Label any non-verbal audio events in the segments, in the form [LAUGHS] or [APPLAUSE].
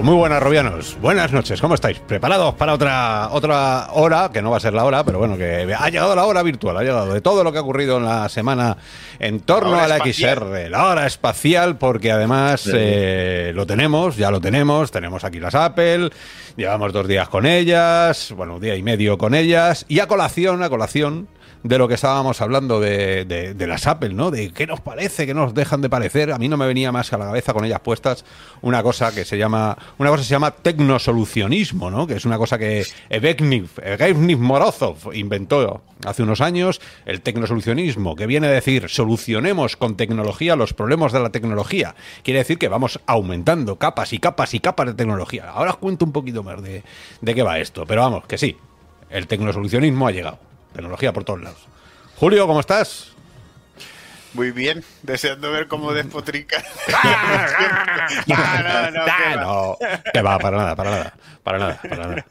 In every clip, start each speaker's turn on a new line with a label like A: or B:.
A: Pues muy buenas, Robianos. Buenas noches, ¿cómo estáis? ¿Preparados para otra, otra hora? Que no va a ser la hora, pero bueno, que ha llegado la hora virtual, ha llegado de todo lo que ha ocurrido en la semana en torno a la XR, la hora espacial, porque además eh, lo tenemos, ya lo tenemos, tenemos aquí las Apple, llevamos dos días con ellas, bueno, un día y medio con ellas, y a colación, a colación de lo que estábamos hablando de, de, las Apple, ¿no? De qué nos parece, qué nos dejan de parecer. A mí no me venía más a la cabeza con ellas puestas una cosa que se llama, una cosa se llama tecnosolucionismo, ¿no? Que es una cosa que Evgeny Morozov inventó hace unos años, el tecnosolucionismo, que viene a decir solucionemos con tecnología los problemas de la tecnología. Quiere decir que vamos aumentando capas y capas y capas de tecnología. Ahora os cuento un poquito más de, de qué va esto, pero vamos, que sí, el tecnosolucionismo ha llegado. Tecnología por todos lados. Julio, ¿cómo estás?
B: Muy bien, deseando ver cómo despotrica. [LAUGHS] [LAUGHS]
A: no, no, no, que va, para nada, para nada, para nada, para nada.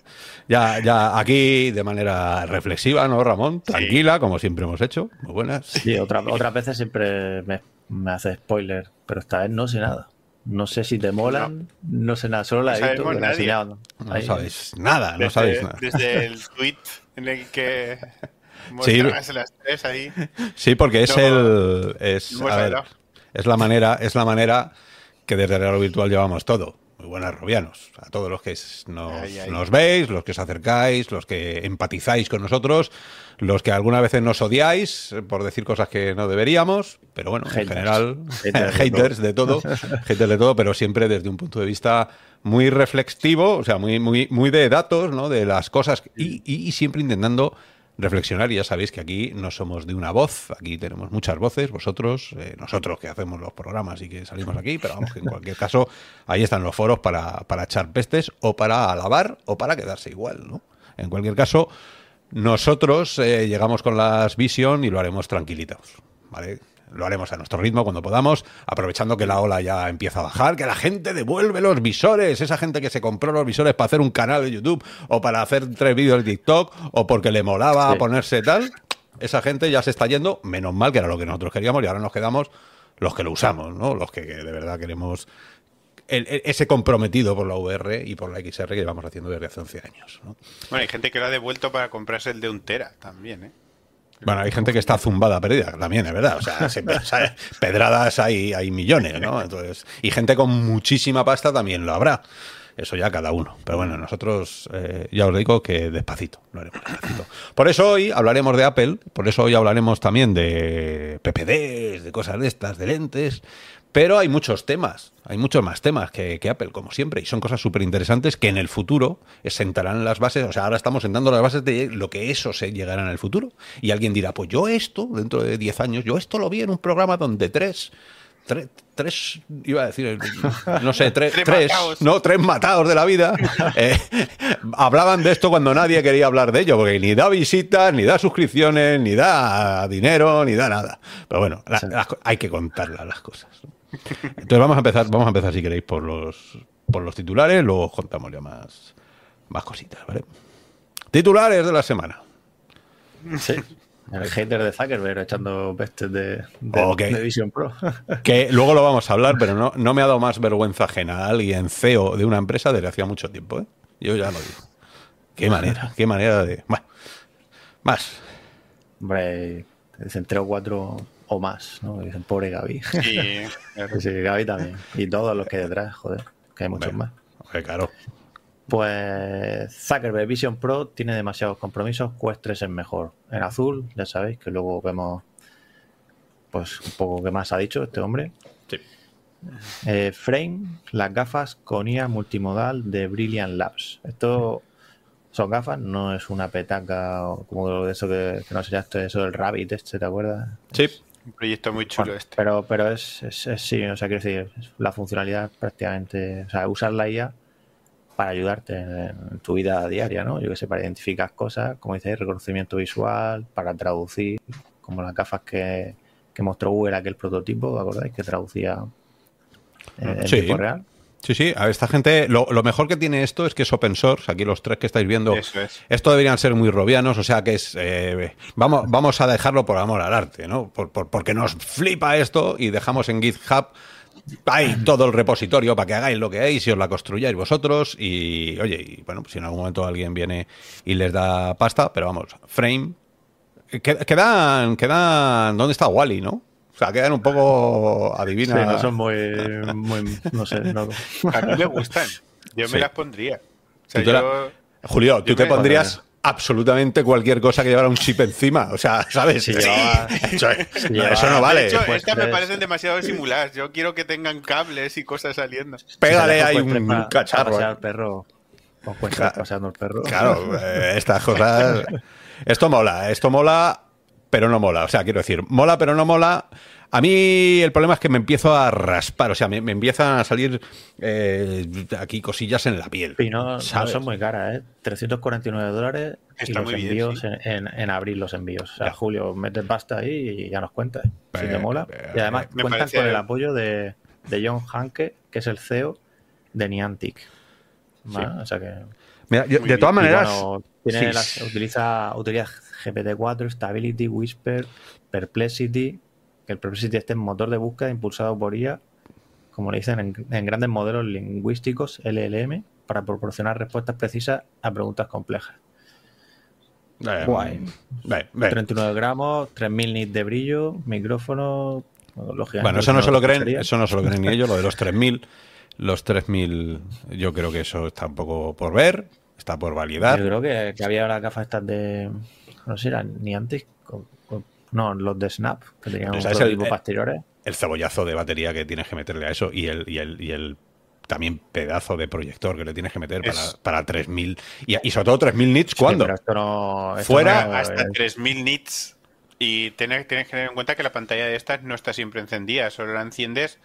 A: Ya, ya aquí de manera reflexiva, ¿no, Ramón? Tranquila, como siempre hemos hecho. Muy buenas.
C: Sí, otra, otras veces siempre me, hace spoiler, pero esta vez no sé nada. No sé si te molan, no, sé nada, solo la he visto,
A: no, no sabéis nada, no sabéis nada.
B: Desde el [LAUGHS] tweet en el que [LAUGHS] sí, las tres ahí.
A: Sí, porque es el. Es, es, la manera, es la manera que desde el virtual llevamos todo. Muy buenas, Robianos. A todos los que nos, veis, los que os acercáis, los que empatizáis con nosotros, los que algunas veces nos odiáis por decir cosas que no deberíamos, pero bueno, en general, [LAUGHS] haters, de todo, [LAUGHS] haters de todo, pero siempre desde un punto de vista muy reflexivo, o sea, muy, muy, muy de datos, ¿no? De las cosas y, y siempre intentando reflexionar y ya sabéis que aquí no somos de una voz, aquí tenemos muchas voces, vosotros, eh, nosotros que hacemos los programas y que salimos aquí, pero vamos que en cualquier caso ahí están los foros para, para echar pestes o para alabar o para quedarse igual, ¿no? En cualquier caso, nosotros eh, llegamos con las Vision y lo haremos tranquilitos, ¿vale? Lo haremos a nuestro ritmo cuando podamos, aprovechando que la ola ya empieza a bajar, que la gente devuelve los visores, esa gente que se compró los visores para hacer un canal de YouTube o para hacer tres vídeos de TikTok o porque le molaba ponerse tal, esa gente ya se está yendo, menos mal que era lo que nosotros queríamos y ahora nos quedamos los que lo usamos, ¿no? Los que, de verdad queremos ese comprometido por la VR y por la XR que llevamos haciendo desde hace 11 años. ¿no?
B: Bueno, hay gente que lo ha devuelto para comprarse el de un tera también, ¿eh?
A: Bueno, hay gente que está zumbada perdida, también es verdad. [LAUGHS] O sea, pedradas hay, hay millones, ¿no? Entonces, y gente con muchísima pasta también lo habrá. Eso ya cada uno. Pero bueno, nosotros eh, ya os digo que despacito, lo haremos despacito. Por eso hoy hablaremos de Apple, por eso hoy hablaremos también de PPDs, de cosas de estas, de lentes, pero hay muchos temas, hay muchos más temas que, Apple, como siempre, y son cosas súper interesantes que en el futuro sentarán las bases, o sea, ahora estamos sentando las bases de lo que eso se llegará en el futuro. Y alguien dirá, pues yo esto, dentro de 10 años, yo esto lo vi en un programa donde tres, tres, iba a decir, no sé, [LAUGHS] tres, tres, no, tres matados de la vida, [LAUGHS] eh, hablaban de esto cuando nadie quería hablar de ello, porque ni da visitas, ni da suscripciones, ni da dinero, ni da nada. Pero bueno, hay que contarlas las cosas. Entonces vamos a empezar, vamos a empezar si queréis por los por los titulares, luego contamos ya más, más cositas, ¿vale? Titulares de la semana.
C: Sí. El hater de Zuckerberg echando pestes de, de, Vision Pro.
A: que luego lo vamos a hablar, pero no, no me ha dado más vergüenza ajena a alguien CEO de una empresa desde hacía mucho tiempo, ¿eh? Yo ya lo digo. Qué manera, qué manera de. Bueno, más.
C: Hombre, dicen tres o cuatro o más, ¿no? Dicen pobre Gaby. Sí, [LAUGHS] sí, Gaby también. Y todos los que hay detrás, joder, que hay muchos más.
A: claro.
C: Pues Zuckerberg Vision Pro tiene demasiados compromisos, Quest 3 es mejor. En azul, ya sabéis que luego vemos pues un poco qué más ha dicho este hombre. Sí. Eh, frame, las gafas con IA multimodal de Brilliant Labs. Esto son gafas, no es una petaca como de eso que, no sería esto, eso del Rabbit, este, ¿te acuerdas?
A: Sí.
B: Un proyecto muy chulo este.
C: Pero, pero es, es, sí, o sea, quiero decir, la funcionalidad prácticamente, o sea, usar la IA para ayudarte en, tu vida diaria, ¿no? Yo que sé, para identificar cosas, como dices, reconocimiento visual, para traducir, como las gafas que, mostró Google aquel prototipo, ¿acordáis? Que traducía en, tiempo real.
A: Sí, sí, a esta gente, lo, mejor que tiene esto es que es open source, aquí los tres que estáis viendo, esto deberían ser muy robianos, o sea que es, eh, vamos, vamos a dejarlo por amor al arte, ¿no? Por, porque nos flipa esto y dejamos en GitHub hay [CLEARS THROAT] todo el repositorio para que hagáis lo que hay, si os la construyáis vosotros y, oye, y bueno, si en algún momento alguien viene y les da pasta, pero vamos, frame, quedan, quedan, ¿dónde está Wally, no? O sea, quedan un poco adivinas.
C: Sí, no son muy, no sé.
B: A mí me gustan. Yo me las pondría.
A: Julio, tú te pondrías absolutamente cualquier cosa que llevara un chip encima. O sea, [LAUGHS] ¿sabes? eso, no vale.
B: De hecho, estas me parecen demasiado simuladas. Yo quiero que tengan cables y cosas saliendo.
A: Pégale ahí un cacharro.
C: Para perro. O paseando el perro.
A: Claro, eh, estas cosas. [LAUGHS] Esto mola, esto mola, pero no mola. O sea, quiero decir, mola, pero no mola a mí el problema es que me empiezo a raspar, o sea, me, empiezan a salir eh, aquí cosillas en la piel.
C: Y no, son muy caras, ¿eh? 349 dólares y los envíos en, abrir los envíos. O sea, Julio, metes pasta ahí y ya nos cuentas. si te mola. y además cuentan con el apoyo de, John Hanke, que es el CEO de Niantic. O sea que.
A: Mira, de todas maneras.
C: utiliza, utiliza GPT-4, Stability, Whisper, Perplexity que el Perplexity esté en motor de búsqueda impulsado por IA, como le dicen, en, grandes modelos lingüísticos, LLM, para proporcionar respuestas precisas a preguntas complejas. Guay. 39 gramos, 3000 nits de brillo, micrófono.
A: Bueno, eso no, se lo creen, eso no se lo creen ni ellos, lo de los 3000. Los 3000, yo creo que eso está un poco por ver, está por validar.
C: Yo creo que, había las gafas estas de. No sé, ni antes no, los de Snap, que tenían un prototipo
A: el,
C: posteriores.
A: El cebollazo de batería que tienes que meterle a eso y el, y el, y el también pedazo de proyector que le tienes que meter para, para 3000 y, sobre todo 3000 nits ¿cuándo?
B: fuera hasta 3000 nits y tienes, tienes, que tener en cuenta que la pantalla de estas no está siempre encendida, solo la enciendes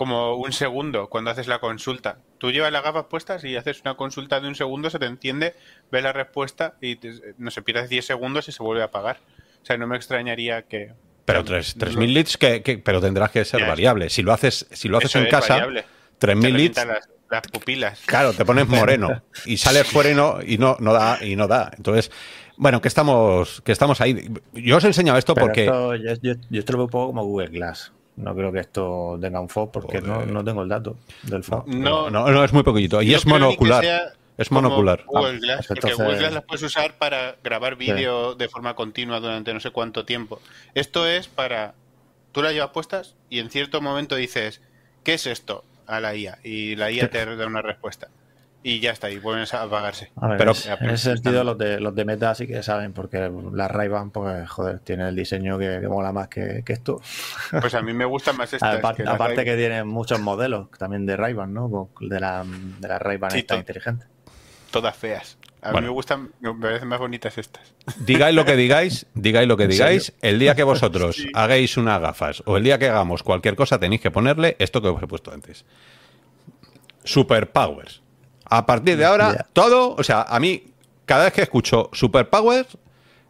B: como un segundo cuando haces la consulta. Tú llevas las gafas puestas y haces una consulta de un segundo, se te enciende, ves la respuesta y no se pierdes 10 segundos y se vuelve a apagar. O sea, no me extrañaría que.
A: Pero 3.000 leads, que, pero tendrás que ser variable. Si lo haces, si lo haces en casa, 3.000 leads.
B: Las, pupilas.
A: Claro, te pones moreno y sales fuera y no, y no, no da, y no da. Entonces, bueno, que estamos, que estamos ahí. Yo os he enseñado esto porque.
C: yo, esto lo veo un poco como Google Glass. No creo que esto tenga un FOB porque no, no, tengo el dato del FOB.
A: No, no, no, es muy poquito. Y es monocular. Es monocular.
B: Google Glass, porque Google Glass las puedes usar para grabar vídeo de forma continua durante no sé cuánto tiempo. Esto es para. Tú la llevas puestas y en cierto momento dices, ¿qué es esto? A la IA. Y la IA te da una respuesta. Y ya está, y vuelven a apagarse.
C: Pero, en ese sentido, los de, los de Meta sí que saben, porque la ray pues, joder, tiene el diseño que, mola más que, esto.
B: Pues a mí me gustan más [LAUGHS] estas.
C: aparte que, tienen muchos modelos también de ray ¿no? De la, de la ray esta inteligente
B: todas feas. A mí me gustan, me parecen más bonitas estas.
A: Digáis lo que digáis, digáis lo que digáis. El día que vosotros [LAUGHS] hagáis unas gafas o el día que hagamos cualquier cosa, tenéis que ponerle esto que os he puesto antes. Superpowers. A partir de ahora, todo, o sea, a mí, cada vez que escucho Superpowers,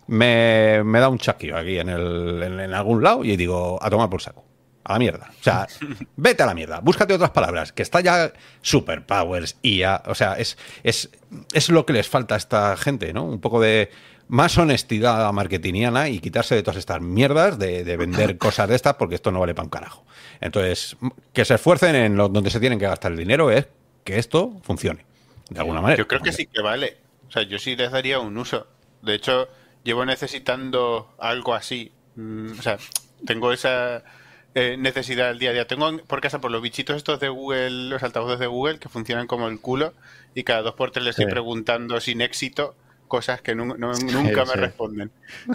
A: me, me da un chaquillo aquí en, el, en algún lado y digo, a tomar por saco a la mierda. O sea, [LAUGHS] vete a la mierda, búscate otras palabras, que está ya superpowers, IA, o sea, es, es, es lo que les falta a esta gente, ¿no? Un poco de más honestidad marketingiana y quitarse de todas estas mierdas de, vender [LAUGHS] cosas de estas porque esto no vale para un carajo. Entonces, que se esfuercen en lo, donde se tienen que gastar el dinero es que esto funcione, de alguna manera.
B: Yo creo que sí que vale. O sea, yo sí les daría un uso. De hecho, llevo necesitando algo así. Mm, o sea, tengo esa eh, necesidad del día a día. Tengo por casa por los bichitos estos de Google, los altavoces de Google, que funcionan como el culo, y cada dos por tres les estoy preguntando sin éxito cosas que nunca me responden. [LAUGHS]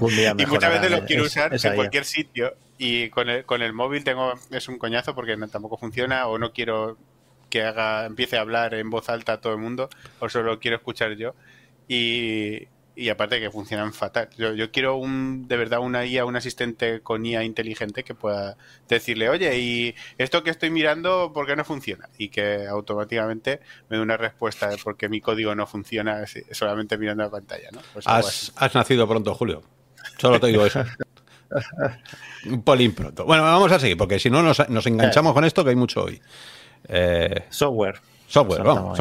B: [LAUGHS] y muchas veces los quiero usar en cualquier sitio y con el, con el móvil tengo es un coñazo porque tampoco funciona o no quiero que haga empiece a hablar en voz alta a todo el mundo o solo quiero escuchar yo y, y aparte que funcionan fatal. Yo, yo, quiero un, de verdad una IA, un asistente con IA inteligente que pueda decirle, oye, y esto que estoy mirando, ¿por qué no funciona? Y que automáticamente me dé una respuesta de por qué mi código no funciona solamente mirando la pantalla. ¿no?
A: Pues has, has, nacido pronto, Julio. Solo te digo eso. un polín pronto. Bueno, vamos a seguir, porque si no nos, nos enganchamos con esto, que hay mucho hoy.
C: Eh, software.
A: Software, vamos.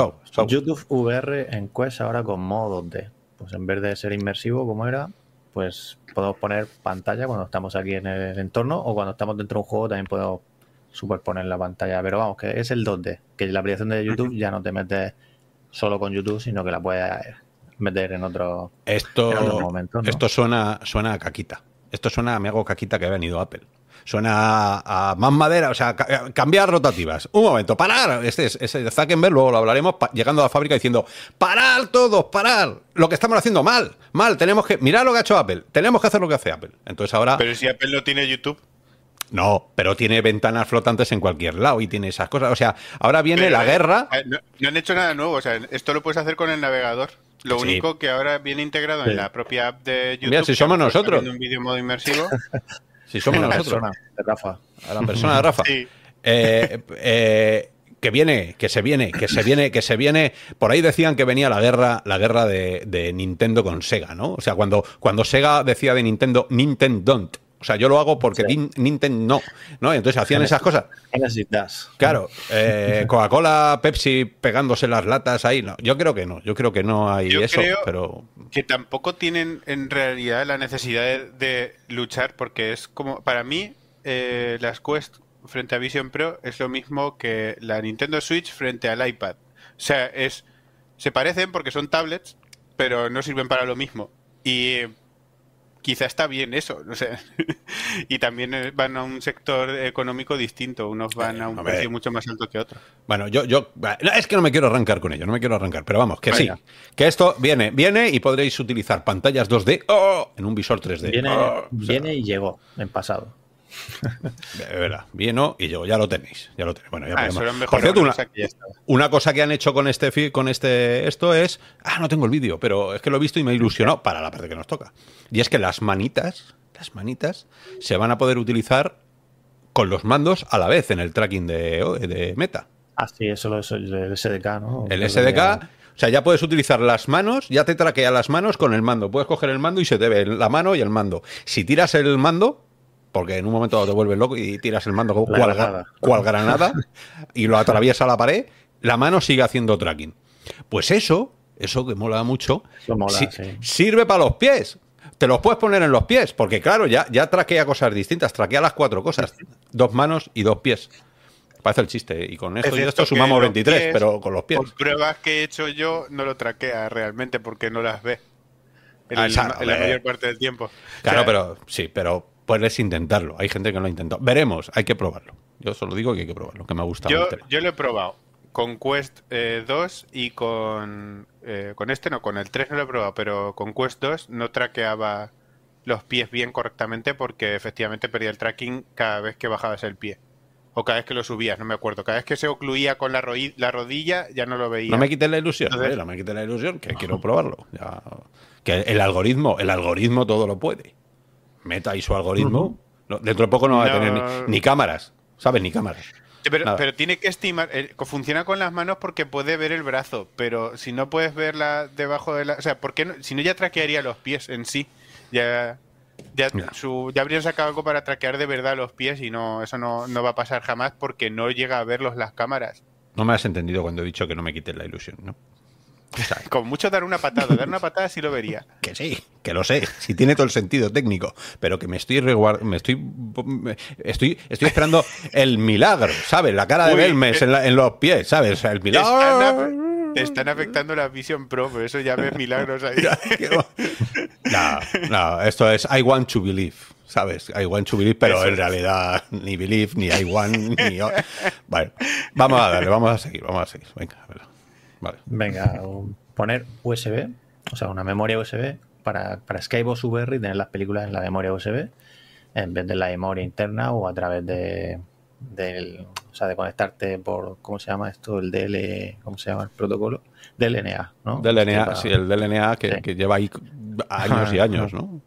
C: YouTube VR en Quest ahora con modo D pues en vez de ser inmersivo como era, pues podemos poner pantalla cuando estamos aquí en el entorno o cuando estamos dentro de un juego también podemos superponer la pantalla. Pero vamos, que es el 2D, que la aplicación de YouTube ya no te metes solo con YouTube, sino que la puedes meter en otro
A: esto, momento. Esto suena, suena a caquita. Esto suena a me hago caquita que ha venido Apple. Suena a, más madera, o sea, cambiar rotativas. Un momento, parar. Este es ese Zuckerberg, luego lo hablaremos, llegando a la fábrica diciendo, parar todos, parar. Lo que estamos haciendo mal, mal. Tenemos que, mirar lo que ha hecho Apple. Tenemos que hacer lo que hace Apple. Entonces ahora...
B: Pero si Apple no tiene YouTube.
A: No, pero tiene ventanas flotantes en cualquier lado y tiene esas cosas. O sea, ahora viene la guerra.
B: Eh, no, han hecho nada nuevo. O sea, esto lo puedes hacer con el navegador. Lo único que ahora viene integrado en la propia app de YouTube.
A: Mira, si somos nosotros.
B: un vídeo modo inmersivo. [LAUGHS]
A: si somos nosotros. Persona de Rafa. A la persona de Rafa. Sí. Eh, eh, que viene, que se viene, que se viene, que se viene. Por ahí decían que venía la guerra, la guerra de, de Nintendo con Sega, ¿no? O sea, cuando, cuando Sega decía de Nintendo, Nintendo don't. O sea, yo lo hago porque Nintendo no, ¿no? Entonces hacían esas cosas. Claro, eh, Coca-Cola, Pepsi pegándose las latas ahí. No, yo creo que no, yo creo que no hay eso, pero...
B: Que tampoco tienen en realidad la necesidad de, luchar porque es como, para mí, eh, las Quest frente a Vision Pro es lo mismo que la Nintendo Switch frente al iPad. O sea, es se parecen porque son tablets, pero no sirven para lo mismo. Y quizá está bien eso, no sé. [LAUGHS] y también eh, van a un sector económico distinto, unos van a un precio mucho más alto que otros.
A: Bueno, yo, yo, es que no me quiero arrancar con ello, no me quiero arrancar, pero vamos, que sí, que esto viene, viene y podréis utilizar pantallas 2D en un visor 3D.
C: Viene, viene y llegó en pasado.
A: Verdad, vino y yo, ya lo tenéis, ya lo tenéis. Bueno, ya ah, Por cierto, una, cosa que han hecho con este con este esto es, ah, no tengo el vídeo, pero es que lo he visto y me ilusionó para la parte que nos toca. Y es que las manitas, las manitas se van a poder utilizar con los mandos a la vez en el tracking de, Meta.
C: Ah, sí, eso es el SDK, ¿no?
A: El SDK, o sea, ya puedes utilizar las manos, ya te traquea las manos con el mando. Puedes coger el mando y se te ve la mano y el mando. Si tiras el mando, porque en un momento te vuelves loco y tiras el mando cual, granada. y lo atraviesa la pared, la mano sigue haciendo tracking. Pues eso, eso que mola mucho, sirve para los pies. Te los puedes poner en los pies, porque claro, ya, ya traquea cosas distintas, traquea las cuatro cosas, dos manos y dos pies. Parece el chiste, y con esto y esto sumamos 23, pero con los pies. Por
B: pruebas que he hecho yo, no lo traquea realmente porque no las ve. En, ah, la mayor parte del tiempo.
A: Claro, pero sí, pero puedes intentarlo. Hay gente que lo ha intentado. Veremos, hay que probarlo. Yo solo digo que hay que probarlo, que me ha gustado.
B: Yo, yo lo he probado con Quest 2 eh, y con, eh, con este no, con el 3 no lo he probado, pero con Quest 2 no traqueaba los pies bien correctamente porque efectivamente perdía el tracking cada vez que bajabas el pie. O cada vez que lo subías, no me acuerdo. Cada vez que se ocluía con la, la rodilla ya no lo veía.
A: No me quites la ilusión, eh, no me quites la ilusión, que quiero probarlo. que el algoritmo, el algoritmo todo lo puede. Meta y su algoritmo, dentro de poco no va a tener ni, cámaras, ¿sabes? Ni cámaras.
B: Pero, tiene que estimar, eh, funciona con las manos porque puede ver el brazo, pero si no puedes verla debajo de la... O sea, ¿por qué si no ya traquearía los pies en sí? Ya, ya, ya habrían sacado algo para traquear de verdad los pies y no eso no, no va a pasar jamás porque no llega a verlos las cámaras.
A: No me has entendido cuando he dicho que no me quites la ilusión, ¿no?
B: Con mucho dar una patada, dar una patada sí lo vería. [LAUGHS]
A: Que sí, que lo sé, si tiene todo el sentido técnico, pero que me estoy me estoy estoy estoy esperando el milagro, ¿sabes? La cara de Belmes en, los pies, ¿sabes? El milagro.
B: Te están, afectando la Vision Pro, por eso ya ves milagros ahí.
A: no, no, esto es I want to believe. ¿sabes? I want to believe, pero en realidad ni believe, ni I want, ni... Bueno, vamos a darle, vamos a seguir, vamos a seguir. Venga, a
C: Venga, poner USB, o sea, una memoria USB para, para Skybox VR y tener las películas en la memoria USB en vez de la memoria interna o a través de, del, o sea, de conectarte por, ¿cómo se llama esto? El DL, ¿cómo se llama el protocolo? DLNA, ¿no?
A: DLNA, sí, el DLNA que, lleva ahí años y años, ¿no?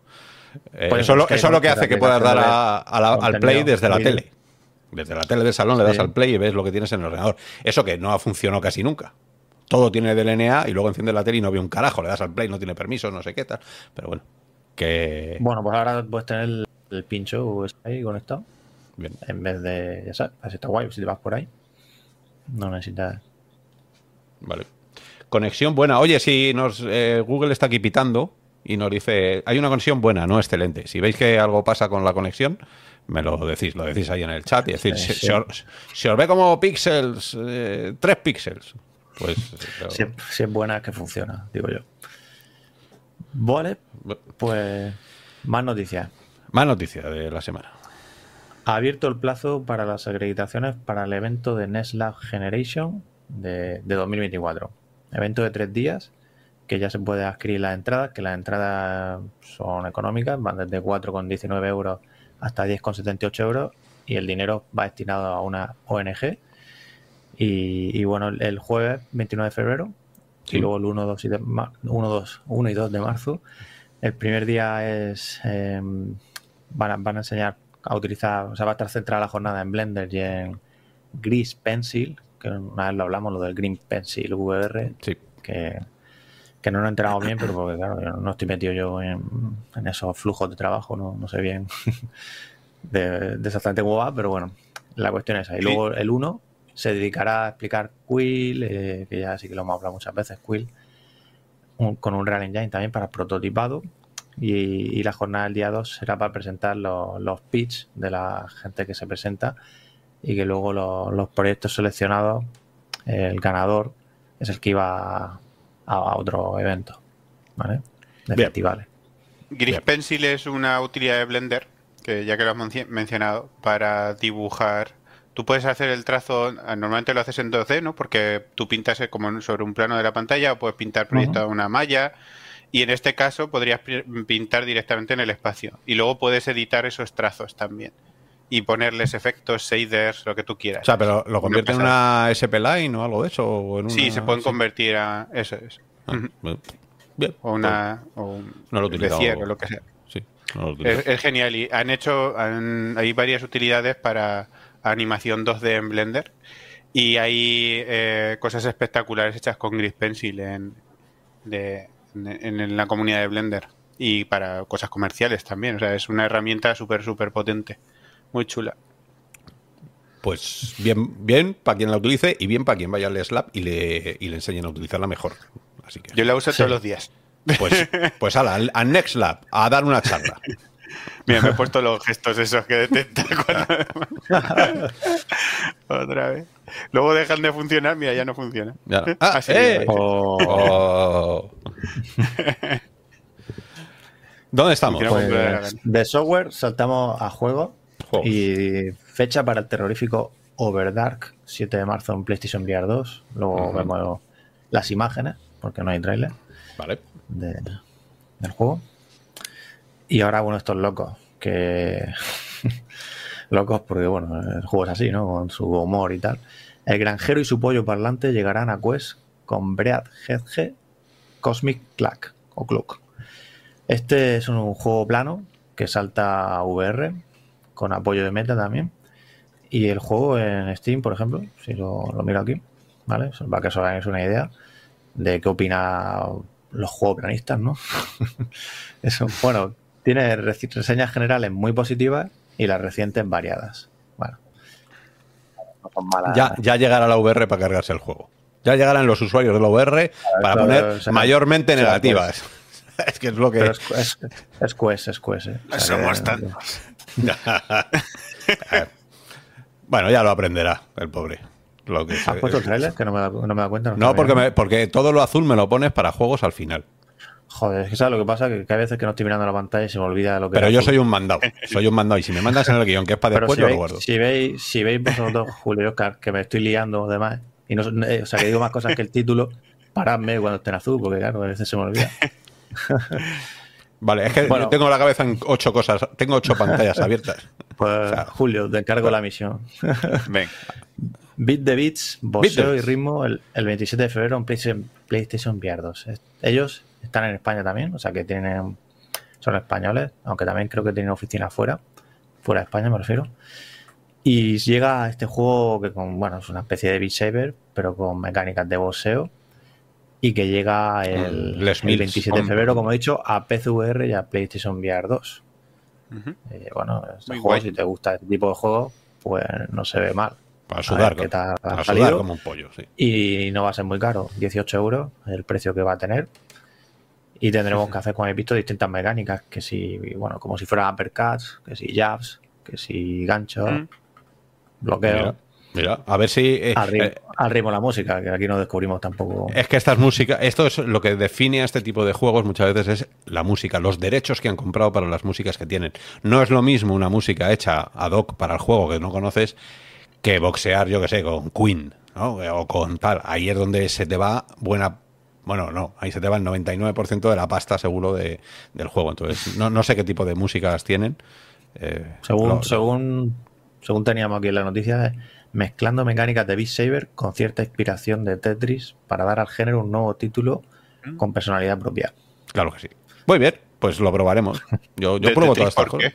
A: Eh, pues eso, es lo que hace que puedas dar al play desde la tele. Desde la tele del salón le das al play y ves lo que tienes en el ordenador. Eso que no ha funcionado casi nunca todo tiene DLNA y luego enciende la tele y no ve un carajo, le das al play, no tiene permiso, no sé qué tal. Pero bueno, que.
C: Bueno, pues ahora puedes tener el, pincho USB ahí conectado. Bien. En vez de, ya sabes, así está guay, si te vas por ahí. No necesitas.
A: Vale. Conexión buena. Oye, si nos eh, Google está aquí pitando y nos dice, hay una conexión buena, no excelente. Si veis que algo pasa con la conexión, me lo decís, lo decís ahí en el chat y decir, si, os, ve como píxeles, eh, tres píxeles, pues... [LAUGHS]
C: Si, es buena, que funciona, digo yo. Vale, pues más noticias.
A: Más noticias de la semana.
C: Ha abierto el plazo para las acreditaciones para el evento de NESLab Generation de, de 2024. Evento de tres días que ya se puede adquirir las entradas, que las entradas son económicas, van desde 4,19 euros hasta 10,78 euros y el dinero va destinado a una ONG. Y, bueno, el jueves 29 de febrero y luego el 1, 2 y, 1, 2, 1 y 2 de marzo. El primer día es em, van, a, van a enseñar a utilizar, o sea, va a estar centrada la jornada en Blender y en Gris Pencil, que una vez lo hablamos, lo del Green Pencil VR, que, que no lo he enterado bien, pero porque claro, yo no estoy metido yo en, esos flujos de trabajo, no, sé bien [LAUGHS] de, exactamente cómo va, pero bueno, la cuestión es ahí. Y luego el 1 se dedicará a explicar Quill, eh, que ya sí que lo hemos hablado muchas veces, Quill, con un Real Engine también para prototipado. Y, la jornada del día 2 será para presentar los, los pitch de la gente que se presenta y que luego los proyectos seleccionados, el ganador es el que iba a, otro evento, ¿vale? De festivales.
B: Gris Pencil es una utilidad de Blender, que ya que lo has mencionado, para dibujar. Tú puedes hacer el trazo, normalmente lo haces en 2D, ¿no? Porque tú pintas como sobre un plano de la pantalla o puedes pintar proyecto una malla. Y en este caso podrías pintar directamente en el espacio. Y luego puedes editar esos trazos también y ponerles efectos, shaders, lo que tú quieras.
A: O sea, pero ¿lo convierte en una SP Line o algo de eso? O
B: sí, se pueden convertir a eso. es. Ah, bien. O una. O un, no lo o lo que sea. Sí, no lo es, es, genial. Y han hecho. hay varias utilidades para animación 2D en Blender. Y hay eh, cosas espectaculares hechas con Gris Pencil en, de, en, la comunidad de Blender. Y para cosas comerciales también. O sea, es una herramienta súper, súper potente muy chula.
A: Pues bien, bien para quien la utilice y bien para quien vaya al Slap y le, y le enseñen a utilizarla mejor. Así que,
B: Yo la uso todos los días.
A: Pues, pues ala, al, Next Lab, a dar una charla. [LAUGHS]
B: Mira, me he puesto los gestos esos que detecta [LAUGHS] cuando... [LAUGHS] Otra vez. Luego dejan de funcionar, mira, ya no funciona.
A: Ah, eh. oh. [LAUGHS] ¿Dónde estamos?
C: Pues, de software saltamos a juego y fecha para el terrorífico Overdark, 7 de marzo en PlayStation VR 2. Luego vemos las imágenes, porque no hay trailer.
A: Vale.
C: del juego. Y ahora, bueno, estos locos, que. [LAUGHS] locos porque, bueno, el juego es así, ¿no? Con su humor y tal. El granjero y su pollo parlante llegarán a Quest con Bread Hedge Cosmic Clack o Clock. Este es un juego plano que salta a VR con apoyo de meta también. Y el juego en Steam, por ejemplo, si lo, miro aquí, ¿vale? Para que os hagáis una idea de qué opina los juegos planistas, ¿no? [LAUGHS] Eso, bueno, tiene reseñas generales muy positivas y las recientes variadas. Bueno,
A: ya, ya llegará la VR para cargarse el juego. Ya llegarán los usuarios de la VR para poner mayormente negativas. [LAUGHS] es que es lo que.
C: es, es, es Quest, es Quest. ¿eh?
B: Somos tantos. [LAUGHS]
A: bueno, ya lo aprenderá el pobre. Lo
C: que ¿Has puesto el trailer? Que no me da, no me da cuenta.
A: No, porque, porque todo lo azul me lo pones para juegos al final.
C: Joder, es que sabes lo que pasa, que, hay veces que no estoy mirando la pantalla y se me olvida lo que.
A: Pero yo soy un mandado, soy un mandado. Y si me mandas en el guion que es para después,
C: yo
A: lo guardo.
C: Si veis, si veis vosotros, Julio y Oscar, que me estoy liando demás, y no, eh, o sea, que digo más cosas que el título, paradme cuando esté en azul, porque claro, a veces se me olvida. [LAUGHS]
A: Vale, es que tengo la cabeza en ocho cosas, tengo ocho pantallas abiertas.
C: Pues, Julio, te encargo la misión. Ven. Beat de Beats, boxeo y ritmo el, 27 de febrero en PlayStation, PlayStation VR 2. Ellos están en España también, o sea que tienen son españoles, aunque también creo que tienen oficina fuera, fuera de España me refiero. Y llega este juego que con, bueno, es una especie de Beat Saber, pero con mecánicas de boxeo y que llega el, 27 de febrero, como he dicho, a PCVR y a PlayStation VR 2. Eh, bueno, este juego, si te gusta este tipo de juegos, pues no se ve mal.
A: Para sudar, para como un pollo, sí.
C: Y no va a ser muy caro, 18 euros el precio que va a tener. Y tendremos que hacer, como he visto, distintas mecánicas, que si, bueno, como si fuera uppercuts, que si jabs, que si gancho, mm. bloqueo.
A: Mira, a ver si.
C: Eh, eh, al, ritmo, la música, que aquí no descubrimos tampoco.
A: Es que estas músicas. Esto es lo que define a este tipo de juegos muchas veces es la música, los derechos que han comprado para las músicas que tienen. No es lo mismo una música hecha ad hoc para el juego que no conoces que boxear, yo que sé, con Queen, ¿no? O con tal. Ahí es donde se te va buena. Bueno, no, ahí se te va el 99% de la pasta seguro de, del juego. Entonces, no, no sé qué tipo de músicas tienen.
C: Eh, según, según, según teníamos aquí en la noticia, mezclando mecánicas de Beat Saber con cierta inspiración de Tetris para dar al género un nuevo título con personalidad propia.
A: Claro que sí. Muy bien, pues lo probaremos. Yo, yo [LAUGHS] pruebo todas estas cosas.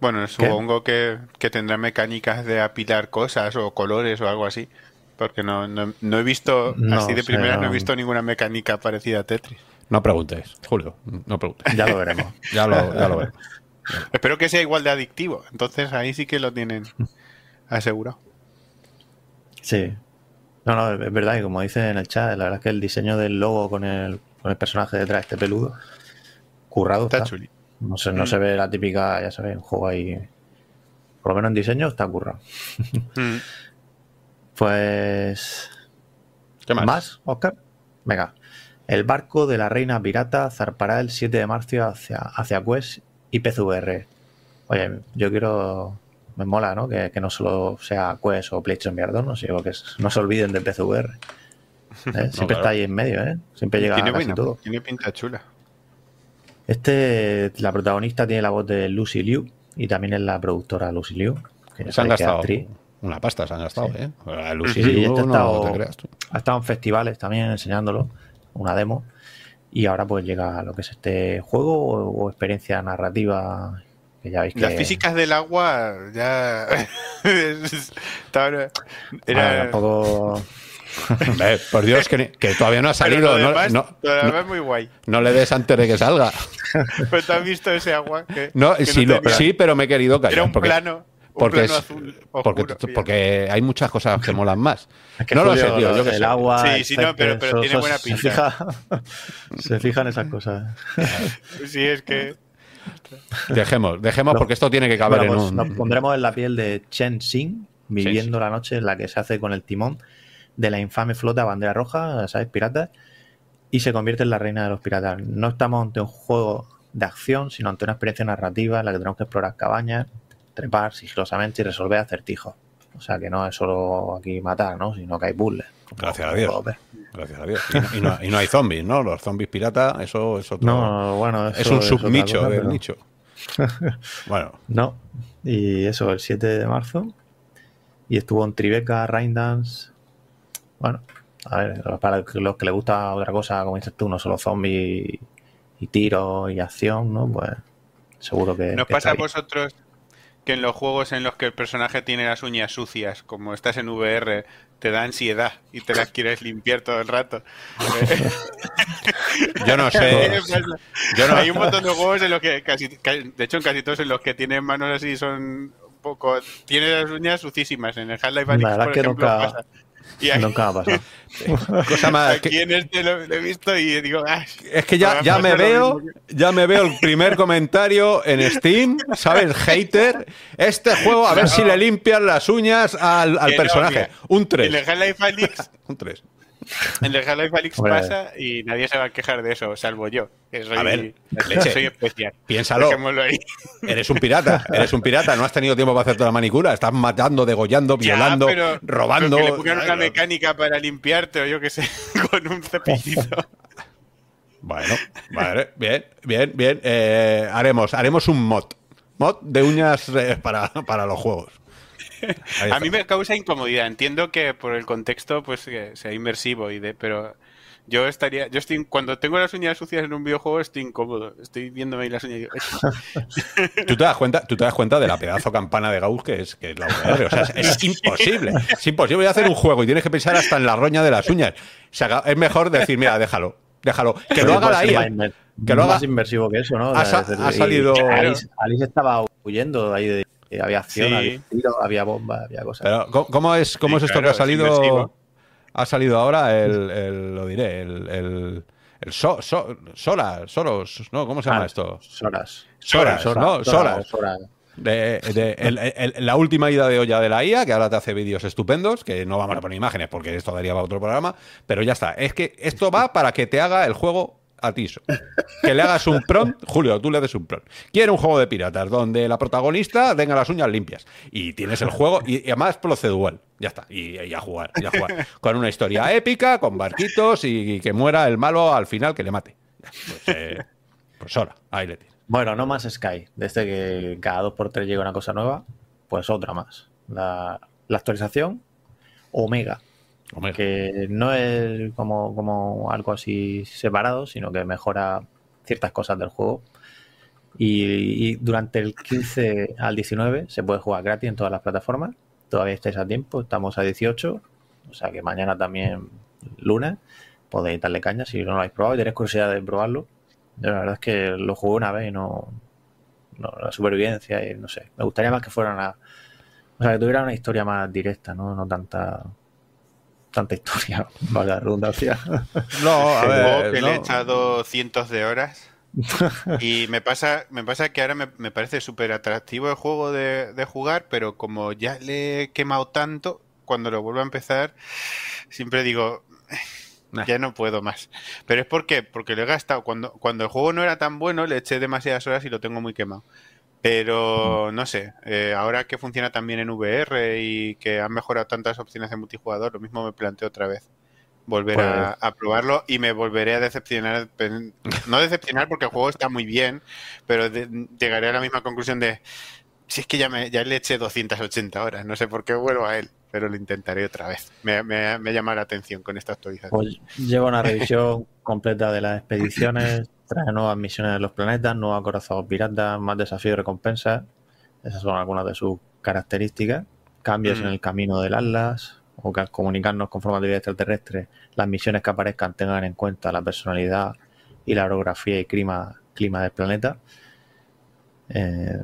B: Bueno, supongo que, tendrá mecánicas de apilar cosas o colores o algo así. Porque no, no, he visto, así de primera, no he visto ninguna mecánica parecida a Tetris.
A: No preguntes, Julio, no preguntes.
C: Ya lo veremos.
A: ya, lo, ya lo veremos.
B: Espero que sea igual de adictivo. Entonces ahí sí que lo tienen asegurado.
C: Sí. No, no, es verdad, y como dice en el chat, la verdad es que el diseño del logo con el, con el personaje detrás, este peludo, currado está. No, se, no se ve la típica, ya sabes, un juego ahí. Por lo menos en diseño está currado. Mm. Pues.
A: ¿Qué más?
C: ¿Más, Oscar? Venga. El barco de la reina pirata zarpará el 7 de marzo hacia, hacia Quest y PCVR. Oye, yo quiero me mola, ¿no? Que, no solo sea Quest o PlayStation VR 2, ¿no? sino que no se olviden del PCVR. [LAUGHS] ¿eh? Siempre está ahí en medio, ¿eh? Siempre llega a casi todo.
B: Tiene pinta chula.
C: Este, la protagonista tiene la voz de Lucy Liu y también es la productora Lucy Liu.
A: Que se han gastado una pasta, se han gastado, ¿eh?
C: Liu este ha, estado, en festivales también enseñándolo, una demo. Y ahora pues llega lo que es este juego o experiencia narrativa
B: las físicas del agua ya. [LAUGHS]
C: Era... poco... [LAUGHS]
A: por Dios, que, todavía no ha salido. no,
B: es muy guay.
A: No le des antes de que salga. [LAUGHS]
B: Pero tú has visto ese agua.
A: no, sí, pero me he querido callar.
B: Era un
A: porque,
B: plano.
A: Porque, azul porque, hay muchas cosas que molan más. [LAUGHS] no lo sé, tío. Yo que
C: el agua.
B: Sí, sí, no, pero, pero tiene buena pinta. [LAUGHS]
C: Se, fija, se fijan esas cosas. [LAUGHS]
B: sí, es que.
A: Dejemos, dejemos porque esto tiene que caber en pues un...
C: Nos pondremos en la piel de Chen Xing, viviendo la noche en la que se hace con el timón de la infame flota bandera roja, ¿sabes? Piratas, y se convierte en la reina de los piratas. No estamos ante un juego de acción, sino ante una experiencia narrativa en la que tenemos que explorar cabañas, trepar sigilosamente y resolver acertijos. O sea que no es solo aquí matar, ¿no? Sino que hay puzzles.
A: Gracias a Dios. Gracias a Dios. Y, no, hay zombies, ¿no? Los zombies pirata, eso es otro.
C: No, bueno,
A: es un subnicho del nicho. bueno. [LAUGHS]
C: No. Y eso, el 7 de marzo. Y estuvo en Tribeca, Raindance. Bueno, a ver, para los que les gusta otra cosa, como dices tú, no solo zombies y tiro y acción, ¿no? Pues seguro que.
B: ¿Nos pasa a vosotros que en los juegos en los que el personaje tiene las uñas sucias, como estás en VR, te da ansiedad y te las quieres limpiar todo el rato. [LAUGHS]
A: Yo no sé. [LAUGHS]
B: Hay un montón de juegos en los que casi, de hecho en casi todos en los que tienen manos así son un poco, tiene las uñas sucísimas. En el Half-Life Alyx, por ejemplo, pasa.
C: Nunca ha pasado. [LAUGHS]
A: Cosa más.
B: Aquí en este lo, he visto y digo,
A: es que ya, ya me veo, ya me veo el primer comentario en Steam, ¿sabes? [LAUGHS] Hater. Este juego, a ver si le limpian las uñas al, al personaje. Un 3.
B: En el Half-Life [LAUGHS]
A: Un 3.
B: En el Half-Life Alyx pasa y nadie se va a quejar de eso, salvo yo. soy,
A: a ver, [LAUGHS]
B: soy especial.
A: Piénsalo. [LAUGHS] Eres un pirata, eres un pirata, no has tenido tiempo para hacerte la manicura, estás matando, degollando, violando, robando.
B: Pero que le una mecánica para limpiarte o yo qué sé, [LAUGHS] con un cepillito.
A: Bueno, vale, bien, bien, bien. Eh, haremos, haremos un mod. Mod de uñas eh, para, para los juegos [LAUGHS]
B: a mí me causa incomodidad. Entiendo que por el contexto pues sea inmersivo y de, pero yo estaría, yo estoy cuando tengo las uñas sucias en un videojuego estoy incómodo. Estoy viéndome ahí las uñas. [LAUGHS]
A: ¿Tú te das cuenta, tú te das cuenta de la pedazo campana de Gauss que es, que es la. O sea, es, [LAUGHS] imposible. Es imposible hacer un juego y tienes que pensar hasta en la roña de las uñas. es mejor decir, mira, déjalo, déjalo. Que lo haga la IA.
C: Que lo haga. más inmersivo que eso, ¿no?
A: Ha, salido.
C: Alice, Alice, estaba huyendo ahí de, había acción, había tiro, había bomba, había cosas.
A: Pero, ¿cómo es, cómo es esto que ha salido? Ha salido ahora el, lo diré, el, el, el so, so, Soras, Soros, ¿no? ¿Cómo se llama ah, esto?
C: Soras.
A: Soras, ¿no? Soras. de, la última ida de olla de la IA, que ahora te hace vídeos estupendos, que no vamos a poner imágenes porque esto daría para otro programa, pero ya está. Es que esto va para que te haga el juego a ti. Que le hagas un prompt, Julio, tú le des un prompt. Quiero un juego de piratas donde la protagonista tenga las uñas limpias. Y tienes el juego, y, además procedural. Ya está. Y, a jugar, y a jugar. Con una historia épica, con barquitos y, que muera el malo al final que le mate. Pues, eh, pues ahora, ahí le tienes.
C: Bueno, no más Sky. Desde que cada dos por tres llega una cosa nueva, pues otra más. La, actualización Omega, Que no es como, como algo así separado, sino que mejora ciertas cosas del juego. Y, durante el 15 al 19 se puede jugar gratis en todas las plataformas. Todavía estáis a tiempo, estamos a 18. O sea que mañana también, lunes, podéis darle caña si no lo habéis probado y tenéis curiosidad de probarlo la verdad es que lo jugué una vez y no, la supervivencia y no sé. Me gustaría más que fuera una. O sea, que tuviera una historia más directa, ¿no? No tanta. Tanta historia, [LAUGHS] para la redundancia.
B: No, a [LAUGHS] ver. que le he echado cientos de horas. y me pasa, me pasa que ahora me, parece súper atractivo el juego de, de, jugar, pero como ya le he quemado tanto, cuando lo vuelvo a empezar, siempre digo, ya no puedo más. Pero es porque, porque lo he gastado. Cuando, cuando el juego no era tan bueno, le eché demasiadas horas y lo tengo muy quemado. Pero mm. no sé, eh, ahora que funciona también en VR y que han mejorado tantas opciones de multijugador, lo mismo me planteo otra vez. Volver a, pues probarlo y me volveré a decepcionar. No decepcionar porque el juego está muy bien, pero llegaré a la misma conclusión de si es que ya, me, ya le eché 280 horas, no sé por qué vuelvo a él pero lo intentaré otra vez. Me, me, llama la atención con esta actualización.
C: Pues lleva una revisión [LAUGHS] completa de las expediciones, trae nuevas misiones de los planetas, nuevos acorazados piratas, más desafíos y recompensas. Esas son algunas de sus características. Cambios en mm. el camino del Atlas, o que al comunicarnos con forma de vida extraterrestre, las misiones que aparezcan tengan en cuenta la personalidad y la orografía y clima, clima del planeta. Eh,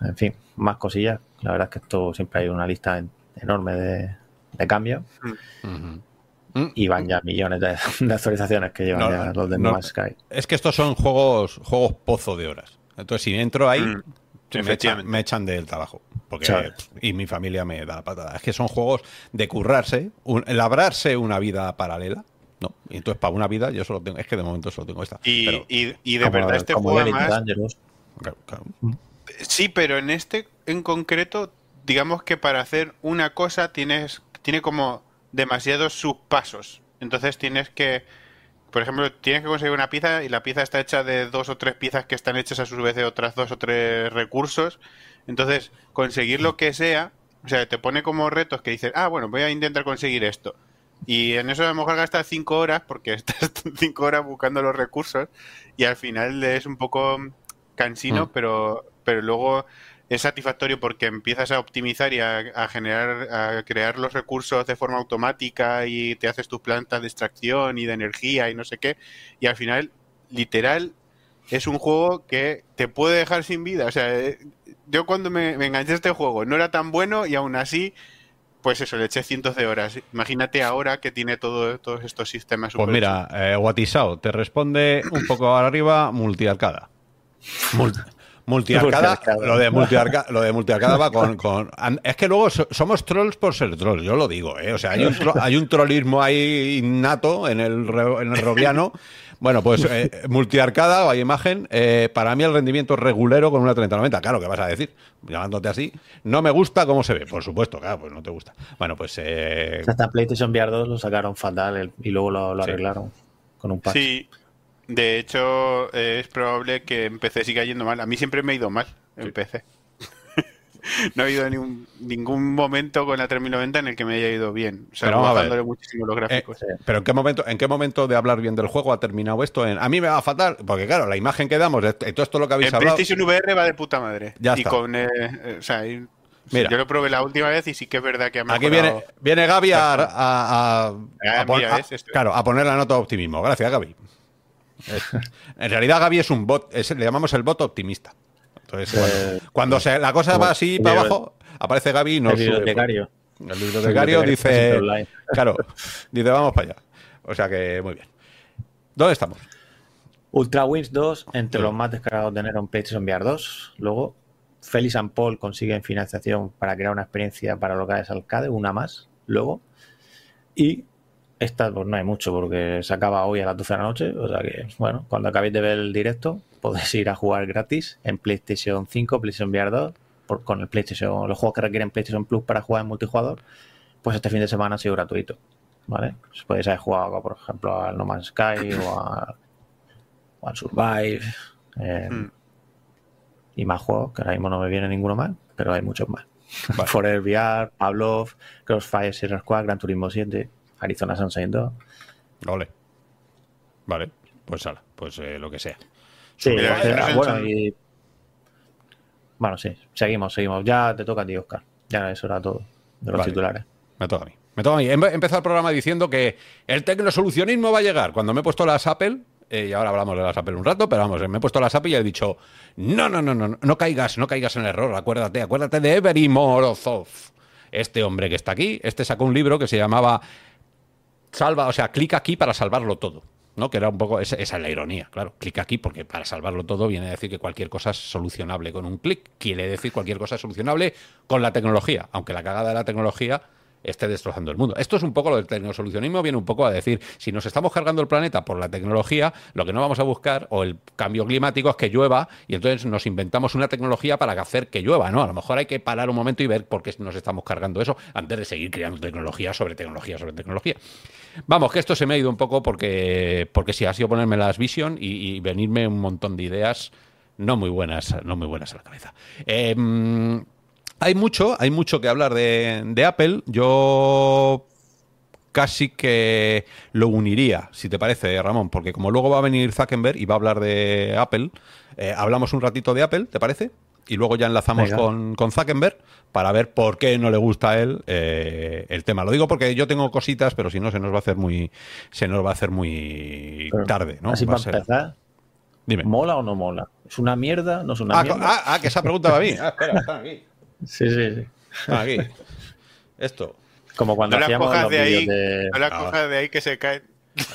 C: en fin, más cosillas. La verdad es que esto siempre hay una lista en enorme de, de cambios. Y van ya millones de, [LAUGHS] actualizaciones que llevan ya los de no, Sky.
A: Es que estos son juegos, juegos pozo de horas. Entonces, si entro ahí, mm. me, echan, del trabajo. Porque, y mi familia me da la patada. Es que son juegos de currarse, labrarse una vida paralela. No, y entonces para una vida yo solo tengo, es que de momento solo tengo esta.
B: Y, y, de verdad este juego además... Sí, pero en este en concreto digamos que para hacer una cosa tienes, tiene como demasiados subpasos. Entonces tienes que, por ejemplo, tienes que conseguir una pieza y la pieza está hecha de dos o tres piezas que están hechas a su vez de otras dos o tres recursos. Entonces, conseguir lo que sea, o sea, te pone como retos que dices, ah, bueno, voy a intentar conseguir esto. Y en eso a lo mejor gastas cinco horas porque [LAUGHS] estás cinco horas buscando los recursos y al final es un poco cansino, mm. pero, pero luego es satisfactorio porque empiezas a optimizar y a, generar, a crear los recursos de forma automática y te haces tus plantas de extracción y de energía y no sé qué. Y al final, literal, es un juego que te puede dejar sin vida. O sea, eh, yo cuando me, enganché a este juego no era tan bueno y aún así, pues eso, le eché cientos de horas. Imagínate ahora que tiene todo, todos estos sistemas.
A: Pues mira, eh, te responde un poco arriba multiarcada. Multi [LAUGHS] Multiarcada, lo de multiarcada, lo de multiarcada va con, con, Es que luego somos trolls por ser trolls, yo lo digo, ¿eh? O sea, hay un, hay un trollismo ahí innato en el, en el robiano. Bueno, pues eh, multiarcada o hay imagen, eh, para mí el rendimiento regulero con una 3090. Claro, ¿qué vas a decir? Llamándote así. No me gusta cómo se ve, por supuesto, claro, pues no te gusta. Bueno, pues. Eh...
C: Hasta PlayStation VR 2 lo sacaron fatal y luego lo, arreglaron con un patch.
B: Sí, de hecho, es probable que en PC siga yendo mal. A mí siempre me ha ido mal en PC. [LAUGHS] no ha habido ningún momento con la 3090 en el que me haya ido bien. O sea, pero bajándole muchísimo los gráficos.
A: Eh, pero ¿en qué, momento, ¿en qué momento de hablar bien del juego ha terminado esto? En, a mí me va a faltar, porque claro, la imagen que damos, todo esto lo que habéis hablado.
B: PlayStation VR va de puta madre. Ya y con. Eh, eh, o sea, Mira, yo lo probé la última vez y sí que es verdad que ha
A: mejorado. Aquí viene, viene Gaby a, a, ah, claro, a poner la nota de optimismo. Gracias, Gaby. [LAUGHS] en realidad Gaby es un bot, le llamamos el bot optimista. Entonces, eh, cuando, la cosa va así para abajo, aparece Gaby y nos
C: El bibliotecario.
A: El bibliotecario dice, [LAUGHS] claro, dice vamos para allá. O sea que muy bien. ¿Dónde estamos?
C: Ultra Wings 2, entre los más descargados de enero en PlayStation VR 2. Luego, Félix and Paul consiguen financiación para crear una experiencia para locales arcade, una más, luego. Y esta, pues no hay mucho porque se acaba hoy a las 12 de la noche. O sea que, bueno, cuando acabéis de ver el directo, podéis ir a jugar gratis en PlayStation 5, PlayStation VR 2, por, con el PlayStation, los juegos que requieren PlayStation Plus para jugar en multijugador. Pues este fin de semana ha sido gratuito. ¿Vale? Pues podéis haber jugado, por ejemplo, al No Man's Sky o, a, al Survive. Eh, hmm. Y más juegos, que ahora mismo no me viene ninguno más, pero hay muchos más. Vale. [LAUGHS] Forever VR, Pavlov, Crossfire, Sierra Squad, Gran Turismo 7. Arizona Sunshine 2.
A: Vale. Vale, pues ala, pues eh, lo que sea.
C: Sí, bueno, y... Bueno, sí, seguimos, seguimos. Ya te toca a ti, Oscar. Ya eso era todo de los titulares.
A: Me toca a mí. Me toca a mí. He empezado el programa diciendo que el tecnosolucionismo va a llegar. Cuando me he puesto las Apple, eh, y ahora hablamos de las Apple un rato, pero vamos, me he puesto las Apple y he dicho, no, no, no, no, no caigas, no caigas en el error, acuérdate, acuérdate de Every Morozov. Este hombre que está aquí, este sacó un libro que se llamaba salva, o sea, clic aquí para salvarlo todo. ¿no? Que era un poco, esa, es la ironía, claro. Clic aquí porque para salvarlo todo viene a decir que cualquier cosa es solucionable con un clic. Quiere decir cualquier cosa es solucionable con la tecnología, aunque la cagada de la tecnología esté destrozando el mundo. Esto es un poco lo del tecnosolucionismo, viene un poco a decir, si nos estamos cargando el planeta por la tecnología, lo que no vamos a buscar, o el cambio climático, es que llueva, y entonces nos inventamos una tecnología para hacer que llueva, ¿no? A lo mejor hay que parar un momento y ver por qué nos estamos cargando eso antes de seguir creando tecnología sobre tecnología sobre tecnología. Vamos, que esto se me ha ido un poco porque, porque sí, ha sido ponerme las vision y, venirme un montón de ideas no muy buenas, no muy buenas a la cabeza. Eh, hay mucho, hay mucho que hablar de, Apple. Yo casi que lo uniría, si te parece, Ramón, porque como luego va a venir Zuckerberg y va a hablar de Apple, eh, hablamos un ratito de Apple, ¿te parece? Y luego ya enlazamos con, con, Zuckerberg para ver por qué no le gusta a él eh, el tema. Lo digo porque yo tengo cositas, pero si no se nos va a hacer muy, se nos va a hacer muy tarde, ¿no?
C: Así va para empezar. Dime. ¿Mola o no mola? ¿Es una mierda? ¿No es una
A: ah,
C: mierda?
A: Ah, ah, que esa pregunta va a mí. [LAUGHS] Ah, espera, está aquí.
C: Sí, sí, sí.
A: Aquí. Esto.
C: Como cuando
B: no
C: hacíamos
B: las
C: los
B: de ahí,
C: de...
B: No las ah. cojas de ahí que se caen.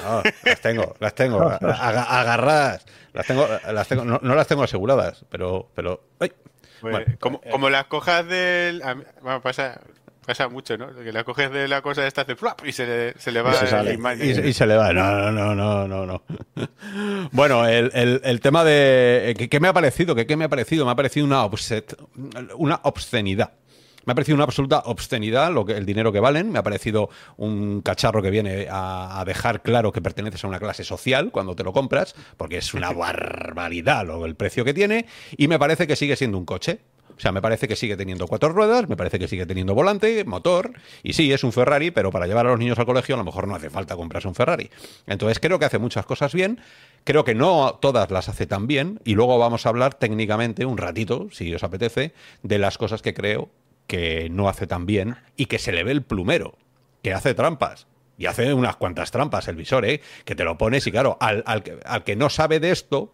A: No, las tengo, las tengo [LAUGHS] agarradas. Las tengo, las tengo, no, las tengo aseguradas, pero, pero.
B: Pues, bueno, como, eh, como, las cojas del. Bueno, pasa, pasa mucho, ¿no? Que la coges de la cosa esta hace flap y se le, se le va
A: y, y, se le va. No, no, no, no, no. [LAUGHS] bueno, el, el, el, tema de. ¿Qué, me ha parecido? ¿Qué, ¿Qué, me ha parecido? Me ha parecido una, obset, una obscenidad. Me ha parecido una absoluta obscenidad lo que, el dinero que valen. Me ha parecido un cacharro que viene a, a, dejar claro que perteneces a una clase social cuando te lo compras, porque es una [LAUGHS] barbaridad lo, el precio que tiene. Y me parece que sigue siendo un coche. O sea, me parece que sigue teniendo cuatro ruedas, me parece que sigue teniendo volante, motor, y sí, es un Ferrari, pero para llevar a los niños al colegio a lo mejor no hace falta comprarse un Ferrari. Entonces creo que hace muchas cosas bien, creo que no todas las hace tan bien, y luego vamos a hablar técnicamente un ratito, si os apetece, de las cosas que creo que no hace tan bien y que se le ve el plumero, que hace trampas. Y hace unas cuantas trampas el visor, ¿eh? Que te lo pones y claro, al, al que no sabe de esto,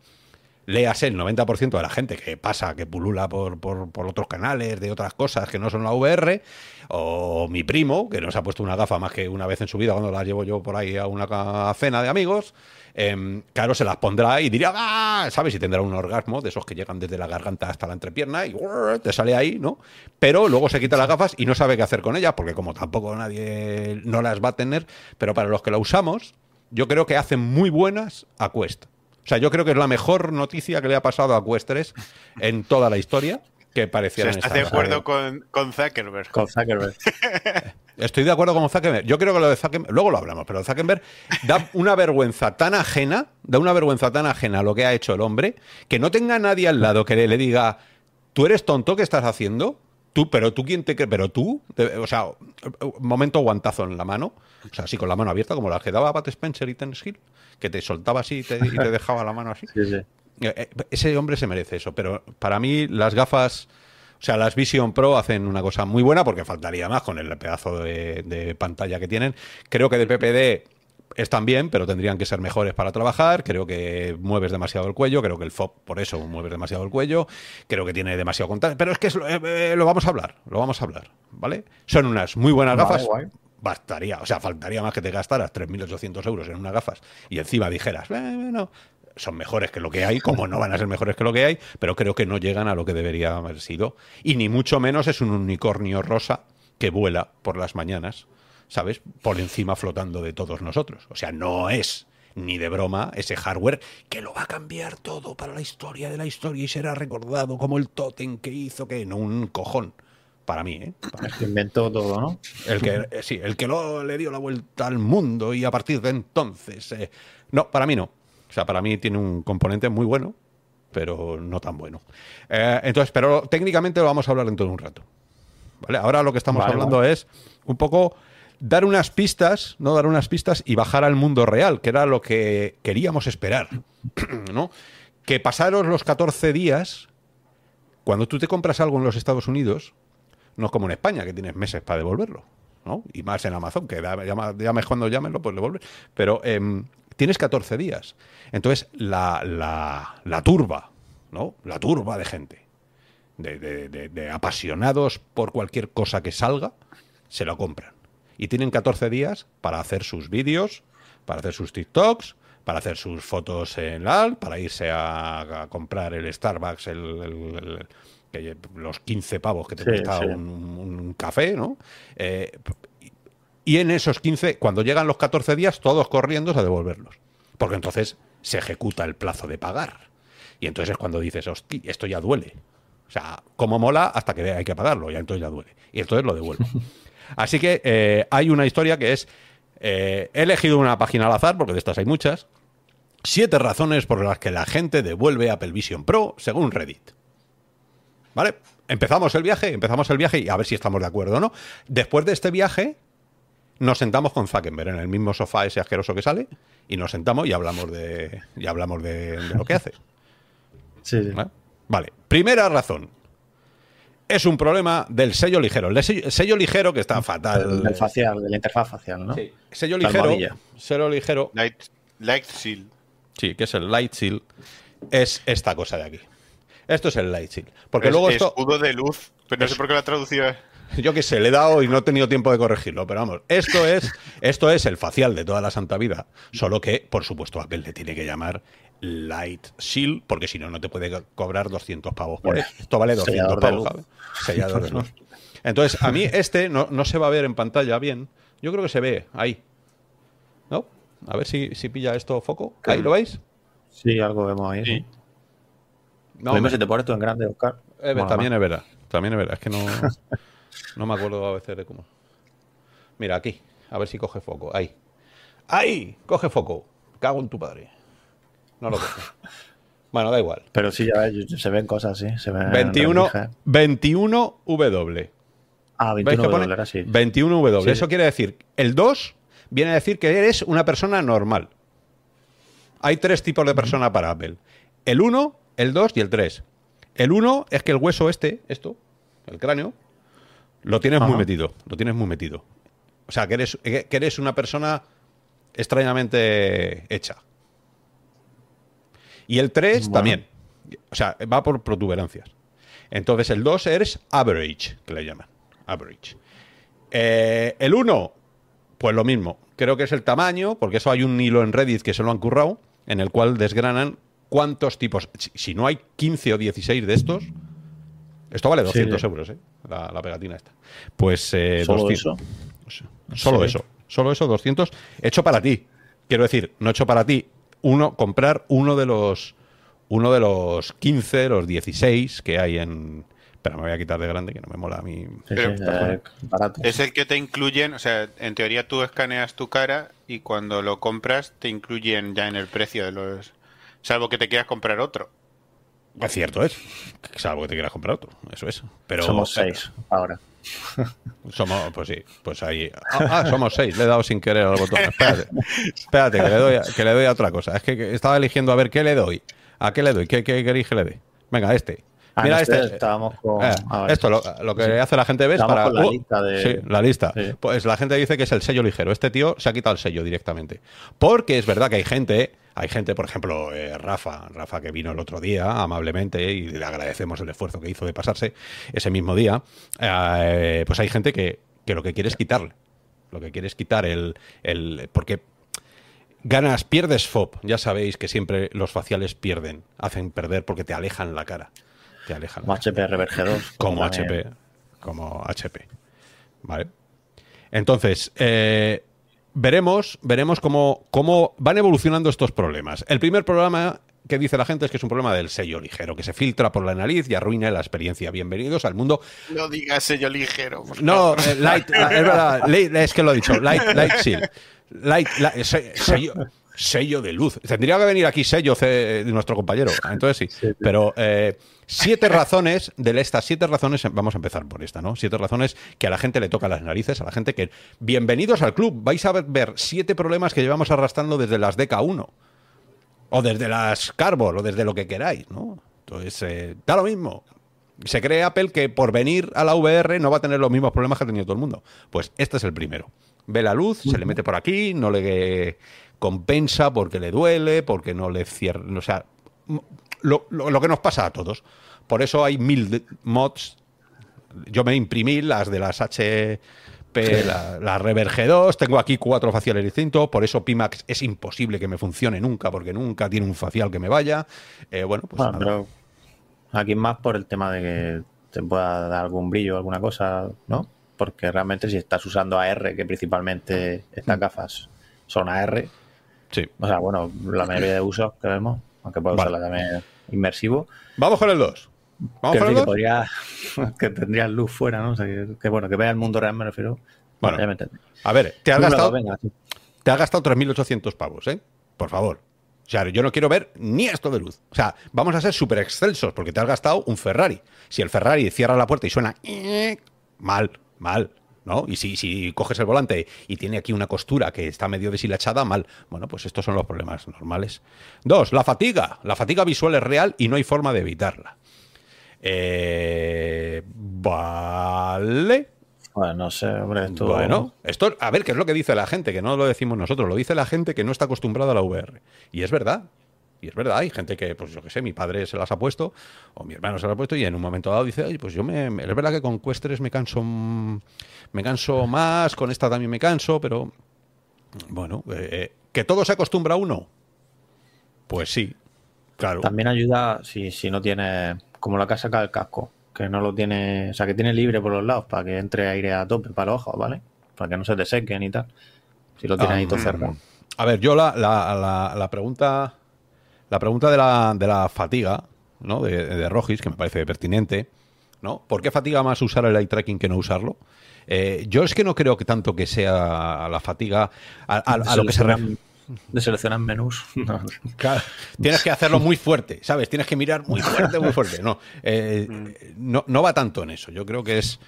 A: léase el 90% de la gente que pasa, que pulula por, por, otros canales, de otras cosas que no son la VR, o mi primo, que no se ha puesto una gafa más que una vez en su vida cuando la llevo yo por ahí a una cena de amigos, eh, claro, se las pondrá y diría, ¡ah! ¿sabes? Y tendrá un orgasmo de esos que llegan desde la garganta hasta la entrepierna y te sale ahí, ¿no? Pero luego se quita las gafas y no sabe qué hacer con ellas, porque como tampoco nadie no las va a tener, pero para los que la usamos, yo creo que hacen muy buenas a cuesta. O sea, yo creo que es la mejor noticia que le ha pasado a Questres en toda la historia que pareciera.
B: ¿Estás de acuerdo con, con, Zuckerberg?
C: Con Zuckerberg. [LAUGHS]
A: Estoy de acuerdo con Zuckerberg. Yo creo que lo de Zuckerberg, luego lo hablamos, pero Zuckerberg da una vergüenza tan ajena, da una vergüenza tan ajena a lo que ha hecho el hombre, que no tenga nadie al lado que le, le diga, ¿tú eres tonto? ¿Qué estás haciendo? Tú, pero tú quién te crees, pero tú, o sea, momento guantazo en la mano, o sea, así con la mano abierta, como la que daba Pat Spencer y Ten Hill, que te soltaba así y te, dejaba la mano así. Eh, eh, ese hombre se merece eso, pero para mí las gafas, o sea, las Vision Pro hacen una cosa muy buena porque faltaría más con el pedazo de, de pantalla que tienen. Creo que del PPD están bien, pero tendrían que ser mejores para trabajar. Creo que mueves demasiado el cuello. Creo que el FOB, por eso, mueves demasiado el cuello. Creo que tiene demasiado contacto. Pero es que eh, eh, lo vamos a hablar. Lo vamos a hablar. ¿Vale? Son unas muy buenas gafas. Bastaría, o sea, faltaría más que te gastaras 3.800 euros en unas gafas y encima dijeras, bueno, son mejores que lo que hay, como no van a ser mejores que lo que hay, pero creo que no llegan a lo que debería haber sido. Y ni mucho menos es un unicornio rosa que vuela por las mañanas, ¿sabes? Por encima flotando de todos nosotros. O sea, no es ni de broma ese hardware que lo va a cambiar todo para la historia de la historia y será recordado como el totem que hizo que no un cojón para mí, ¿eh?
C: el que inventó todo, ¿no?
A: El que, eh, sí, el que lo, le dio la vuelta al mundo y a partir de entonces... Eh, no, para mí no. O sea, para mí tiene un componente muy bueno, pero no tan bueno. Eh, entonces, pero técnicamente lo vamos a hablar dentro de un rato. ¿Vale? Ahora lo que estamos hablando es un poco dar unas pistas, ¿no? Dar unas pistas y bajar al mundo real, que era lo que queríamos esperar, [CLEARS THROAT] ¿no? Que pasaros los 14 días, cuando tú te compras algo en los Estados Unidos, no es como en España, que tienes meses para devolverlo. ¿no? Y más en Amazon, que llames cuando llames, lo puedes devolver. Pero em, tienes 14 días. Entonces, la, la, turba, ¿no? La turba de gente, de, apasionados por cualquier cosa que salga, se lo compran. Y tienen 14 días para hacer sus vídeos, para hacer sus TikToks, para hacer sus fotos en LAL, para irse a, comprar el Starbucks, el que los 15 pavos que te cuesta Un, café, ¿no? Eh, y en esos 15, cuando llegan los 14 días, todos corriendo a devolverlos. Porque entonces se ejecuta el plazo de pagar. Y entonces es cuando dices, hostia, esto ya duele. O sea, como mola hasta que hay que pagarlo, ya entonces ya duele. Y entonces lo devuelvo. [LAUGHS] Así que eh, hay una historia que es, eh, he elegido una página al azar, porque de estas hay muchas, siete razones por las que la gente devuelve Apple Vision Pro según Reddit. ¿Vale? Empezamos el viaje, empezamos el viaje y a ver si estamos de acuerdo o no. Después de este viaje, nos sentamos con Zuckerberg en el mismo sofá ese asqueroso que sale y nos sentamos y hablamos de, y hablamos de, lo que hace.
C: Sí, sí.
A: ¿Vale? Primera razón. Es un problema del sello ligero. El sello, ligero que está fatal.
C: Del facial, de la interfaz facial, ¿no? Sí.
A: Sello ligero. Sello ligero.
B: Light, light Seal.
A: Sí, que es el Light Seal. Es esta cosa de aquí. Esto es el Light Shield. Porque luego esto.
B: Escudo de luz, pero no sé por qué la traducido
A: Yo qué sé, le he dado y no he tenido tiempo de corregirlo, pero vamos, esto es, esto es el facial de toda la santa vida, solo que, por supuesto, Apple le tiene que llamar Light Shield, porque si no, no te puede cobrar 200 pavos por Esto vale 200 pavos, Sellador de [LAUGHS] luz. Entonces, a mí este no, no, se va a ver en pantalla bien. Yo creo que se ve ahí. ¿No? A ver si, si pilla esto foco. ¿Ahí lo veis?
C: Sí, algo vemos ahí. Sí. No, me... te pones tú en grande, Oscar.
A: Eh, también es verdad. También es verdad. Es que no, [LAUGHS] no me acuerdo a veces de cómo. Mira, aquí. A ver si coge foco. Ahí. ¡Ahí! Coge foco. Cago en tu padre. No lo coge. [LAUGHS] Bueno, da igual.
C: Pero sí, ya ves, se ven cosas, sí. Se ven
A: 21, 21 W.
C: Ah, 21 W, ahora sí.
A: 21 W. Eso quiere decir, el 2 viene a decir que eres una persona normal. Hay tres tipos de persona para Apple. El 1 el 2 y el 3. El 1 es que el hueso este, esto, el cráneo, lo tienes muy metido. Lo tienes muy metido. O sea, que eres, que eres una persona extrañamente hecha. Y el 3 también. O sea, va por protuberancias. Entonces el 2 eres average, que le llaman. Average. Eh, el 1, pues lo mismo. Creo que es el tamaño, porque eso hay un hilo en Reddit que se lo han currado, en el cual desgranan cuántos tipos. Si, no hay 15 o 16 de estos, esto vale 200 euros, ¿eh? La, pegatina esta. Pues eh,
C: ¿Solo Eso?
A: Solo eso. Solo eso, 200. Hecho para ti. Quiero decir, no hecho para ti. Uno, comprar uno de los. Uno de los 15, los 16 que hay en. Pero me voy a quitar de grande, que no me mola a mí.
B: es el que te incluyen, o sea, en teoría tú escaneas tu cara y cuando lo compras te incluyen ya en el precio de los salvo que te quieras comprar otro.
A: Es cierto es, salvo que te quieras comprar otro, eso es. Pero,
C: somos seis ahora.
A: Somos, pues sí, pues ahí. Ah, ah, somos seis, le he dado sin querer al botón. Espérate, espérate, que le, doy a, que le doy a otra cosa. Es que estaba eligiendo a ver qué le doy. ¿A qué le doy? ¿Qué, qué queréis que le dé? Venga, este.
C: Ah, Mira, este. Estábamos con...
A: Eh, esto, lo, que hace la gente ves para.
C: la uh, lista de...
A: Sí, la lista. Pues la gente dice que es el sello ligero. Este tío se ha quitado el sello directamente. Porque es verdad que hay gente hay gente, por ejemplo, eh, Rafa, Rafa que vino el otro día amablemente y le agradecemos el esfuerzo que hizo de pasarse ese mismo día, eh, pues hay gente que, lo que quiere es quitarle. Lo que quiere es quitar el... el porque ganas, pierdes FOB. Ya sabéis que siempre los faciales pierden, hacen perder porque te alejan la cara. Te alejan.
C: Como HP Reverge 2.
A: Como HP. Como HP. Vale. Entonces, eh, veremos, veremos cómo, cómo van evolucionando estos problemas. El primer problema que dice la gente es que es un problema del sello ligero, que se filtra por la nariz y arruina la experiencia. Bienvenidos al mundo.
B: No digas sello ligero.
A: No, eh, light, es verdad, es que lo he dicho, light, light seal. Light, sello, sello, de luz. Tendría que venir aquí sello de nuestro compañero. [LAUGHS] Entonces sí. Pero eh, siete razones, de estas siete razones, vamos a empezar por esta, ¿no? Siete razones que a la gente le toca las narices, a la gente que. Bienvenidos al club. Vais a ver siete problemas que llevamos arrastrando desde las DK1. O desde las Carbon, o desde lo que queráis, ¿no? Entonces, eh, da lo mismo. Se cree Apple que por venir a la VR no va a tener los mismos problemas que ha tenido todo el mundo. Pues este es el primero. Ve la luz, se le mete por aquí, no le compensa porque le duele, porque no le cierra. O sea, lo, que nos pasa a todos. Por eso hay mil mods. Yo me imprimí las de las HP la, la, Reverge 2, tengo aquí cuatro faciales distintos, por eso Pimax es imposible que me funcione nunca, porque nunca tiene un facial que me vaya. Eh, bueno, pues.
C: aquí más por el tema de que te pueda dar algún brillo, alguna cosa, ¿no? Porque realmente si estás usando AR, que principalmente estas mm. gafas son AR,
A: sí.
C: o sea, bueno, la mayoría de usos que vemos, aunque puede usarla también inmersivo.
A: Vamos con el 2.
C: Vamos que, que, podría, [LAUGHS] que tendría luz fuera, ¿no? O sea, que, bueno, que vea el mundo real, me refiero.
A: Bueno, a ver, te has gastado, te has gastado 3.800 pavos, ¿eh? Por favor. O sea, yo no quiero ver ni esto de luz. O sea, vamos a ser súper excelsos porque te has gastado un Ferrari. Si el Ferrari cierra la puerta y suena mal, mal, ¿no? Y si, si coges el volante y tiene aquí una costura que está medio deshilachada, mal. Bueno, pues estos son los problemas normales. Dos, la fatiga. La fatiga visual es real y no hay forma de evitarla. Eh, vale.
C: Bueno, no sé, hombre, esto...
A: Bueno, esto, a ver, ¿qué es lo que dice la gente? Que no lo decimos nosotros, lo dice la gente que no está acostumbrada a la VR. Y es verdad. Y es verdad, hay gente que, pues yo qué sé, mi padre se las ha puesto, o mi hermano se las ha puesto, y en un momento dado dice, oye, pues yo me. Es verdad que con Questres me canso. Me canso más, con esta también me canso, pero. Bueno, eh, eh, ¿que todo se acostumbra a uno? Pues sí, claro.
C: También ayuda si, si no tiene como la casa acá del casco, que no lo tiene, o sea, que tiene libre por los lados para que entre aire a tope para los ojos, ¿vale? Para que no se te sequen y tal. Si lo tiene ahí todo ah, cerrado.
A: A ver, yo la, la, la, pregunta la pregunta de la, de la fatiga, ¿no? De, de, Rogis, que me parece pertinente, ¿no? ¿Por qué fatiga más usar el eye tracking que no usarlo? Eh, yo es que no creo que tanto que sea la fatiga a, lo que se refiere
C: de seleccionar menús. [LAUGHS]
A: tienes que hacerlo muy fuerte, ¿sabes? Tienes que mirar muy fuerte, muy fuerte. No, eh, no, no, va tanto en eso. Yo creo que es,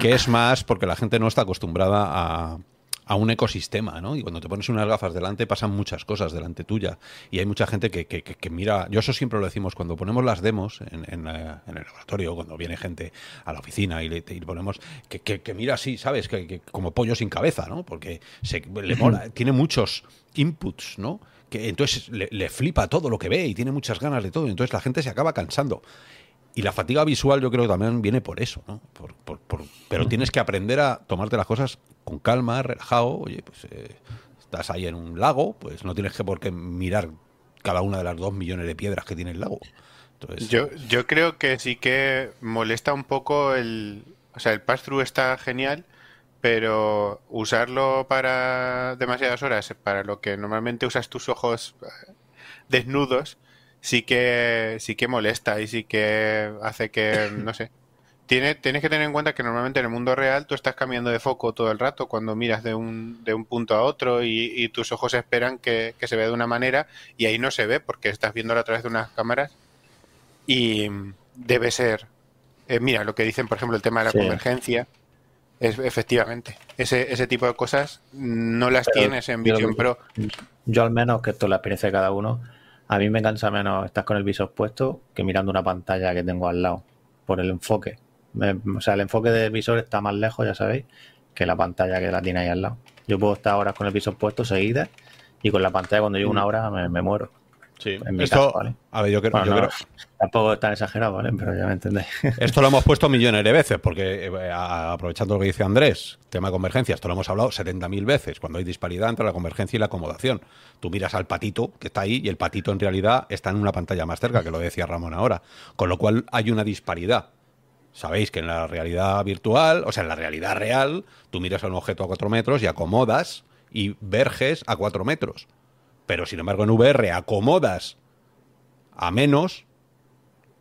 A: que es más porque la gente no está acostumbrada a, a un ecosistema, ¿no? Y cuando te pones unas gafas delante pasan muchas cosas delante tuya y hay mucha gente que, que, que mira, yo eso siempre lo decimos, cuando ponemos las demos en, en, eh, el laboratorio, cuando viene gente a la oficina y le, ponemos que, mira así, ¿sabes? Que, como pollo sin cabeza, ¿no? Porque se, le mola, tiene muchos inputs, ¿no? Que entonces le, le flipa todo lo que ve y tiene muchas ganas de todo, y entonces la gente se acaba cansando. Y la fatiga visual yo creo que también viene por eso, ¿no? pero tienes que aprender a tomarte las cosas con calma, relajado. Oye, pues eh, estás ahí en un lago, pues no tienes que por qué mirar cada una de las dos millones de piedras que tiene el lago.
B: Yo, yo creo que sí que molesta un poco el... O sea, el pass-through está genial, pero usarlo para demasiadas horas, para lo que normalmente usas tus ojos eh, desnudos, sí que sí que molesta y sí que hace que, no sé. Tiene, tienes que tener en cuenta que normalmente en el mundo real tú estás cambiando de foco todo el rato cuando miras de un, de un punto a otro y, tus ojos esperan que, se vea de una manera y ahí no se ve porque estás viéndolo a través de unas cámaras y debe ser... Eh, mira, lo que dicen, por ejemplo, el tema de la convergencia, es efectivamente, ese, ese tipo de cosas no las tienes en Vision Pro.
C: Yo al menos, que esto es la experiencia de cada uno, a mí me cansa menos estar con el visor puesto que mirando una pantalla que tengo al lado, por el enfoque. O sea, el enfoque del visor está más lejos, ya sabéis, que la pantalla que la tiene ahí al lado. Yo puedo estar horas con el visor puesto seguida y con la pantalla cuando llevo una hora me, muero.
A: Sí, en mi Esto, ¿vale? A ver, yo creo, yo creo, [LAUGHS]
C: Tampoco tan exagerado, ¿vale? Pero ya me entendéis. [LAUGHS]
A: Esto lo hemos puesto millones de veces, porque eh, aprovechando lo que dice Andrés, tema de convergencia, esto lo hemos hablado 70.000 veces, cuando hay disparidad entre la convergencia y la acomodación. Tú miras al patito que está ahí y el patito en realidad está en una pantalla más cerca, que lo decía Ramón ahora. Con lo cual hay una disparidad. Sabéis que en la realidad virtual, o sea, en la realidad real, tú miras a un objeto a 4 metros y acomodas y verges a 4 metros. Pero sin embargo en VR acomodas a menos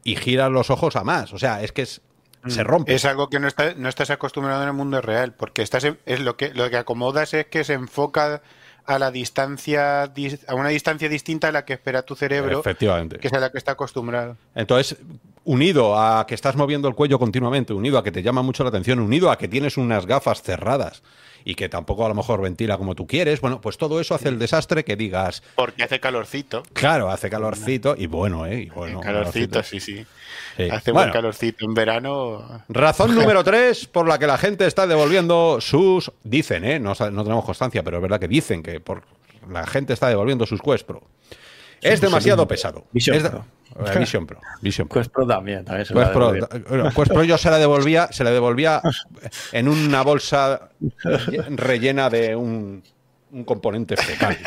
A: y giras los ojos a más. O sea, es que es, se mm. rompe.
B: Es algo que no, no estás acostumbrado en el mundo real, porque estás es lo que lo que acomodas es que se enfoca a la distancia a una distancia distinta a la que espera tu cerebro,
A: Efectivamente.
B: que es a la que está acostumbrado.
A: Entonces, unido a que estás moviendo el cuello continuamente, unido a que te llama mucho la atención, unido a que tienes unas gafas cerradas y que tampoco a lo mejor ventila como tú quieres, bueno, pues todo eso hace el desastre que digas.
B: Porque hace calorcito.
A: Claro, hace calorcito y bueno, ¿eh? Y bueno,
B: calorcito, sí, sí. Hace buen calorcito en verano.
A: Razón [LAUGHS] número tres por la que la gente está devolviendo sus. Dicen, ¿eh? No, tenemos constancia, pero es verdad que dicen que por la gente está devolviendo sus Quest Pro. Es demasiado pesado. Eh, Vision Pro. Vision
C: Pro. Quest Pro también. también
A: se Quest, Pro, Quest Pro yo se la devolvía, se la devolvía en una bolsa rellena de un, un componente fecal.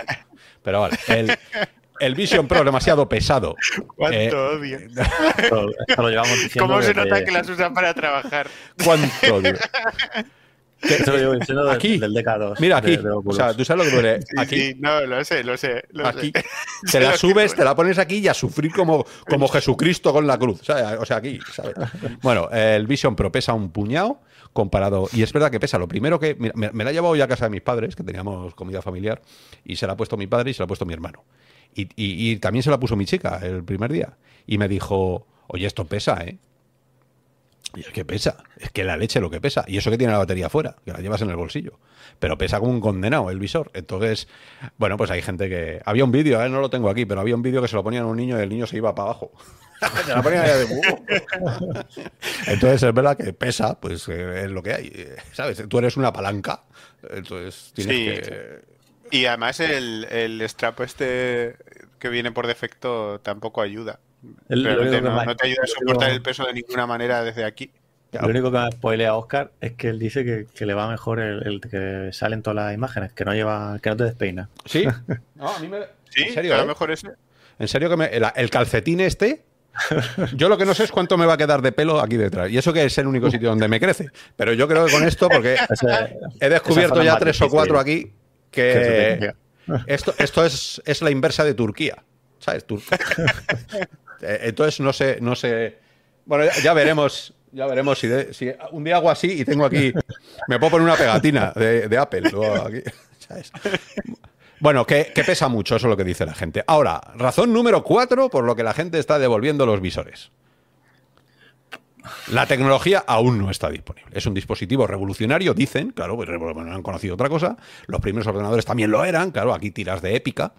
A: Pero vale, el, el Vision Pro demasiado pesado.
B: ¿Cuánto eh, odio? ¿Cómo se nota que las usan para trabajar?
A: ¿Cuánto odio?
C: Aquí, del
A: Mira, aquí. o sea, tú sabes lo que pone. Aquí.
B: Sí, no, lo sé, lo sé. aquí. [LAUGHS]
A: Te la subes, te la pones aquí y a sufrir como, como [LAUGHS] Jesucristo con la cruz. O sea, aquí, ¿sabes? Bueno, el Vision Pro pesa un puñado comparado. Y es verdad que pesa. Lo primero que. me, la he llevado ya a casa de mis padres, que teníamos comida familiar, y se la ha puesto mi padre y se la ha puesto mi hermano. Y, y también se la puso mi chica el primer día. Y me dijo, oye, esto pesa, ¿eh? Y es que pesa, es que la leche lo que pesa. Y eso que tiene la batería fuera, que la llevas en el bolsillo. Pero pesa como un condenado el visor. Entonces, bueno, pues hay gente que. Había un vídeo, ¿eh? no lo tengo aquí, pero había un vídeo que se lo ponían a un niño y el niño se iba para abajo. [LAUGHS] se la ponían de... [LAUGHS] Entonces es verdad que pesa, pues eh, es lo que hay. ¿Sabes? Tú eres una palanca. Entonces tienes que.
B: Y además el, el strap este que viene por defecto tampoco ayuda no, te ayuda a soportar el peso de ninguna manera desde aquí.
C: Lo único que me spoilea a Oscar es que él dice que, le va mejor el, que salen todas las imágenes, que no lleva, que no te despeina.
A: Sí, [LAUGHS]
B: no, a mí me. ¿Sí? ¿En serio? ¿eh? mejor ese?
A: En serio que me, el, calcetín este. Yo lo que no sé es cuánto me va a quedar de pelo aquí detrás. Y eso que es el único sitio donde me crece. Pero yo creo que con esto, porque [LAUGHS] he descubierto ya tres o cuatro aquí, que esto, esto es, es la inversa de Turquía. ¿Sabes? Turquía. [LAUGHS] Eh, entonces no sé, no sé. Bueno, ya, veremos. Ya veremos si, un día hago así y tengo aquí. Me puedo poner una pegatina de, Apple. [LAUGHS] Bueno, que, pesa mucho, eso es lo que dice la gente. Ahora, razón número cuatro por lo que la gente está devolviendo los visores. La tecnología aún no está disponible. Es un dispositivo revolucionario, dicen, claro, pues, no han conocido otra cosa. Los primeros ordenadores también lo eran, claro, aquí tiras de épica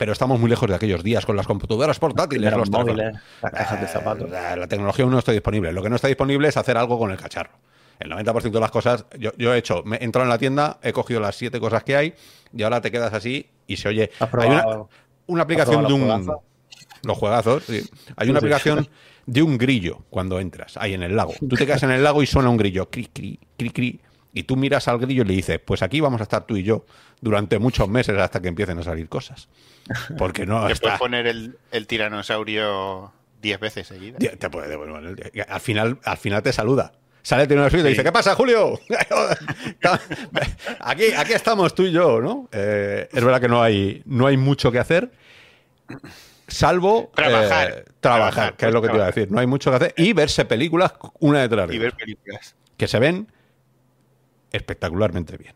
A: pero estamos muy lejos de aquellos días con las computadoras portátiles, los
C: móviles, las cajas de zapatos.
A: La, tecnología aún no está disponible. Lo que no está disponible es hacer algo con el cacharro. El 90% de las cosas, yo, he hecho, me he entrado en la tienda, he cogido las siete cosas que hay y ahora te quedas así y se oye. Hay una, aplicación de un. Los juegazos, sí. Hay una aplicación de un grillo cuando entras ahí en el lago. Tú te quedas en el lago y suena un grillo, cri, cri, cri, cri. Y tú miras al grillo y le dices, pues aquí vamos a estar tú y yo durante muchos meses hasta que empiecen a salir cosas. Porque no.
B: Te puedes poner el, tiranosaurio 10 veces seguida.
A: Te puede, al, final, al final te saluda. Sale el tiranosaurio y te dice: ¿Qué pasa, Julio? [LAUGHS] aquí, aquí estamos tú y yo, ¿no? Eh, es verdad que no hay, no hay mucho que hacer. Salvo
B: trabajar,
A: eh, trabajar, que es lo que te iba a decir. No hay mucho que hacer. Y verse películas una detrás de
B: otra. Y ver películas.
A: Que se ven espectacularmente bien.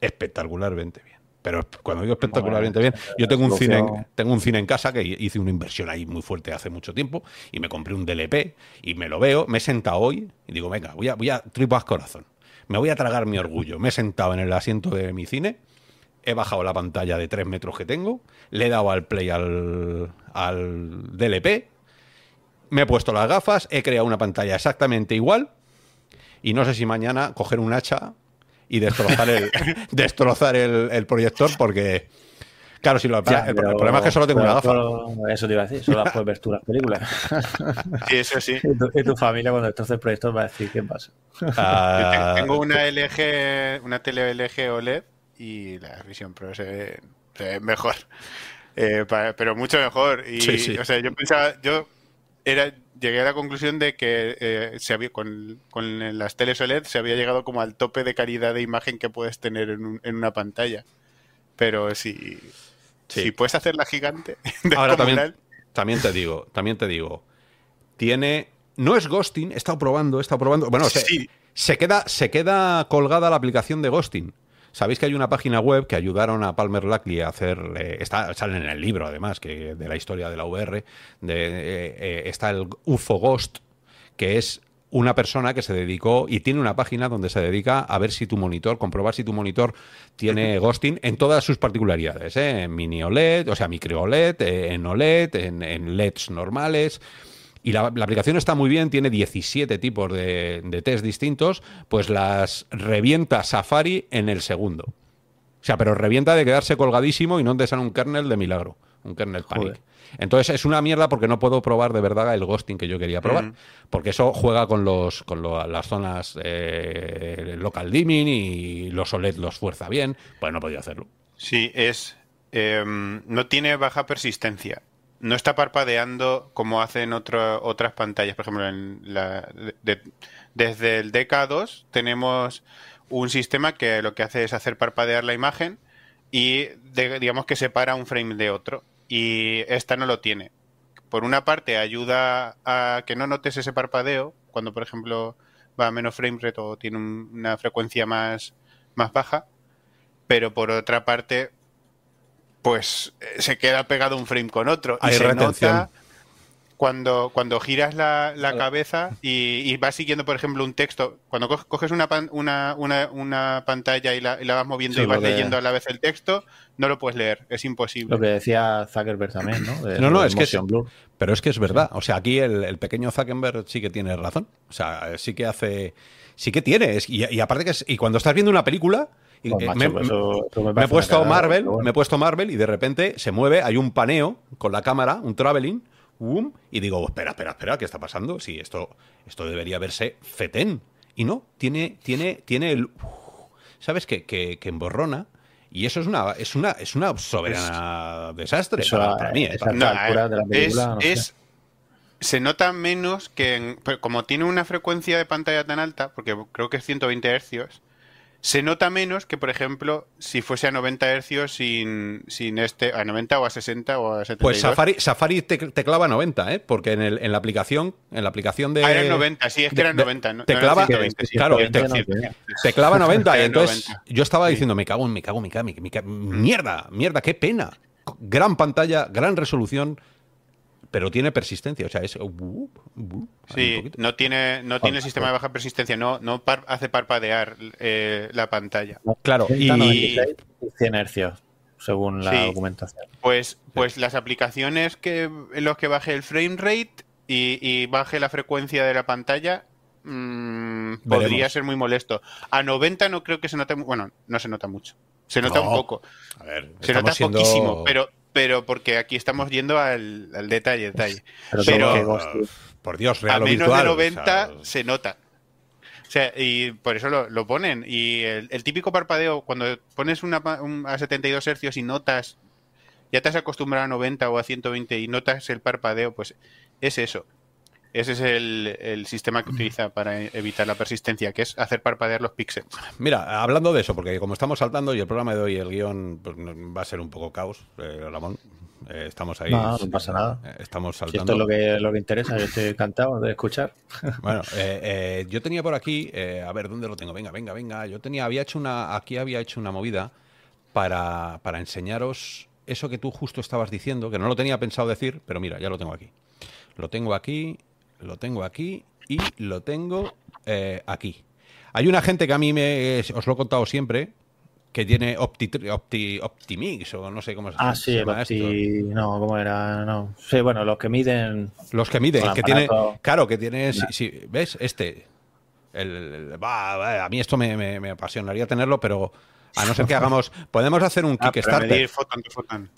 A: Espectacularmente bien. Pero cuando digo espectacularmente bien, yo tengo un cine, en, tengo un cine en casa que hice una inversión ahí muy fuerte hace mucho tiempo y me compré un DLP y me lo veo, me he sentado hoy y digo, venga, voy a, voy a tripas corazón. Me voy a tragar mi orgullo. Me he sentado en el asiento de mi cine, he bajado la pantalla de 3 metros que tengo, le he dado al play al, al DLP, me he puesto las gafas, he creado una pantalla exactamente igual y no sé si mañana coger un hacha y destrozar el, [LAUGHS] destrozar el, proyector porque Claro, si lo, el, problema es que solo tengo una gafa.
C: eso te iba a decir, solo puedes ver tú las películas. [LAUGHS]
B: Sí, eso sí.
C: Y tu, familia cuando estás el proyecto va a decir qué pasa.
B: Ah, tengo una LG, una tele LG OLED y la Vision Pro se ve, mejor. Eh, pero mucho mejor. Y, O sea, yo pensaba, yo era, llegué a la conclusión de que eh, se había, con, las teles OLED se había llegado como al tope de calidad de imagen que puedes tener en, una pantalla. Pero si, si puedes hacerla gigante, [LAUGHS]
A: ahora también, también te digo, también te digo, tiene, no es ghosting, he estado probando, he estado probando, bueno, se, queda, se queda colgada la aplicación de ghosting. Sabéis que hay una página web que ayudaron a Palmer Luckey a hacer, eh, está, sale en el libro además, que de la historia de la VR, de, eh, eh, está el UFO Ghost, que es una persona que se dedicó y tiene una página donde se dedica a ver si tu monitor, comprobar si tu monitor tiene [LAUGHS] ghosting en todas sus particularidades, en mini OLED, o sea, micro OLED, en OLED, en, en LEDs normales. Y la, aplicación está muy bien, tiene 17 tipos de, de test distintos, pues las revienta Safari en el segundo. O sea, pero revienta de quedarse colgadísimo y no te sale un kernel de milagro, un kernel panic. Entonces es una mierda porque no puedo probar de verdad el ghosting que yo quería probar. Porque eso juega con los con las zonas eh, local dimming y los OLED los fuerza bien. Pues no podía hacerlo.
B: Sí, es. Em, no tiene baja persistencia no está parpadeando como hacen otras pantallas. Por ejemplo, en la, desde el DK2 tenemos un sistema que lo que hace es hacer parpadear la imagen y digamos que separa un frame de otro. Y esta no lo tiene. Por una parte ayuda a que no notes ese parpadeo cuando, por ejemplo, va a menos frame rate o tiene una frecuencia más, más baja. Pero por otra parte pues eh, se queda pegado un frame con otro.
A: Hay y se nota
B: cuando, cuando giras la, cabeza y, vas siguiendo, por ejemplo, un texto, cuando coges una, una, una, pantalla y la, vas moviendo y vas leyendo a la vez el texto, no lo puedes leer, es imposible.
C: Lo que decía Zuckerberg también, ¿no?
A: no, no, es que pero es que es verdad. O sea, aquí el, pequeño Zuckerberg sí que tiene razón. O sea, sí que hace, sí que tiene. Y, y aparte que es, y cuando estás viendo una película, me, he puesto Marvel, me he puesto Marvel y de repente se mueve, hay un paneo con la cámara, un traveling, y digo, espera, espera, espera, ¿qué está pasando? Sí, esto, esto debería verse fetén. Y no, tiene, tiene, tiene el. ¿Sabes qué? Que, que emborrona. Y eso es una, es una, es una soberana desastre para, mí.
B: es, se nota menos que como tiene una frecuencia de pantalla tan alta, porque creo que es 120 Hz, se nota menos que, por ejemplo, si fuese a 90 Hz sin, sin este, a 90 o a 60 o a 72.
A: Pues Safari, Safari te, clava 90, ¿eh? Porque en, el, en la aplicación, en la aplicación de.
B: Ah, era 90, sí, es que era 90.
A: te clava, claro, te, clava 90. y entonces yo estaba diciendo, me cago, me cago, me cago, me cago, mierda, mierda, qué pena. Gran pantalla, gran resolución pero tiene persistencia, o sea, es... Uh, uh,
B: sí, no tiene, no tiene sistema de baja persistencia, no, no hace parpadear eh, la pantalla.
A: Claro, y...
C: 100 hercios, según la documentación.
B: Pues, pues las aplicaciones que, en los que baje el frame rate y, baje la frecuencia de la pantalla, mm, podría ser muy molesto. A 90 no creo que se note, bueno, no se nota mucho. Se nota un poco. A ver, se nota poquísimo, pero pero porque aquí estamos yendo al, detalle, detalle. Pero,
A: por Dios, real
B: a menos de 90 se nota. O sea, y por eso lo, ponen. Y el, típico parpadeo, cuando pones una, a 72 hercios y notas, ya te has acostumbrado a 90 o a 120 y notas el parpadeo, pues es eso. Ese es el, sistema que utiliza para evitar la persistencia, que es hacer parpadear los píxeles.
A: Mira, hablando de eso, porque como estamos saltando y el programa de hoy, el guion pues, va a ser un poco caos, eh, Ramón. Eh, estamos ahí.
C: No, no pasa nada.
A: Eh, estamos saltando.
C: esto es lo que, lo que interesa, yo estoy encantado de escuchar. [LAUGHS]
A: Bueno, yo tenía por aquí, a ver, ¿dónde lo tengo? Venga, venga, venga. Yo tenía, había hecho una, aquí había hecho una movida para, para enseñaros eso que tú justo estabas diciendo, que no lo tenía pensado decir, pero mira, ya lo tengo aquí. Lo tengo aquí lo tengo aquí y lo tengo eh, aquí. Hay una gente que a mí me, os lo he contado siempre, que tiene Opti, Opti, Optimix o no sé cómo se,
C: ah, sí, llama Opti, No, ¿cómo era? No. Sí, bueno, los que miden...
A: Los que miden, que tiene... Claro, que tiene... Si, ¿Ves? Este... El, a mí esto me, apasionaría tenerlo, pero A no ser que hagamos. Podemos hacer un ah, Kickstarter.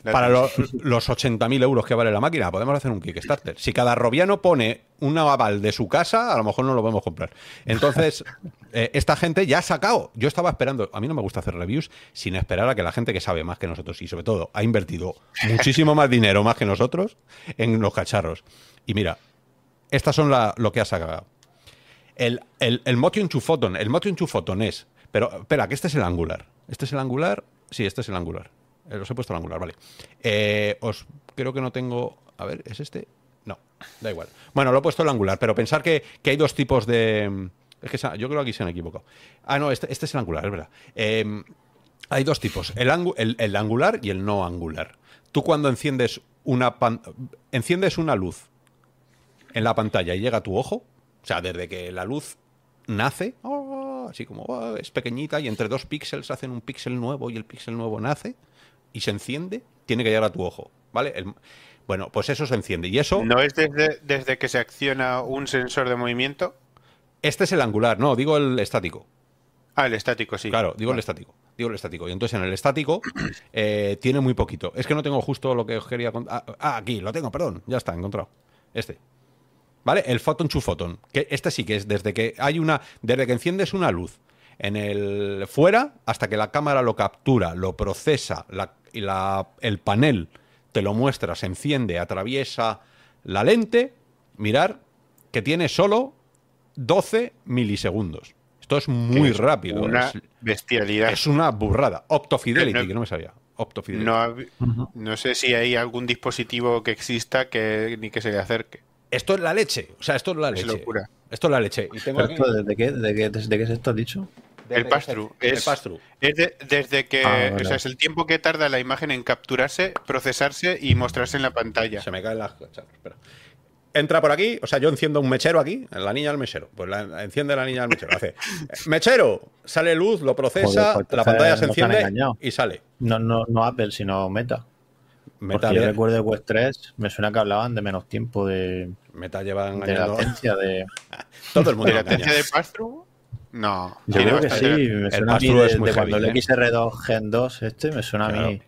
A: Para [LAUGHS] los, los 80.000 euros que vale la máquina, podemos hacer un Kickstarter. Si cada robiano pone un aval de su casa, a lo mejor no lo podemos comprar. Entonces, [LAUGHS] eh, esta gente ya ha sacado. Yo estaba esperando. A mí no me gusta hacer reviews sin esperar a que la gente que sabe más que nosotros y sobre todo ha invertido [LAUGHS] muchísimo más dinero más que nosotros en los cacharros. Y mira, estas son lo que ha sacado. El, el, el Motion to Photon. El Motion to Photon es. Pero espera, que este es el angular. ¿Este es el angular? Sí, este es el angular. Eh, los he puesto el angular, vale. Eh, os creo que no tengo. A ver, ¿es este? No, da igual. Bueno, lo he puesto el angular, pero pensar que, hay dos tipos de. Es que yo creo que aquí se han equivocado. Ah, no, este, este es el angular, es verdad. Em, hay dos tipos, el, angular y el no angular. Tú cuando enciendes una, enciendes una luz en la pantalla y llega a tu ojo, o sea, desde que la luz nace, así como oh, es pequeñita y entre dos píxeles hacen un píxel nuevo y el píxel nuevo nace y se enciende, tiene que llegar a tu ojo, ¿vale? bueno, pues eso se enciende y eso...
B: ¿No es desde, desde que se acciona un sensor de movimiento?
A: Este es el angular, no, digo el estático.
B: Ah, el estático, sí.
A: Claro, digo el estático. Digo el estático. Y entonces en el estático [CLEARS THROAT] eh, tiene muy poquito. Es que no tengo justo lo que os quería contar. Ah, ah, aquí, lo tengo, perdón. Ya está, encontrado. Este. ¿Vale? El photon to photon. Que este sí que es desde que hay una. Desde que enciendes una luz en el fuera hasta que la cámara lo captura, lo procesa y la, el panel te lo muestra, se enciende, atraviesa la lente, mirar que tiene solo 12 milisegundos. Esto es muy rápido.
B: Una bestialidad.
A: Es una burrada. Optofidelity, que no me sabía.
B: Optofidelity. No, no sé si hay algún dispositivo que exista que ni que se le acerque.
A: Esto es la leche. O sea, esto es la leche.
B: locura.
A: Esto es la leche.
C: Y tengo ¿desde, qué, desde, qué es esto dicho?
B: el pass-through. Es, desde que. Ah, o sea, es el tiempo que tarda la imagen en capturarse, procesarse y mostrarse en la pantalla.
A: Se me caen las. Espera. Entra por aquí, o sea, yo enciendo un mechero aquí, la niña del mechero. Pues la, enciende la niña del mechero. Hace. Mechero, sale luz, lo procesa, pues la pantalla se enciende y sale.
C: No, no, no Apple, sino Meta. Meta yo recuerdo de Quest 3, me suena que hablaban de menos tiempo de.
A: Meta lleva
C: engañando. De latencia [LAUGHS] de.
A: Todo el mundo.
B: ¿De latencia de pass-through? No.
C: Yo creo que sí. Me suena a mí de, cuando el ¿eh? XR2 Gen 2, este, me suena a mí.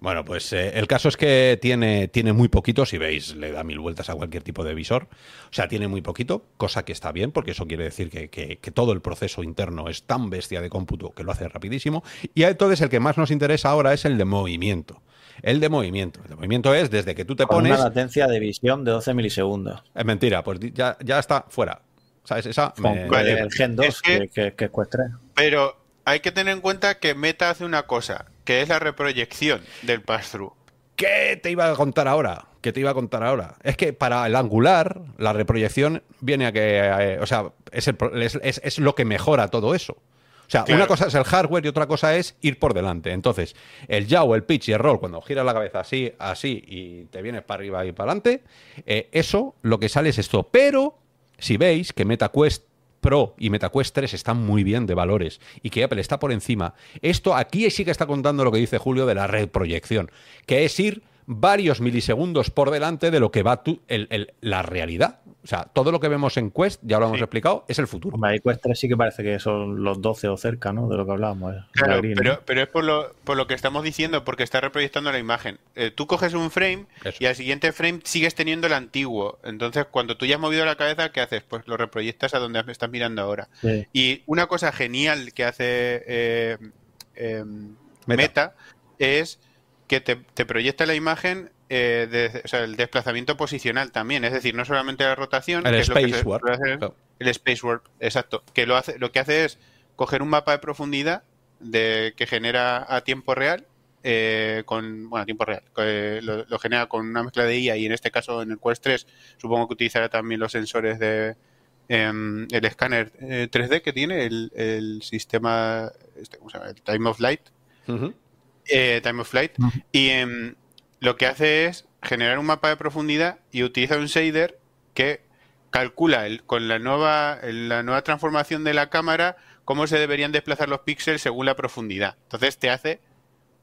A: Bueno, pues eh, el caso es que tiene, tiene muy poquito, si veis, le da mil vueltas a cualquier tipo de visor. O sea, tiene muy poquito, cosa que está bien, porque eso quiere decir que, que, todo el proceso interno es tan bestia de cómputo que lo hace rapidísimo. Y entonces el que más nos interesa ahora es el de movimiento. El de movimiento. El de movimiento es desde que tú te pones.
C: Una latencia de visión de 12 milisegundos.
A: Es mentira, pues ya, ya está fuera. ¿Sabes? Esa.
C: El Gen 2, que, que, que,
B: Pero hay que tener en cuenta que Meta hace una cosa, que es la reproyección del pass-through.
A: ¿Qué te iba a contar ahora? ¿Qué te iba a contar ahora? Es que para el angular, la reproyección viene a que. Eh, o sea, es, es, lo que mejora todo eso. O sea, una cosa es el hardware y otra cosa es ir por delante. Entonces, el yaw, el pitch y el roll, cuando giras la cabeza así, así y te vienes para arriba y para adelante, eh, eso lo que sale es esto. Pero, si veis que MetaQuest Pro y MetaQuest 3 están muy bien de valores y que Apple está por encima. Esto aquí sí que está contando lo que dice Julio de la red proyección, que es ir varios milisegundos por delante de lo que va tu, la realidad. O sea, todo lo que vemos en Quest, ya lo hemos explicado, es el futuro.
C: Hombre, Quest 3 sí que parece que son los 12 o cerca, ¿no? De lo que hablábamos. Eh.
B: Claro, pero, es por lo, por lo que estamos diciendo, porque está reproyectando la imagen. Eh, tú coges un frame y al siguiente frame sigues teniendo el antiguo. Entonces, cuando tú ya has movido la cabeza, ¿qué haces? Pues lo reproyectas a donde estás mirando ahora. Y una cosa genial que hace eh, Meta es que te, proyecta la imagen, eh, o sea, el desplazamiento posicional también, es decir, no solamente la rotación,
A: el Space
B: el Space Warp, exacto, que lo hace, lo que hace es coger un mapa de profundidad de, que genera a tiempo real, eh, con, bueno, a tiempo real, eh, lo, genera con una mezcla de IA y en este caso en el Quest 3 supongo que utilizará también los sensores de em, el escáner 3D que tiene el, sistema, este, ¿cómo se llama? El Time of Light. Eh, Time of Flight, y em, lo que hace es generar un mapa de profundidad y utiliza un shader que calcula el, con la nueva, la nueva transformación de la cámara cómo se deberían desplazar los píxeles según la profundidad. Entonces te hace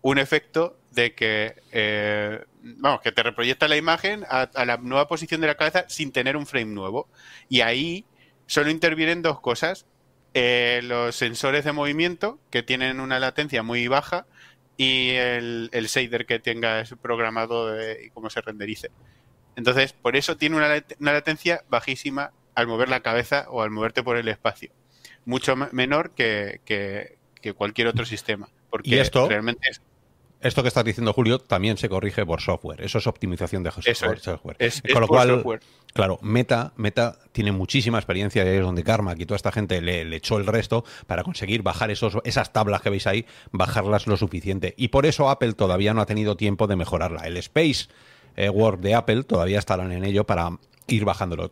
B: un efecto de que, eh, vamos, que te reproyecta la imagen a, la nueva posición de la cabeza sin tener un frame nuevo. Y ahí solo intervienen dos cosas. eh, los sensores de movimiento que tienen una latencia muy baja y el, el shader que tenga programado y cómo se renderice. Entonces, por eso tiene una, latencia bajísima al mover la cabeza o al moverte por el espacio. Mucho menor que, cualquier otro sistema. Porque
A: ¿Y esto, realmente esto que estás diciendo, Julio, también se corrige por software. Eso es optimización de software. Con lo cual, claro, Meta, Meta tiene muchísima experiencia de ahí es donde Karma y toda esta gente le, le, echó el resto para conseguir bajar esos, esas tablas que veis ahí, bajarlas lo suficiente. Y por eso Apple todavía no ha tenido tiempo de mejorarla. El Space eh, Word de Apple todavía estarán en ello para ir bajándolo.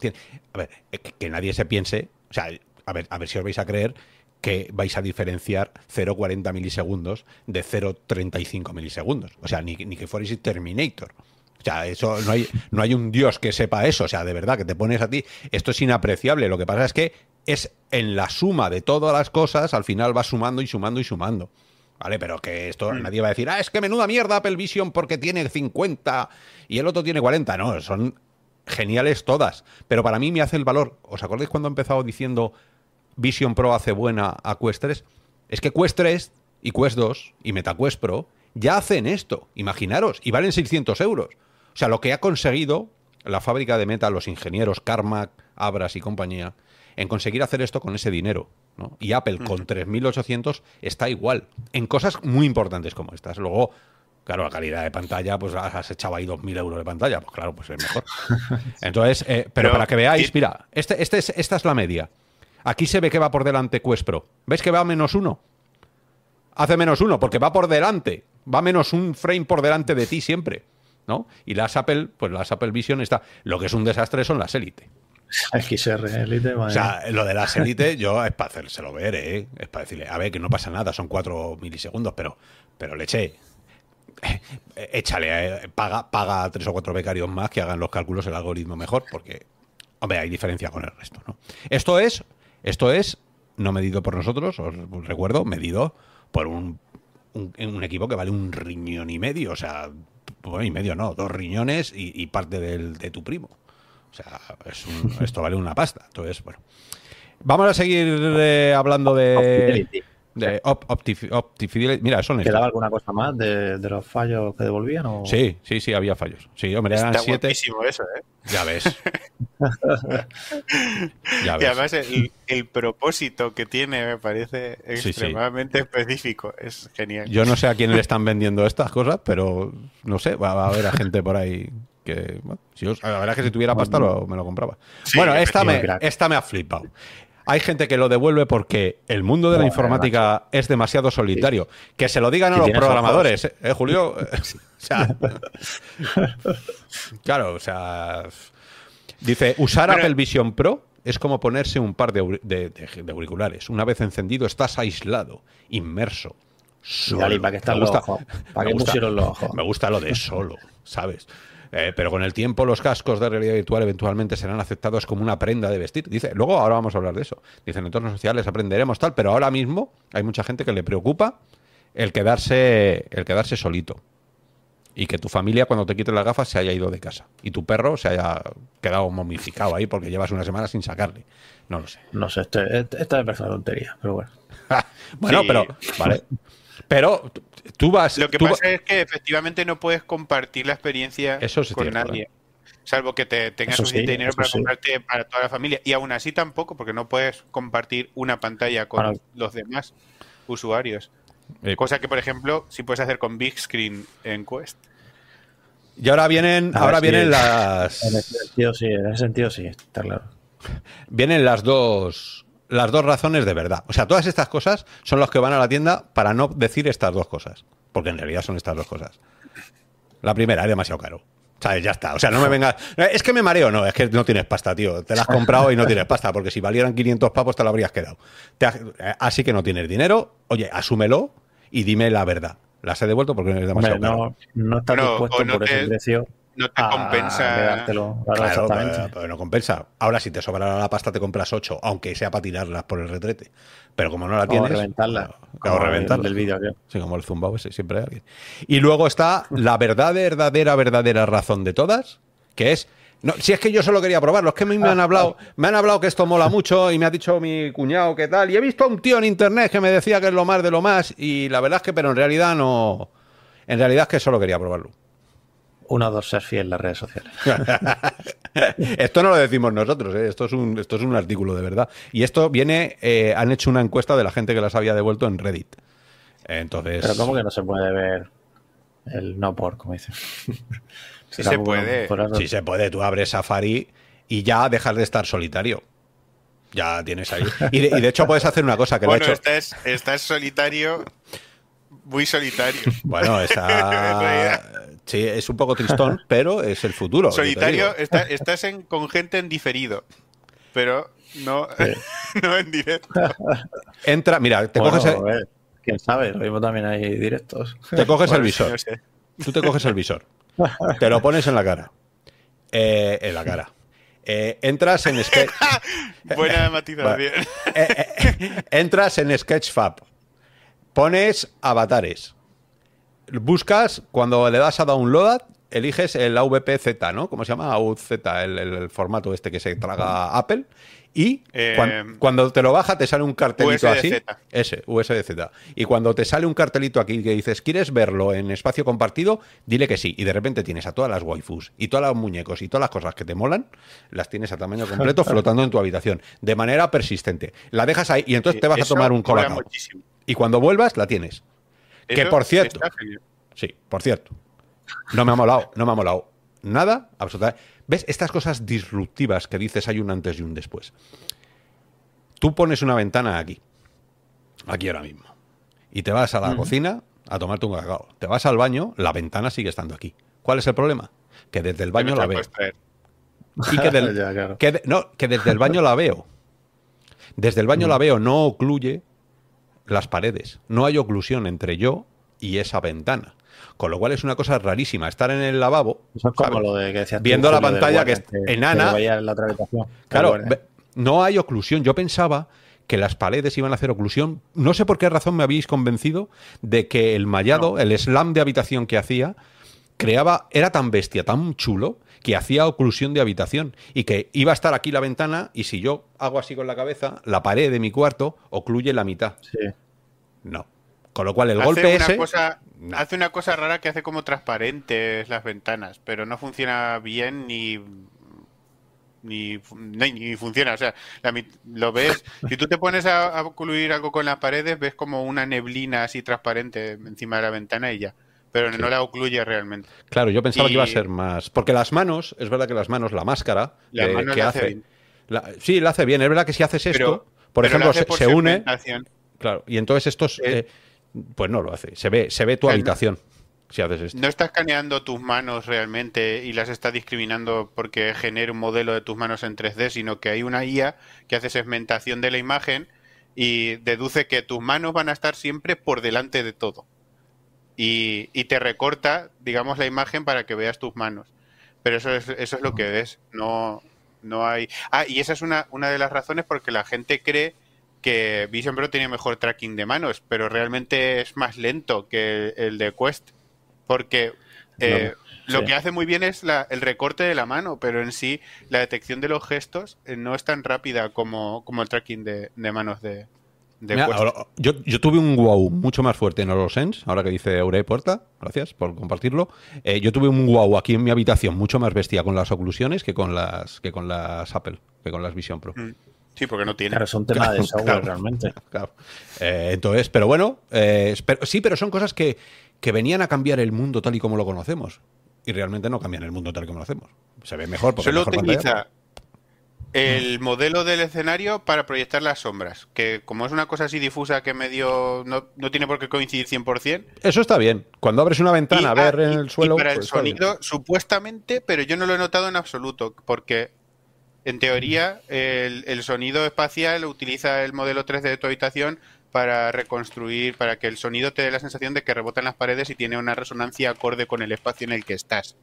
A: A ver, eh, que nadie se piense, o sea, a ver, a ver si os vais a creer que vais a diferenciar 0,40 milisegundos de 0,35 milisegundos. O sea, ni, ni que fuerais Terminator. O sea, eso no hay, no hay un dios que sepa eso. O sea, de verdad, que te pones a ti. Esto es inapreciable. Lo que pasa es que es en la suma de todas las cosas, al final va sumando y sumando y sumando. ¿Vale? Pero que esto mm. nadie va a decir, ah, es que menuda mierda Apple Vision porque tiene 50 y el otro tiene 40. No, son geniales todas. Pero para mí me hace el valor. ¿Os acordáis cuando he empezado diciendo Vision Pro hace buena a Quest 3? Es que Quest 3 y Quest 2 y MetaQuest Pro ya hacen esto. Imaginaros, y valen 600 euros. O sea, lo que ha conseguido la fábrica de Meta, los ingenieros Carmack, Abras y compañía, en conseguir hacer esto con ese dinero. Y Apple con 3.800 está igual, en cosas muy importantes como estas. Luego, claro, la calidad de pantalla, pues has echado ahí 2.000 euros de pantalla, pues claro, pues es mejor. [LAUGHS] Entonces, eh, pero, para que veáis, mira, este, este es, esta es la media. Aquí se ve que va por delante Quest Pro. ¿Ves que va a menos uno? Hace menos uno, porque va por delante. Va menos un frame por delante de ti siempre. ¿no? Y las Apple, pues las Apple Vision está. Lo que es un desastre son las Elite.
C: XR Elite,
A: O sea, lo de las [LAUGHS] Elite, yo es para hacérselo ver, ¿eh? Es para decirle, a ver, que no pasa nada, son 4 milisegundos, pero, pero le eché. Échale, eh, paga, paga a tres o cuatro becarios más que hagan los cálculos el algoritmo mejor, porque, hombre, hay diferencia con el resto, ¿no? Esto es, esto es, no medido por nosotros, os recuerdo, medido por un, un, equipo que vale un riñón y medio, o sea, bueno, y medio no, dos riñones y, parte del, de tu primo. O sea, [LAUGHS] esto vale una pasta. Entonces, bueno. Vamos a seguir eh, hablando de. De
C: Mira, son ¿Quedaba alguna cosa más de, los fallos que devolvían? O...
A: Sí, sí, sí, había fallos. Sí, hombre, eran siete.
B: eso, ¿eh?
A: Ya ves. [LAUGHS]
B: ya ves. Y además el, propósito que tiene me parece extremadamente específico. Es genial.
A: Yo no sé a quién le están vendiendo estas cosas, pero no sé, va a haber a gente por ahí que bueno, si la verdad es que si tuviera pasta me lo compraba. bueno, esta me, esta me ha flipado. Hay gente que lo devuelve porque el mundo de la informática es demasiado solitario. Que se lo digan a los programadores, ¿eh, Julio? [LAUGHS] [LAUGHS] claro, o sea. Dice: usar Apple Vision Pro es como ponerse un par de, auriculares. Una vez encendido, estás aislado, inmerso.
C: Solo. ¿para qué me gusta, [LAUGHS] ¿Para pusieron los ojos?
A: Me gusta lo de solo, ¿sabes? Eh, pero con el tiempo los cascos de realidad virtual eventualmente serán aceptados como una prenda de vestir. Dice, luego ahora vamos a hablar de eso. Dice, en entornos sociales aprenderemos tal, pero ahora mismo hay mucha gente que le preocupa el quedarse, el quedarse solito. Y que tu familia cuando te quite las gafas se haya ido de casa. Y tu perro se haya quedado momificado ahí porque llevas una semana sin sacarle. No lo sé.
C: No sé, este, esta parece una tontería, pero bueno. [LAUGHS]
A: bueno, pero, vale. Pero tú vas.
B: Lo que pasa es que efectivamente no puedes compartir la experiencia con nadie. Salvo que te tengas suficiente dinero para comprarte para toda la familia. Y aún así tampoco, porque no puedes compartir una pantalla con los demás usuarios. Eh, Cosa que, por ejemplo, sí puedes hacer con Big Screen en Quest.
A: Y ahora vienen, ahora vienen las.
C: En ese sentido sí, en ese sentido sí, está claro.
A: Vienen las dos las dos razones de verdad. O sea, todas estas cosas son los que van a la tienda para no decir estas dos cosas. Porque en realidad son estas dos cosas. La primera, es demasiado caro. ¿Sabes? Ya está. O sea, no me vengas. Es que me mareo. No, es que no tienes pasta, tío. Te la has comprado y no tienes pasta. Porque si valieran 500 pavos te la habrías quedado. Eh, así que no tienes dinero. Oye, asúmelo y dime la verdad. Las he devuelto porque es demasiado caro.
C: No, estás dispuesto por ese precio
B: no te compensa.
A: Claro, pero, no compensa. Ahora, si te sobrara la pasta, te compras 8, aunque sea para tirarlas por el retrete. Pero como no la tienes.
C: O reventarla.
A: O reventarla.
C: Del vídeo,
A: Sí, como el zumbao ese, siempre hay alguien. Y luego está la verdad, verdadera, verdadera razón de todas, que es No, si es que yo solo quería probarlo, es que a mí me han hablado, me han hablado que esto mola mucho y me ha dicho mi cuñado que tal. Y he visto a un tío en internet que me decía que es lo más de lo más. Y la verdad es que, pero en realidad no. En realidad es que solo quería probarlo.
C: Uno o dos ser fiel en las redes sociales. [LAUGHS]
A: esto no lo decimos nosotros, ¿eh? esto, es un, esto es un artículo de verdad. Y esto viene, eh, han hecho una encuesta de la gente que las había devuelto en Reddit. Entonces.
C: Pero ¿cómo que no se puede ver el no por, como dicen? [LAUGHS]
B: Sí se puede.
A: Sí se puede. Tú abres Safari y ya dejas de estar solitario. Ya tienes ahí. Y de, hecho puedes hacer una cosa que
B: bueno,
A: lo he hecho.
B: Estás, estás solitario, muy solitario. [LAUGHS]
A: Bueno, esa... [LAUGHS] sí, es un poco tristón, pero es el futuro.
B: Solitario, estás en, con gente en diferido, pero no, [LAUGHS] no en directo.
A: Entra, mira, te coges... El...
C: Quién sabe, lo mismo también hay directos.
A: Te coges el visor. Tú te coges el visor. Te lo pones en la cara. Eh, en la cara. Eh, entras en Sketch.
B: Buena matización.
A: Eh, entras en Sketchfab. Pones avatares. Buscas, cuando le das a download, eliges el AVPZ, ¿no? ¿Cómo se llama? AVZ, el, el, formato este que se traga Apple. Y eh, cuando, te lo baja te sale un cartelito así. Ese, USDZ. Y cuando te sale un cartelito aquí que dices, ¿quieres verlo en espacio compartido? Dile que sí. Y de repente tienes a todas las waifus y todos los muñecos y todas las cosas que te molan, las tienes a tamaño completo [LAUGHS] flotando en tu habitación. De manera persistente. La dejas ahí y entonces te vas a tomar un colacao. Y cuando vuelvas, la tienes. que por cierto. Sí, por cierto. No me ha molado, no me ha molado. Nada, absolutamente. ¿Ves? Estas cosas disruptivas que dices hay un antes y un después. Tú pones una ventana aquí, aquí ahora mismo, y te vas a la cocina a tomarte un cacao. Te vas al baño, la ventana sigue estando aquí. ¿Cuál es el problema? Que desde el baño la veo. Y que, [LAUGHS] no, que desde el baño la veo. Desde el baño la veo, no ocluye las paredes. No hay oclusión entre yo y esa ventana. Con lo cual es una cosa rarísima estar en el lavabo. viendo la pantalla que es enana. claro, no hay oclusión. Yo pensaba que las paredes iban a hacer oclusión. No sé por qué razón me habéis convencido de que el mallado, el slam de habitación que hacía, creaba, era tan bestia, tan chulo, que hacía oclusión de habitación y que iba a estar aquí la ventana y si yo hago así con la cabeza, la pared de mi cuarto ocluye la mitad. Sí. No. Con lo cual el golpe ese...
B: Hace una cosa rara que hace como transparentes las ventanas, pero no funciona bien ni... Ni, ni, funciona, o sea, lo ves, [LAUGHS] si tú te pones a, ocluir algo con las paredes, ves como una neblina así transparente encima de la ventana y ya pero no la ocluye realmente.
A: Claro, yo pensaba que iba a ser más. Porque las manos, es verdad que las manos, la máscara, que, hace. sí, la hace bien. Es verdad que si haces esto, por ejemplo, se, une. Claro, y entonces estos. Eh, pues no lo hace. Se ve, se ve tu habitación. Si haces esto.
B: No está escaneando tus manos realmente y las está discriminando porque genera un modelo de tus manos en 3D, sino que hay una IA que hace segmentación de la imagen y deduce que tus manos van a estar siempre por delante de todo. Y, te recorta, digamos, la imagen para que veas tus manos. Pero eso es, eso es lo que ves. No, no hay. Ah, y esa es una, una de las razones porque la gente cree que Vision Pro tiene mejor tracking de manos, pero realmente es más lento que el de Quest, porque eh, lo que hace muy bien es el recorte de la mano, pero en sí la detección de los gestos eh, no es tan rápida como, como el tracking de, manos de,
A: Yo, tuve un wow mucho más fuerte en HoloSense, ahora que dice Eure Puerta, gracias por compartirlo. Eh, yo tuve un wow aquí en mi habitación mucho más bestia con las oclusiones que con las que con las Apple, que con las Vision Pro. Mm.
B: Sí, porque no tiene.
C: Claro, son temas de software realmente. [LAUGHS] Claro.
A: Eh, entonces, pero bueno, eh, sí, pero son cosas que, que venían a cambiar el mundo tal y como lo conocemos. Y realmente no cambian el mundo tal y como lo hacemos. Se ve mejor porque
B: Solo
A: mejor
B: utiliza el modelo del escenario para proyectar las sombras. Que como es una cosa así difusa que medio no, no tiene por qué coincidir 100%.
A: Eso está bien. Cuando abres una ventana a ver en el suelo.
B: Y para el pues sonido, supuestamente, pero yo no lo he notado en absoluto. Porque en teoría, el, sonido espacial utiliza el modelo 3D de tu habitación para reconstruir, para que el sonido te dé la sensación de que rebota en las paredes y tiene una resonancia acorde con el espacio en el que estás.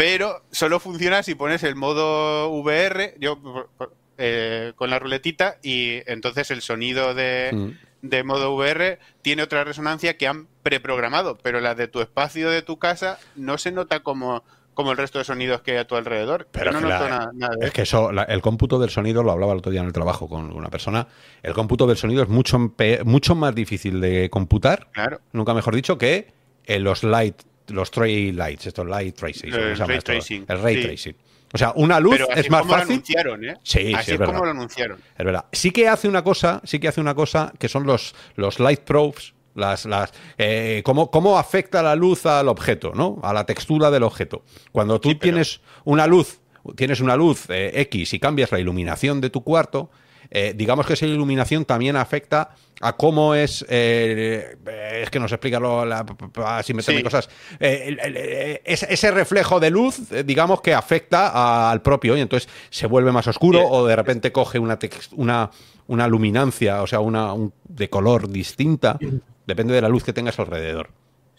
B: Pero solo funciona si pones el modo VR, yo eh, con la ruletita, y entonces el sonido de, mm. de modo VR tiene otra resonancia que han preprogramado, pero la de tu espacio de tu casa no se nota como como el resto de sonidos que hay a tu alrededor.
A: Pero no noto nada, es que eso, el cómputo del sonido, lo hablaba el otro día en el trabajo con una persona, el cómputo del sonido es mucho, mucho más difícil de computar,
B: claro.
A: nunca mejor dicho, que los light, los tray lights, estos light tracing.
B: El, ray tracing.
A: El ray tracing. O sea, una luz es más fácil. Lo
B: anunciaron, ¿eh?
A: Sí,
B: así
A: sí, es,
B: es como lo anunciaron.
A: Es verdad. Sí que hace una cosa, sí que hace una cosa que son los, los light probes, las, las, eh, cómo, cómo, afecta la luz al objeto, ¿no? A la textura del objeto. Cuando tú tienes una luz, tienes una luz eh, X y cambias la iluminación de tu cuarto, eh, digamos que esa iluminación también afecta a cómo es. Eh, es que nos explica la, así meterme cosas. Eh, ese reflejo de luz, digamos que afecta al propio y entonces se vuelve más oscuro o de repente coge una, una, una luminancia, o sea, una de color distinta. Depende de la luz que tengas alrededor.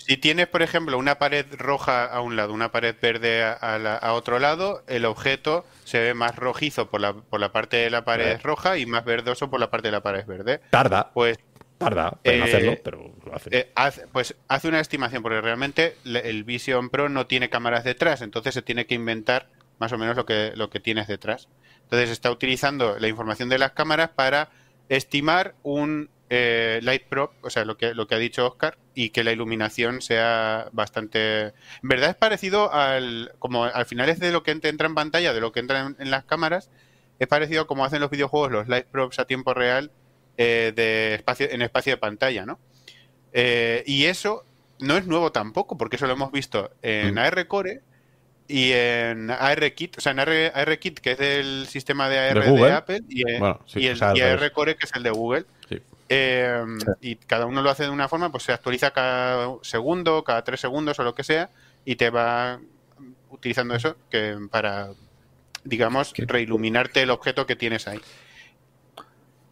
B: Si tienes, por ejemplo, una pared roja a un lado, una pared verde a, otro lado, el objeto se ve más rojizo por la, por la parte de la pared roja y más verdoso por la parte de la pared verde.
A: Tarda.
B: Pues
A: tarda en hacerlo, pero lo hace.
B: Eh, pues hace una estimación, porque realmente el Vision Pro no tiene cámaras detrás, entonces se tiene que inventar más o menos lo que, lo que tienes detrás. Entonces está utilizando la información de las cámaras para estimar un eh, light prop, o sea, lo que, lo que ha dicho Oscar, y que la iluminación sea bastante... En verdad es parecido al... como al final es de lo que entra en pantalla, de lo que entra en, las cámaras, es parecido a como hacen los videojuegos los light props a tiempo real eh, de espacio, en espacio de pantalla, ¿no? Eh, y eso no es nuevo tampoco, porque eso lo hemos visto en mm. ARCore y en ARKit, o sea, en ARKit, que es del sistema de AR de, Apple, y, en, y, el, ARCore, que es el de Google. Eh, y cada uno lo hace de una forma, pues se actualiza cada segundo, cada tres segundos o lo que sea, y te va utilizando eso que para, digamos, reiluminarte el objeto que tienes ahí.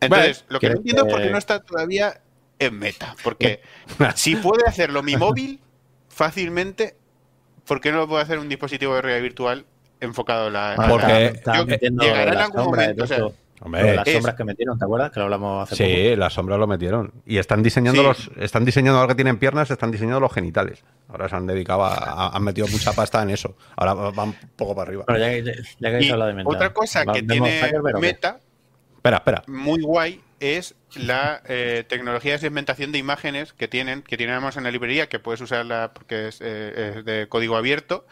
B: Entonces, lo que no entiendo es por qué no está todavía en meta. Porque si puede hacerlo mi móvil fácilmente, ¿por qué no lo puede hacer un dispositivo de realidad virtual enfocado en la...
A: Porque
B: llegará en algún momento.
C: Las sombras que metieron, ¿te acuerdas? Que lo hablamos hace
A: sí,
C: poco.
A: las sombras lo metieron. Y están diseñando los, están diseñando ahora que tienen piernas, están diseñando los genitales. Ahora se han dedicado a, han metido mucha pasta en eso. Ahora van un poco para arriba.
C: Pero ya, ya, que de
B: meta. Otra cosa que tiene Meta,
A: espera, espera.
B: muy guay, es la eh, tecnología de segmentación de imágenes que tienen, que tenemos en la librería, que puedes usarla porque es, eh, de código abierto,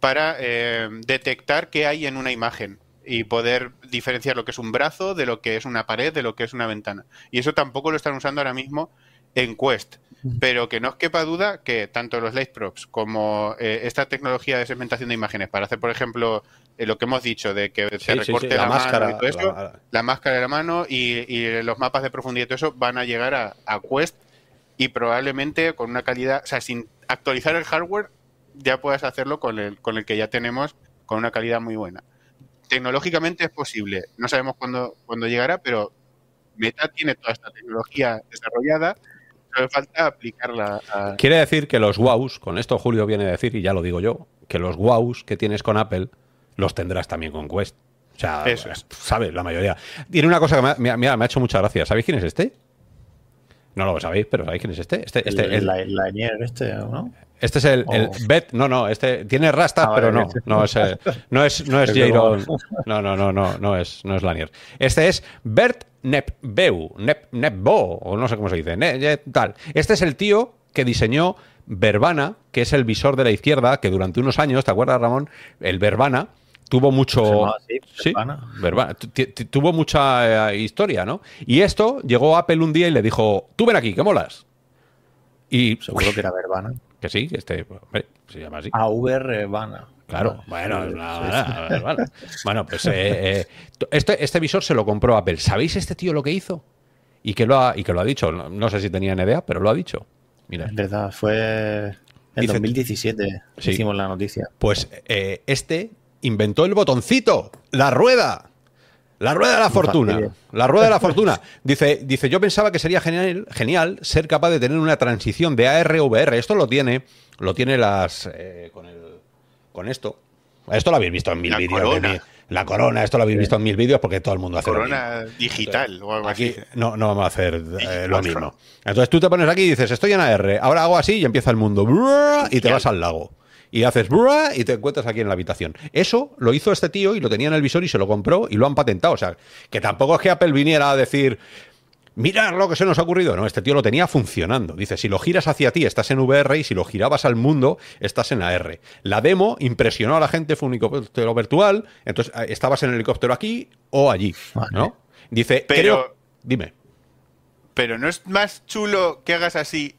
B: para eh, detectar qué hay en una imagen y poder diferenciar lo que es un brazo de lo que es una pared, de lo que es una ventana. Y eso tampoco lo están usando ahora mismo en Quest. Pero que no os quepa duda que tanto los Light Props como esta tecnología de segmentación de imágenes para hacer, por ejemplo, eh, lo que hemos dicho de que se recorte la, máscara y todo eso, la, máscara de la mano y, los mapas de profundidad y todo eso van a llegar a, Quest y probablemente con una calidad, o sea, sin actualizar el hardware ya puedas hacerlo con el, con el que ya tenemos con una calidad muy buena. Tecnológicamente es posible, no sabemos cuándo, cuándo llegará, pero Meta tiene toda esta tecnología desarrollada, solo falta aplicarla. A...
A: Quiere decir que los WOWs, con esto Julio viene a decir, y ya lo digo yo, que los WOWs que tienes con Apple los tendrás también con Quest. O sea, ¿sabes? La mayoría. Tiene una cosa que me, me, ha hecho mucha gracia. ¿Sabéis quién es este? No lo sabéis, pero ¿sabéis quién es este? Este, este
C: el, el, este, ¿no?
A: Este es el, el Bet, no, no, este tiene rastas, ah, pero no, no es, eh, no es, no es [LAUGHS] Jaron, [LAUGHS] no, no, no, no, no es, no es Lanier. Este es Bert Nepbeu, Nep, Nepbo, o no sé cómo se dice, tal. Este es el tío que diseñó Verbana, que es el visor de la izquierda, que durante unos años, ¿te acuerdas, Ramón? El Verbana tuvo mucho. sí, tuvo mucha eh, historia, ¿no? Y esto llegó a Apple un día y le dijo: Tú ven aquí, que molas. Y.
C: Seguro que era Verbana.
A: Que sí, que este. se llama así.
C: AV Verbana.
A: Claro, bueno, bueno, pues eh, eh, este, este visor se lo compró Apple. ¿Sabéis este tío lo que hizo? Y que lo ha, y que lo ha dicho. No, sé si tenía idea, pero lo ha dicho. Mira.
C: Es verdad, fue en 2017 hicimos la noticia.
A: Pues este inventó el botoncito, la rueda. La rueda de la fortuna. La rueda de la [LAUGHS] fortuna. Dice, dice, yo pensaba que sería genial, genial ser capaz de tener una transición de AR a VR. Esto lo tiene, lo tiene las eh, con, el, con esto. Esto lo habéis visto en mil vídeos. La corona, esto lo habéis visto en mil vídeos porque todo el mundo hace
B: corona digital o algo
A: aquí No, no vamos a hacer eh, lo mismo. Entonces tú te pones aquí y dices, estoy en AR, ahora hago así y empieza el mundo. Y te vas al lago y haces y te encuentras aquí en la habitación. Eso lo hizo este tío y lo tenía en el visor y se lo compró y lo han patentado. O sea, que tampoco es que Apple viniera a decir, mira lo que se nos ha ocurrido. No, este tío lo tenía funcionando. Dice, si lo giras hacia ti, estás en VR y si lo girabas al mundo, estás en AR. La demo impresionó a la gente, fue un helicóptero virtual, entonces eh, estabas en el helicóptero aquí o allí, ¿no? Dice, pero... Dime.
B: Pero ¿no es más chulo que hagas así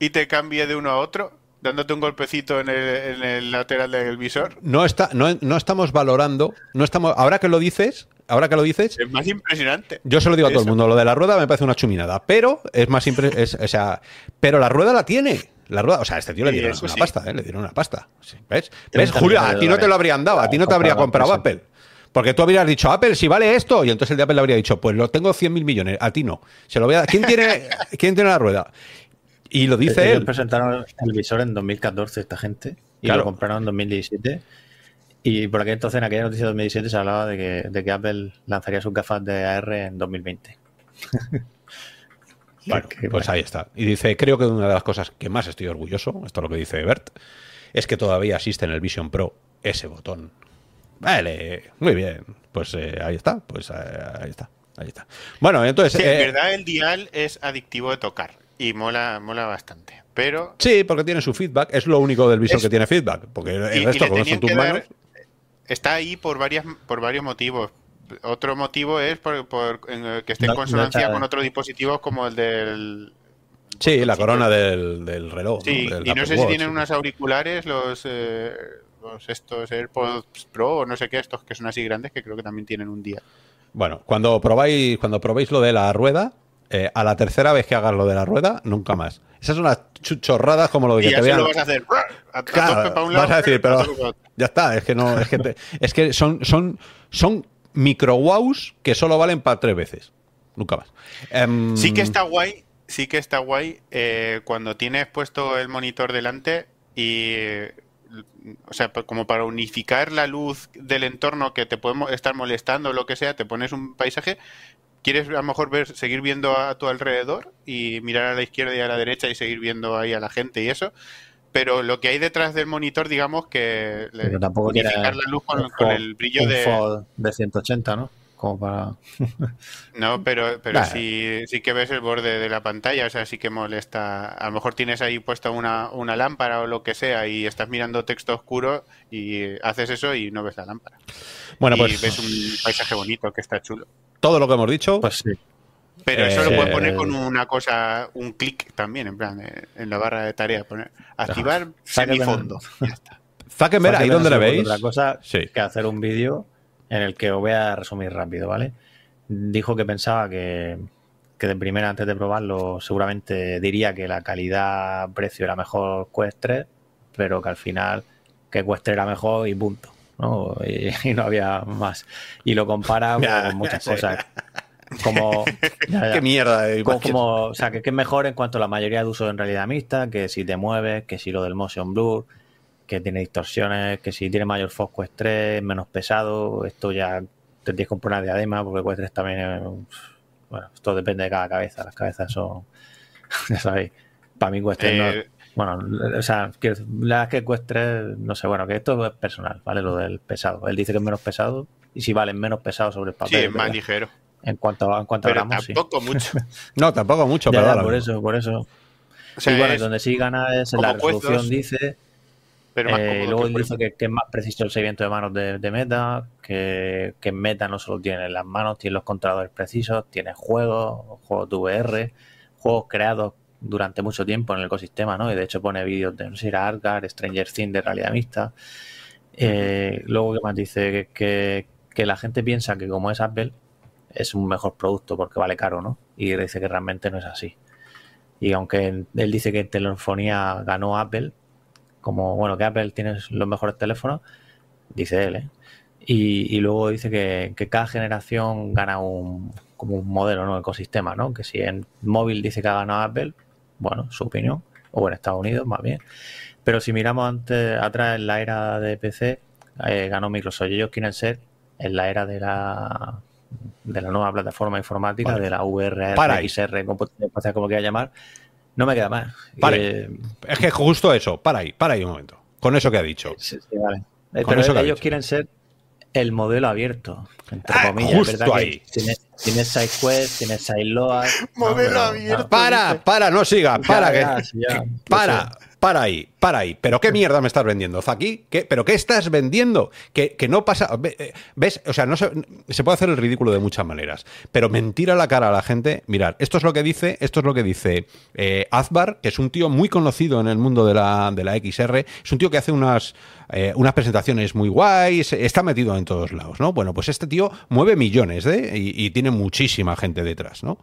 B: y te cambie de uno a otro? Dándote un golpecito en el, lateral del visor.
A: No está, no, no, estamos valorando, no estamos. Ahora que lo dices, ahora que lo dices.
B: Es más impresionante.
A: Yo se lo digo a todo el mundo, lo de la rueda me parece una chuminada. Pero es más impresionante. O sea, pero la rueda la tiene. La rueda, o sea, a este tío le dieron una pasta, ¿eh? Le dieron una pasta. ¿Ves? ¿Ves, Julio? A ti no te lo habrían dado, a ti no te habría comprado Apple. Porque tú habrías dicho, Apple, si vale esto, y entonces el de Apple le habría dicho, pues lo tengo 100 mil millones, a ti no. Se lo voy a ¿Quién tiene, ¿Quién tiene la rueda? Y lo dice Ellos él.
C: presentaron el visor en 2014 esta gente y lo compraron en 2017. Y por aquel entonces, en aquella noticia de 2017, se hablaba de que, de que Apple lanzaría sus gafas de AR en 2020. [LAUGHS]
A: bueno, pues ahí está. Y dice, creo que una de las cosas que más estoy orgulloso, esto es lo que dice Bert, es que todavía existe en el Vision Pro ese botón. Vale, muy bien. Pues eh, ahí está, pues eh, ahí está. Ahí está. Bueno, entonces.
B: Sí, en eh, verdad el dial es adictivo de tocar y mola, mola bastante. Pero.
A: Sí, porque tiene su feedback. Es lo único del visor que tiene feedback. Porque el resto, como son tus manos.
B: Está ahí por varias por varios motivos. Otro motivo es por, que esté en consonancia con otros dispositivos como el del.
A: Sí, la corona del, reloj.
B: Sí, y no sé si tienen unas auriculares, los, eh, los estos AirPods Pro o no sé qué, estos que son así grandes, que creo que también tienen un día.
A: Bueno, cuando probáis, cuando probéis lo de la rueda, eh, a la tercera vez que hagas lo de la rueda, nunca más. Esas son las chorradas como lo de que te vean.
B: lo vas a hacer.
A: vas a decir, pero ya está. Es que no, es que, es que son, son, son micro wows que solo valen para tres veces. Nunca más.
B: Em, sí que está guay. Sí que está guay eh, cuando tienes puesto el monitor delante y o sea, como para unificar la luz del entorno que te puede estar molestando o lo que sea, te pones un paisaje quieres a lo mejor ver, seguir viendo a tu alrededor y mirar a la izquierda y a la derecha y seguir viendo ahí a la gente y eso. Pero lo que hay detrás del monitor, digamos que
C: le, tampoco
B: la luz con, el brillo de...
C: de 180, ¿no? Como para... [LAUGHS]
B: no, pero, pero sí, sí que ves el borde de la pantalla, o sea, sí que molesta. A lo mejor tienes ahí puesta una, una lámpara o lo que sea y estás mirando texto oscuro y haces eso y no ves la lámpara.
A: Bueno,
B: y
A: pues...
B: ves un paisaje bonito que está chulo
A: todo lo que hemos dicho.
C: Pues sí.
B: Pero eso lo puedes poner con eh, una cosa, un clic también, en plan, eh, en la barra de tareas, poner activar semifondo. Ya está.
A: Zuckerberg, ahí donde le veis.
C: Otra cosa sí. que hacer un vídeo en el que os voy a resumir rápido, ¿vale? Dijo que pensaba que, que de primera, antes de probarlo, seguramente diría que la calidad-precio era mejor Quest 3, pero que al final que Quest 3 era mejor y punto. ¿no? [LAUGHS] Y, no había más. Y lo compara [LAUGHS] con muchas cosas. Como. [LAUGHS]
A: Qué mierda.
C: Eh, como, o sea, que, es mejor en cuanto a la mayoría de usos en realidad mixta, que si te mueves, que si lo del motion blur, que tiene distorsiones, que si tiene mayor Focus 3, menos pesado, esto ya tendrías que comprar una diadema, porque Quest 3 también es, Bueno, esto depende de cada cabeza. Las cabezas son. [LAUGHS] ya sabéis. Para mí Quest 3 no eh, bueno, o sea, la que cueste, no sé, bueno, que esto es personal, ¿vale? Lo del pesado. Él dice que es menos pesado y si vale menos pesado sobre el papel.
B: Sí, es más ligero.
C: En cuanto a, en cuanto
B: pero tampoco mucho. [LAUGHS]
A: no, tampoco mucho,
C: pero por eso, por eso. y bueno, donde sí gana es en la resolución, dice. Pero eh, luego dice que, es más preciso el seguimiento de manos de, Meta, que, que Meta no solo tiene las manos, tiene los controladores precisos, tiene juegos, juegos de VR, juegos creados durante mucho tiempo en el ecosistema, ¿no? Y de hecho pone vídeos de, no sé, Argar, Stranger Things de realidad mixta. Eh, luego, que más dice? Que, la gente piensa que como es Apple, es un mejor producto porque vale caro, ¿no? Y dice que realmente no es así. Y aunque él dice que en telefonía ganó Apple, como, bueno, que Apple tiene los mejores teléfonos, dice él, ¿eh? Y, luego dice que, que cada generación gana un, como un modelo, ¿no? Ecosistema, ¿no? Que si en móvil dice que ha ganado Apple, bueno, su opinión, o en Estados Unidos más bien. Pero si miramos antes, atrás en la era de PC, eh, ganó Microsoft. Y ellos quieren ser en la era de la de la nueva plataforma informática, de la VR,
A: para
C: XR, como quiera llamar, no me queda más.
A: Eh, es que justo eso, para ahí, para ahí un momento. con eso que ha dicho.
C: Sí, vale. Eh, pero ellos quieren ser el modelo abierto, entre ah, comillas.
A: Justo ahí.
C: Tienes, tienes SideQuest, tienes SideLoad.
B: Modelo abierto.
A: Para, para, no siga, para, que, para. Para ahí, para ahí. ¿Pero qué mierda me estás vendiendo, Zaki? ¿Qué, ¿Pero qué estás vendiendo? Que, no pasa. Eh, ¿Ves? O sea, no se, puede hacer el ridículo de muchas maneras. Pero mentir a la cara a la gente. Mirad, esto es lo que dice, esto es lo que dice eh, Azbar, que es un tío muy conocido en el mundo de la, de la XR. Es un tío que hace unas, eh, unas presentaciones muy guays. Está metido en todos lados, ¿no? Bueno, pues este tío mueve millones, ¿eh? y tiene muchísima gente detrás, ¿no?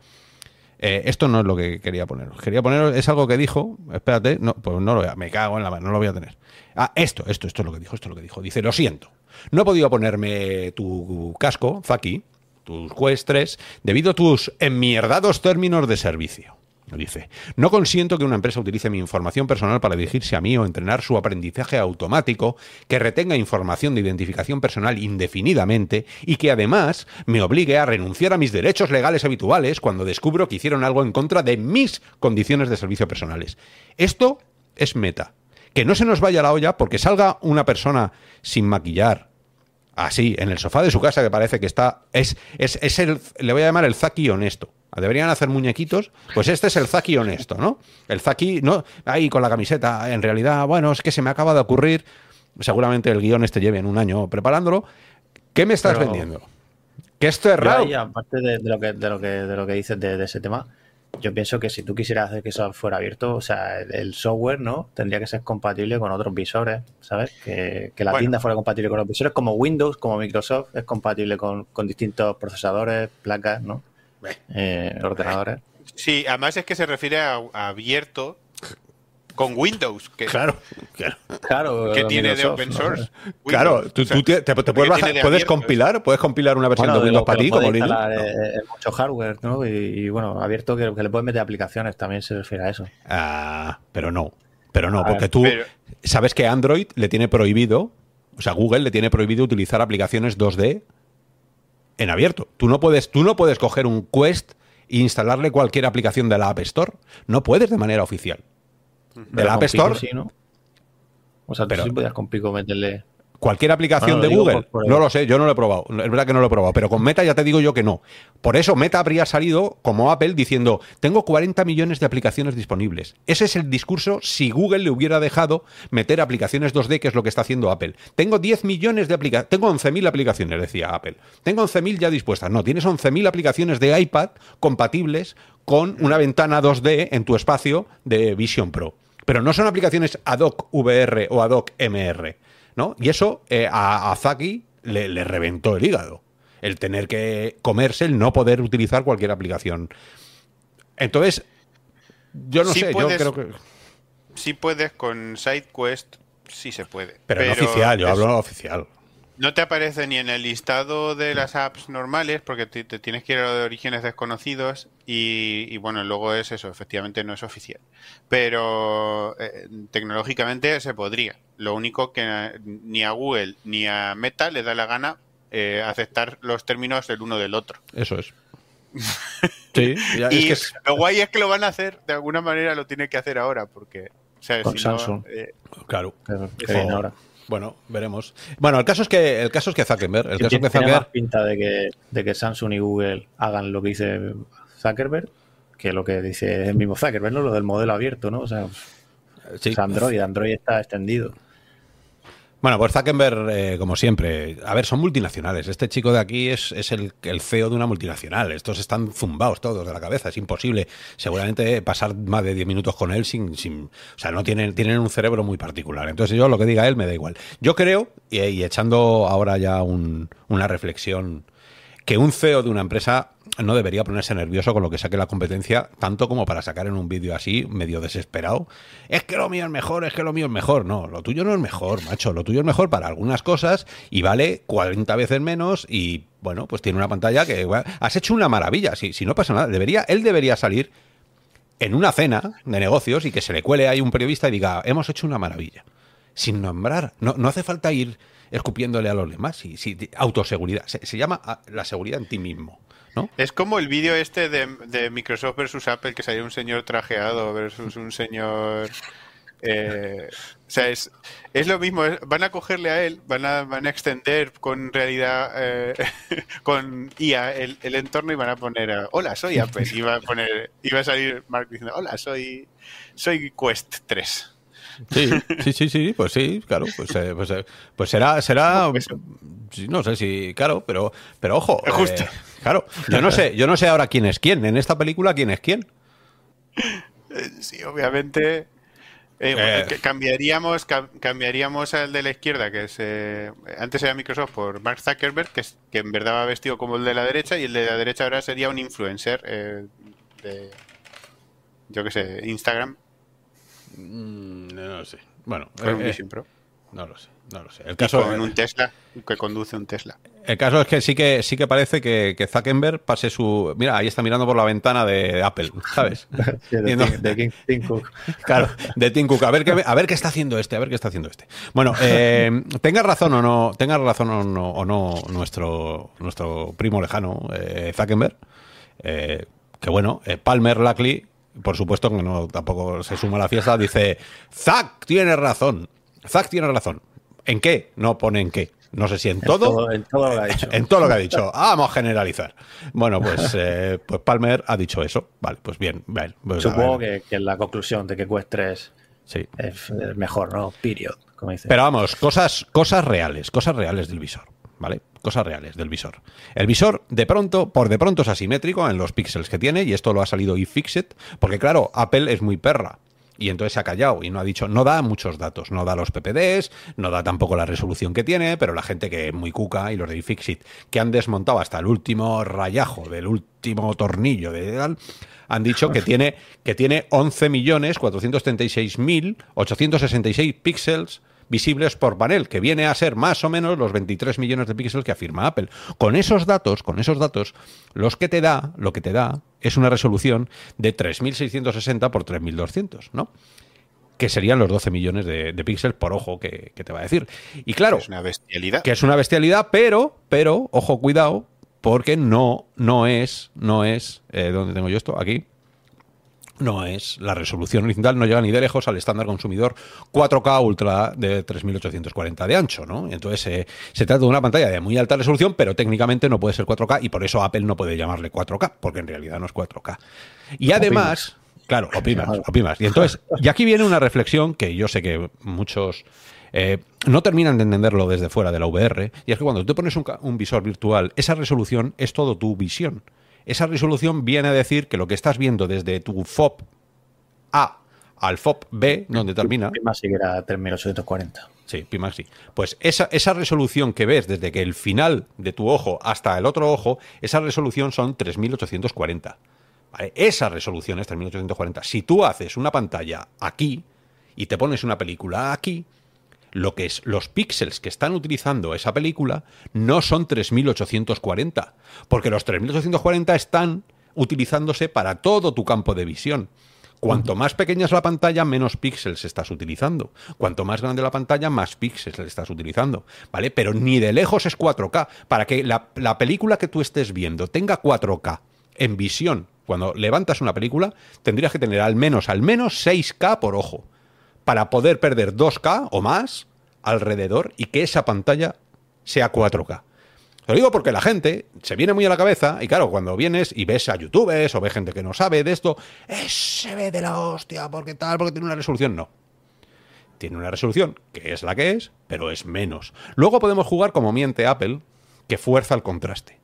A: Eh, esto no es lo que quería poner. Quería poner, es algo que dijo, espérate, no, pues no lo voy a, me cago en la mano, no lo voy a tener. Ah, esto, esto, esto es lo que dijo, esto es lo que dijo. Dice, lo siento, no he podido ponerme tu casco, Zaki, tus Quest 3, debido a tus enmierdados términos de servicio. Dice, no consiento que una empresa utilice mi información personal para dirigirse a mí o entrenar su aprendizaje automático, que retenga información de identificación personal indefinidamente y que además me obligue a renunciar a mis derechos legales habituales cuando descubro que hicieron algo en contra de mis condiciones de servicio personales. Esto es meta. Que no se nos vaya la olla porque salga una persona sin maquillar, así, en el sofá de su casa que parece que está... Es, es, es el... Le voy a llamar el Zaki honesto Deberían hacer muñequitos. Pues este es el Zaki honesto, ¿no? El Zaki, ¿no? Ahí con la camiseta. En realidad, bueno, es que se me acaba de ocurrir. Seguramente el guion este lleve en un año preparándolo. ¿Qué me estás vendiendo? Que esto es raro.
C: aparte de, lo que, de, lo que, de lo que dices de, ese tema, yo pienso que si tú quisieras hacer que eso fuera abierto, o sea, el, software, ¿no? Tendría que ser compatible con otros visores, ¿sabes? Que, la tienda fuera compatible con los visores, como Windows, como Microsoft, es compatible con, con distintos procesadores, placas, ¿no? Eh, ordenadores.
B: Sí, además es que se refiere a, abierto con Windows. Que,
A: claro,
C: claro.
B: que tiene de open source.
A: claro, tú, te, puedes, compilar, puedes compilar una versión de Windows para ti, como Linux.
C: Eh, mucho hardware, ¿no? Y, bueno, abierto que, le puedes meter aplicaciones, también se refiere a eso.
A: Ah, pero no. Pero no, porque tú sabes que Android le tiene prohibido, o sea, Google le tiene prohibido utilizar aplicaciones 2D en abierto. Tú no puedes, tú no puedes coger un Quest e instalarle cualquier aplicación de la App Store. No puedes de manera oficial. De la App Store.
C: O sea, tú pero, sí podías con Pico meterle
A: Cualquier aplicación de Google, no lo sé, yo no lo he probado. Es verdad que no lo he probado, pero con Meta ya te digo yo que no. Por eso Meta habría salido como Apple diciendo, tengo 40 millones de aplicaciones disponibles. Ese es el discurso si Google le hubiera dejado meter aplicaciones 2D, que es lo que está haciendo Apple. Tengo 10 millones de aplicaciones, tengo 11.000 aplicaciones, decía Apple. Tengo 11.000 ya dispuestas. No, tienes 11.000 aplicaciones de iPad compatibles con una ventana 2D en tu espacio de Vision Pro. Pero no son aplicaciones ad hoc VR o ad hoc MR ¿no? Y eso eh, a, Zaki le, reventó el hígado. El tener que comerse, el no poder utilizar cualquier aplicación. Entonces, yo no sé, yo creo que.
B: Si puedes con SideQuest, sí se puede.
A: Pero, no oficial, yo hablo oficial.
B: No te aparece ni en el listado de las apps normales porque te, tienes que ir a lo de orígenes desconocidos y, bueno, luego es eso, efectivamente no es oficial. Pero eh, tecnológicamente se podría. Lo único que ni a Google ni a Meta le da la gana eh, aceptar los términos del uno del otro.
A: Eso es. [LAUGHS]
B: sí, y lo guay es que lo van a hacer, de alguna manera lo tiene que hacer ahora porque...
C: Con Samsung.
A: Eh, claro. ahora. Bueno, veremos. Bueno, el caso es que el caso es que Zuckerberg, el caso
C: tiene,
A: que
C: más pinta de que, de que Samsung y Google hagan lo que dice Zuckerberg que lo que dice el mismo Zuckerberg, ¿no? Lo del modelo abierto, ¿no? O sea, Android, Android está extendido.
A: Bueno, pues Zuckerberg, eh, como siempre, a ver, son multinacionales. Este chico de aquí es, el, el, CEO de una multinacional. Estos están zumbados todos de la cabeza. Es imposible, seguramente, pasar más de 10 minutos con él sin, sin. O sea, no tienen, tienen un cerebro muy particular. Entonces, yo lo que diga él me da igual. Yo creo, y, echando ahora ya una reflexión que un CEO de una empresa no debería ponerse nervioso con lo que saque la competencia, tanto como para sacar en un vídeo así, medio desesperado. Es que lo mío es mejor, es que lo mío es mejor. No, lo tuyo no es mejor, macho. Lo tuyo es mejor para algunas cosas y vale 40 veces menos y, bueno, pues tiene una pantalla que has hecho una maravilla. Si, si no pasa nada, debería, él debería salir en una cena de negocios y que se le cuele ahí un periodista y diga, hemos hecho una maravilla. Sin nombrar. No, no hace falta ir escupiéndole a los demás. Sí, sí, autoseguridad. Se, llama ah, la seguridad en ti mismo. ¿no?
B: Es como el vídeo este de, Microsoft versus Apple, que salió un señor trajeado versus un señor Eh, o sea, es, es lo mismo, van a cogerle a él, van a, van a extender con realidad, eh, [LAUGHS] con IA el, el, entorno y van a poner, hola, soy Apple, y va a poner, y va a salir Mark diciendo, hola, soy, soy Quest 3.
A: Sí, sí, sí, sí, pues sí, claro, pues, eh, pues, eh, pues, será, será, no sé si, claro, pero, pero ojo,
B: Justo.
A: claro, yo no sé, yo no sé ahora quién es quién, en esta película quién es quién.
B: Sí, obviamente eh, eh. cambiaríamos, cambiaríamos al de la izquierda, que es eh, antes era Microsoft por Mark Zuckerberg, que, es, que en verdad va vestido como el de la derecha, y el de la derecha ahora sería un influencer de, yo qué sé, Instagram.
A: Mm, no, lo sé. Bueno,
B: Pro.
A: No lo sé. No lo sé. El caso
B: en un Tesla que conduce un Tesla.
A: El caso es que sí que sí que parece que, que Zuckerberg pase su. Mira, ahí está mirando por la ventana de Apple, [LAUGHS] ¿sabes? [LAUGHS]
C: de, Tim, Cook. [LAUGHS]
A: Claro, de Tim Cook. A ver qué, a ver qué está haciendo este, a ver qué está haciendo este. Bueno, eh, tenga razón o no, tenga razón o no, o no nuestro, nuestro primo lejano, eh, Zuckerberg, eh, que bueno, eh, Palmer Lackley, por supuesto que no tampoco se suma a la fiesta, dice, Zack tiene razón. Zack tiene razón. ¿En qué? No pone en qué. No sé si en todo.
C: En todo, lo que ha [LAUGHS] dicho.
A: En todo lo que ha dicho. vamos a generalizar. Bueno, pues, [LAUGHS] eh, pues Palmer ha dicho eso. Vale, pues bien. Pues
C: Supongo que, que, la conclusión de que Quest 3 sí. es, mejor, ¿no? Period, como dice.
A: Pero vamos, cosas, cosas reales, cosas reales del visor. ¿Vale? Cosas reales del visor. El visor, de pronto, por de pronto es asimétrico en los píxeles que tiene, y esto lo ha salido iFixit, porque claro, Apple es muy perra y entonces se ha callado y no ha dicho, no da muchos datos, no da los PPDs, no da tampoco la resolución que tiene, pero la gente que es muy cuca y los de iFixit que han desmontado hasta el último rayajo del último tornillo de han dicho que tiene que tiene 11.436.866 píxeles visibles por panel, que viene a ser más o menos los 23 millones de píxeles que afirma Apple. Con esos datos, con esos datos, los que te da, lo que te da es una resolución de 3660 por 3200, ¿no? que serían los 12 millones de, píxeles por ojo que, te va a decir. Y claro,
B: es una bestialidad.
A: Que es una bestialidad, pero, pero, ojo, cuidado, porque no, no es, no es, eh, ¿dónde tengo yo esto? Aquí no es la resolución horizontal, no llega ni de lejos al estándar consumidor 4K Ultra de 3840 de ancho, ¿no? Entonces eh, se trata de una pantalla de muy alta resolución, pero técnicamente no puede ser 4K y por eso Apple no puede llamarle 4K, porque en realidad no es 4K. Y además, claro, opimas, opimas. Y entonces, y aquí viene una reflexión que yo sé que muchos eh, no terminan de entenderlo desde fuera de la VR, y es que cuando tú pones un visor virtual, esa resolución es todo tu visión. Esa resolución viene a decir que lo que estás viendo desde tu FOP A al FOP B, donde termina.
C: Pimaxi era 3840.
A: Sí, Pimaxi. Pues esa, esa resolución que ves desde que el final de tu ojo hasta el otro ojo, esa resolución son 3840. Esa resolución es 3840. Si tú haces una pantalla aquí y te pones una película aquí, lo que es los píxeles que están utilizando esa película no son 3840, porque los 3840 están utilizándose para todo tu campo de visión. Cuanto más pequeña es la pantalla, menos píxeles estás utilizando. Cuanto más grande la pantalla, más píxeles estás utilizando. ¿Vale? Pero ni de lejos es 4K. Para que la, la película que tú estés viendo tenga 4K en visión, cuando levantas una película, tendrías que tener al menos, al menos 6K por ojo para poder perder 2K o más alrededor y que esa pantalla sea 4K. Lo digo porque la gente se viene muy a la cabeza y claro, cuando vienes y ves a youtubers o ves gente que no sabe de esto, se ve de la hostia, porque tal, porque tiene una resolución. No. Tiene una resolución que es la que es, pero es menos. Luego podemos jugar como miente Apple, que fuerza el contraste.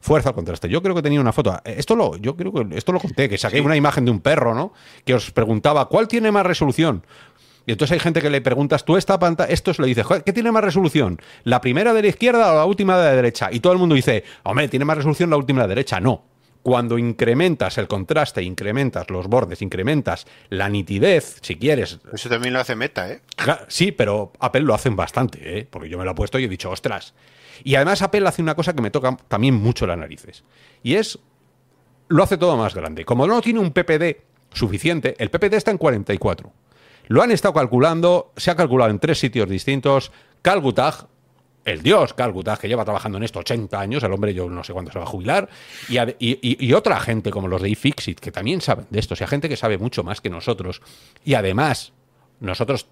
A: Fuerza el contraste. Yo creo que tenía una foto. Esto lo, yo creo que esto lo conté, que saqué una imagen de un perro, ¿no? Que os preguntaba, ¿cuál tiene más resolución? Y entonces hay gente que le preguntas, tú esta pantalla, esto le dices, ¿qué tiene más resolución? ¿La primera de la izquierda o la última de la derecha? Y todo el mundo dice, hombre, tiene más resolución la última de la derecha. No. Cuando incrementas el contraste, incrementas los bordes, incrementas la nitidez, si quieres.
B: Eso también lo hace Meta, ¿eh?
A: Sí, pero Apple lo hacen bastante, ¿eh? Porque yo me lo he puesto y he dicho, ostras. Y además Apple hace una cosa que me toca también mucho las narices. Y es, lo hace todo más grande. Como no tiene un PPD suficiente, el PPD está en 44. Lo han estado calculando, se ha calculado en tres sitios distintos. Calgutag, el dios Calgutag, que lleva trabajando en esto 80 años, el hombre yo no sé cuándo se va a jubilar, y, otra gente como los de iFixit, que también saben de esto, o sea, gente que sabe mucho más que nosotros, y además, nosotros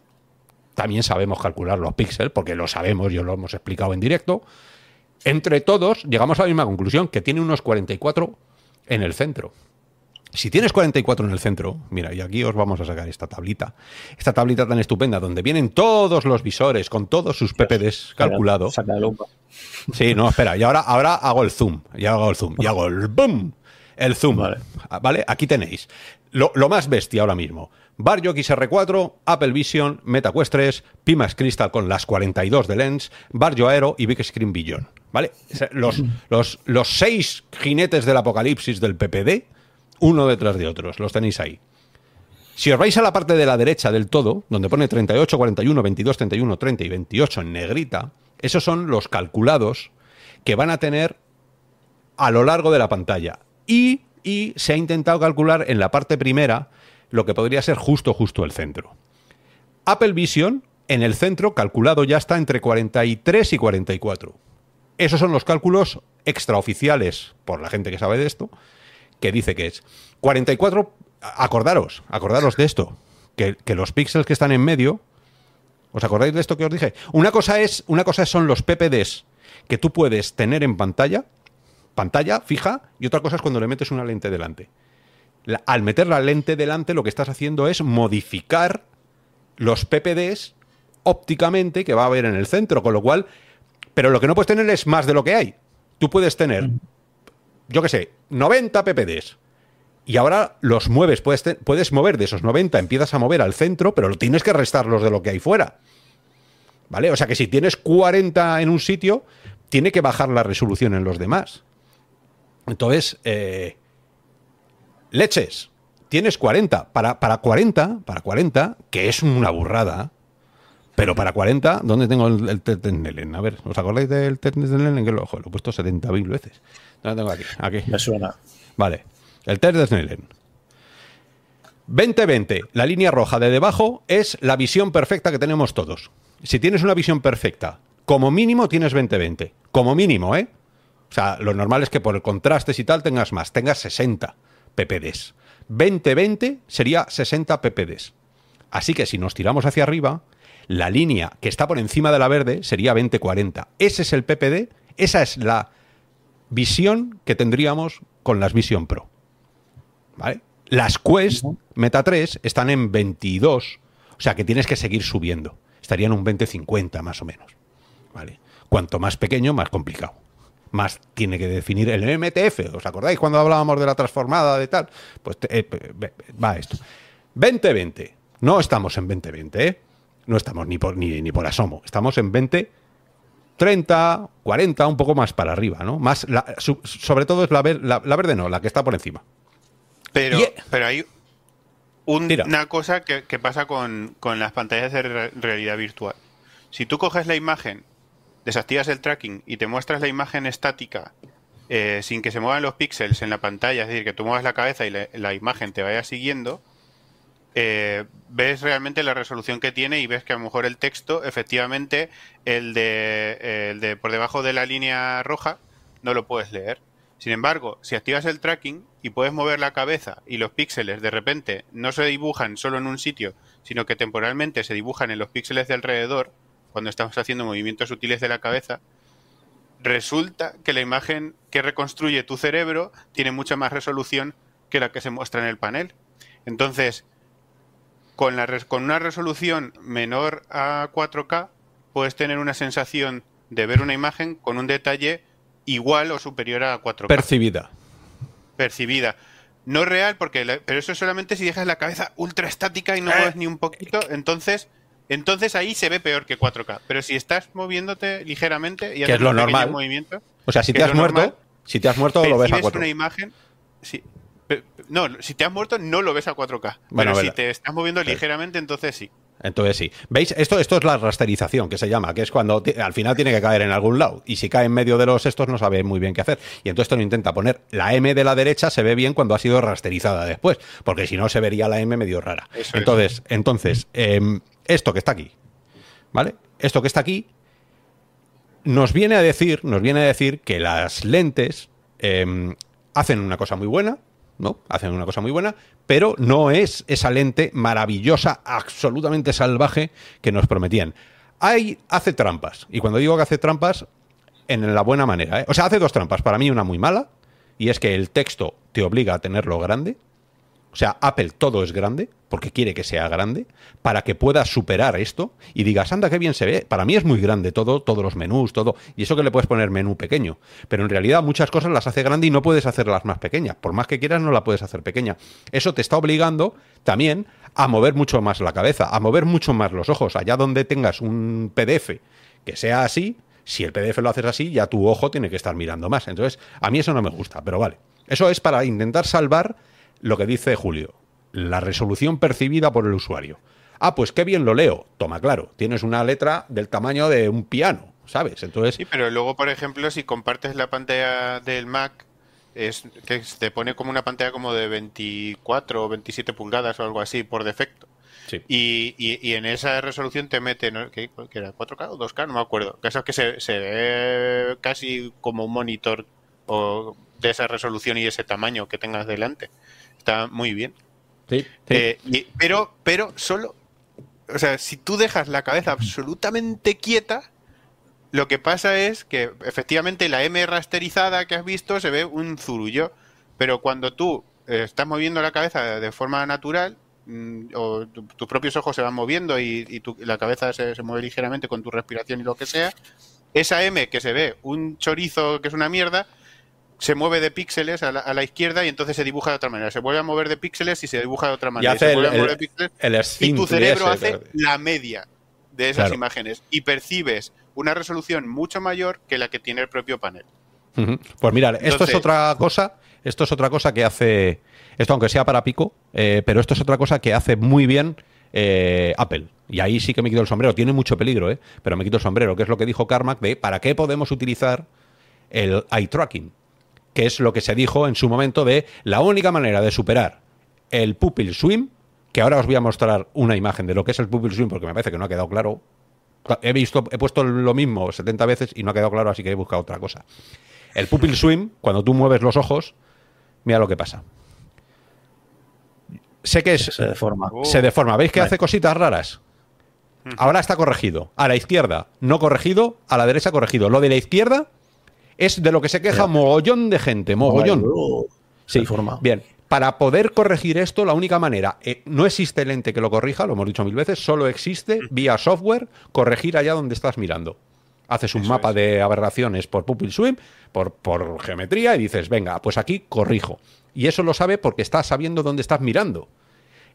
A: también sabemos calcular los píxeles, porque lo sabemos, yo lo hemos explicado en directo. Entre todos llegamos a la misma conclusión, que tiene unos 44 en el centro. Si tienes 44 en el centro, mira, y aquí os vamos a sacar esta tablita, esta tablita tan estupenda donde vienen todos los visores con todos sus PPDs calculados. Sí, no, espera, y ahora, ahora hago el zoom, y hago el zoom, y hago el boom, el zoom, ¿vale? Aquí tenéis lo, más bestia ahora mismo. Barjo XR4, Apple Vision, MetaQuest 3, Pimax Crystal con las 42 de Lens, Barjo Aero y Big Screen Vision. ¿Vale? Los, los, los seis jinetes del apocalipsis del PPD uno detrás de otros. Los tenéis ahí. Si os vais a la parte de la derecha del todo, donde pone 38, 41, 22, 31, 30 y 28 en negrita, esos son los calculados que van a tener a lo largo de la pantalla. Y, y se ha intentado calcular en la parte primera lo que podría ser justo, justo el centro. Apple Vision, en el centro, calculado ya está entre 43 y 44. Esos son los cálculos extraoficiales, por la gente que sabe de esto, que dice que es 44. Acordaros, acordaros de esto, que, los píxeles que están en medio, ¿os acordáis de esto que os dije? Una cosa es, una cosa son los PPDs que tú puedes tener en pantalla, pantalla fija, y otra cosa es cuando le metes una lente delante. al meter la lente delante, lo que estás haciendo es modificar los PPDs ópticamente que va a haber en el centro, con lo cual, pero lo que no puedes tener es más de lo que hay. Tú puedes tener yo qué sé, 90 ppds. Y ahora los mueves, puedes, puedes mover de esos 90, empiezas a mover al centro, pero tienes que restarlos de lo que hay fuera. ¿Vale? O sea que si tienes 40 en un sitio, tiene que bajar la resolución en los demás. Entonces, eh, leches, tienes 40. Para, para 40, para 40, que es una burrada, pero para 40, ¿dónde tengo el, el A ver, ¿os acordáis del Nelen? Que lo, lo he puesto 70.000 veces. ¿Dónde tengo aquí? Aquí.
C: Me suena.
A: Vale. El Snellen. 2020, la línea roja de debajo es la visión perfecta que tenemos todos. Si tienes una visión perfecta, como mínimo tienes 2020. Como mínimo, ¿eh? O sea, lo normal es que por el contraste y tal tengas más, tengas 60 ppds. 2020 sería 60 ppds. Así que si nos tiramos hacia arriba, la línea que está por encima de la verde sería 2040. Ese es el ppd, esa es la visión que tendríamos con las Vision Pro. ¿Vale? Las Quest Meta 3 están en 22, o sea que tienes que seguir subiendo. Estarían un 20-50 más o menos. ¿Vale? Cuanto más pequeño, más complicado. Más tiene que definir el MTF. ¿Os acordáis cuando hablábamos de la transformada de tal? Pues eh, va esto. 2020. No estamos en 2020, ¿eh? No estamos ni por, ni, ni por asomo. Estamos en 20 30, 40, un poco más para arriba, ¿no? Más sobre todo es la, verde, no, la que está por encima.
B: Pero, pero hay una cosa que, pasa con, las pantallas de realidad virtual. Si tú coges la imagen, desactivas el tracking y te muestras la imagen estática eh, sin que se muevan los píxeles en la pantalla, es decir, que tú muevas la cabeza y la imagen te vaya siguiendo, eh, ves realmente la resolución que tiene y ves que a lo mejor el texto, efectivamente, el de, el de por debajo de la línea roja, no lo puedes leer. Sin embargo, si activas el tracking y puedes mover la cabeza y los píxeles de repente no se dibujan solo en un sitio, sino que temporalmente se dibujan en los píxeles de alrededor, cuando estamos haciendo movimientos sutiles de la cabeza, resulta que la imagen que reconstruye tu cerebro tiene mucha más resolución que la que se muestra en el panel. Entonces, con, la, con una resolución menor a 4K puedes tener una sensación de ver una imagen con un detalle igual o superior a 4K.
A: Percibida.
B: Percibida. No real, porque pero eso solamente si dejas la cabeza ultra estática y no mueves ni un poquito, entonces entonces ahí se ve peor que 4K. Pero si estás moviéndote ligeramente y
A: haces es lo normal.
B: movimiento,
A: o sea, si te has muerto, si te has muerto lo ves a 4K.
B: una imagen, sí, no, si te has muerto no lo ves a 4K. pero si te estás moviendo ligeramente, entonces sí.
A: Entonces sí. ¿Veis? Esto, esto es la rasterización que se llama, que es cuando al final tiene que caer en algún lado. Y si cae en medio de los estos no sabe muy bien qué hacer. Y entonces esto lo intenta poner. La M de la derecha se ve bien cuando ha sido rasterizada después, porque si no se vería la M medio rara. entonces, entonces em, esto que está aquí, ¿vale? Esto que está aquí nos viene a decir, nos viene a decir que las lentes em, hacen una cosa muy buena, ¿no? Hacen una cosa muy buena, pero no es esa lente maravillosa, absolutamente salvaje que nos prometían. Hay, hace trampas, y cuando digo que hace trampas, en la buena manera. ¿eh? O sea, hace dos trampas. Para mí una muy mala, y es que el texto te obliga a tenerlo grande. O sea, Apple todo es grande, porque quiere que sea grande, para que puedas superar esto y digas, anda, qué bien se ve. Para mí es muy grande todo, todos los menús, todo. Y eso que le puedes poner menú pequeño. Pero en realidad muchas cosas las hace grande y no puedes hacerlas más pequeñas. Por más que quieras, no la puedes hacer pequeña. Eso te está obligando también a mover mucho más la cabeza, a mover mucho más los ojos. Allá donde tengas un PDF que sea así, si el PDF lo haces así, ya tu ojo tiene que estar mirando más. Entonces, a mí eso no me gusta, pero vale. Eso es para intentar salvar lo que dice Julio, la resolución percibida por el usuario. Ah, pues qué bien lo leo. Toma, claro, tienes una letra del tamaño de un piano, ¿sabes? Entonces.
B: Sí, pero luego, por ejemplo, si compartes la pantalla del Mac, es que te pone como una pantalla como de 24 o 27 pulgadas o algo así por defecto. Y, y, en esa resolución te mete, ¿no? ¿Qué, era? ¿4K o 2K? No me acuerdo. Que es que se, se, ve casi como un monitor o de esa resolución y ese tamaño que tengas delante. Está muy bien.
A: Sí,
B: eh, pero, pero solo, o sea, si tú dejas la cabeza absolutamente quieta, lo que pasa es que efectivamente la M rasterizada que has visto se ve un zurullo, pero cuando tú eh, estás moviendo la cabeza de forma natural, Mm, o tus propios ojos se van moviendo y, la cabeza se, mueve ligeramente con tu respiración y lo que sea, esa M que se ve un chorizo que es una mierda, se mueve de píxeles a la, izquierda y entonces se dibuja de otra manera. Se vuelve a mover de píxeles y se dibuja de otra manera. Y, tu cerebro hace la media de esas imágenes y percibes una resolución mucho mayor que la que tiene el propio panel.
A: Pues mirar, esto es otra cosa, esto es otra cosa que hace esto aunque sea para pico, eh, pero esto es otra cosa que hace muy bien eh, Apple. Y ahí sí que me quito el sombrero. Tiene mucho peligro, ¿eh? pero me quito el sombrero, que es lo que dijo Carmack de ¿para qué podemos utilizar el eye tracking? Que es lo que se dijo en su momento de la única manera de superar el pupil swim, que ahora os voy a mostrar una imagen de lo que es el pupil swim, porque me parece que no ha quedado claro. He visto, he puesto lo mismo 70 veces y no ha quedado claro, así que he buscado otra cosa. El pupil swim, cuando tú mueves los ojos, mira lo que pasa sé que es,
C: se deforma.
A: Se deforma. ¿Veis que hace cositas raras? Ahora está corregido. A la izquierda no corregido, a la derecha corregido. Lo de la izquierda es de lo que se queja mogollón de gente, mogollón.
C: sí, forma.
A: Bien, para poder corregir esto, la única manera, eh, no existe lente que lo corrija, lo hemos dicho mil veces, solo existe vía software corregir allá donde estás mirando. Haces un mapa de aberraciones por pupil swim, por, por geometría y dices, venga, pues aquí corrijo. Y eso lo sabe porque está sabiendo dónde estás mirando.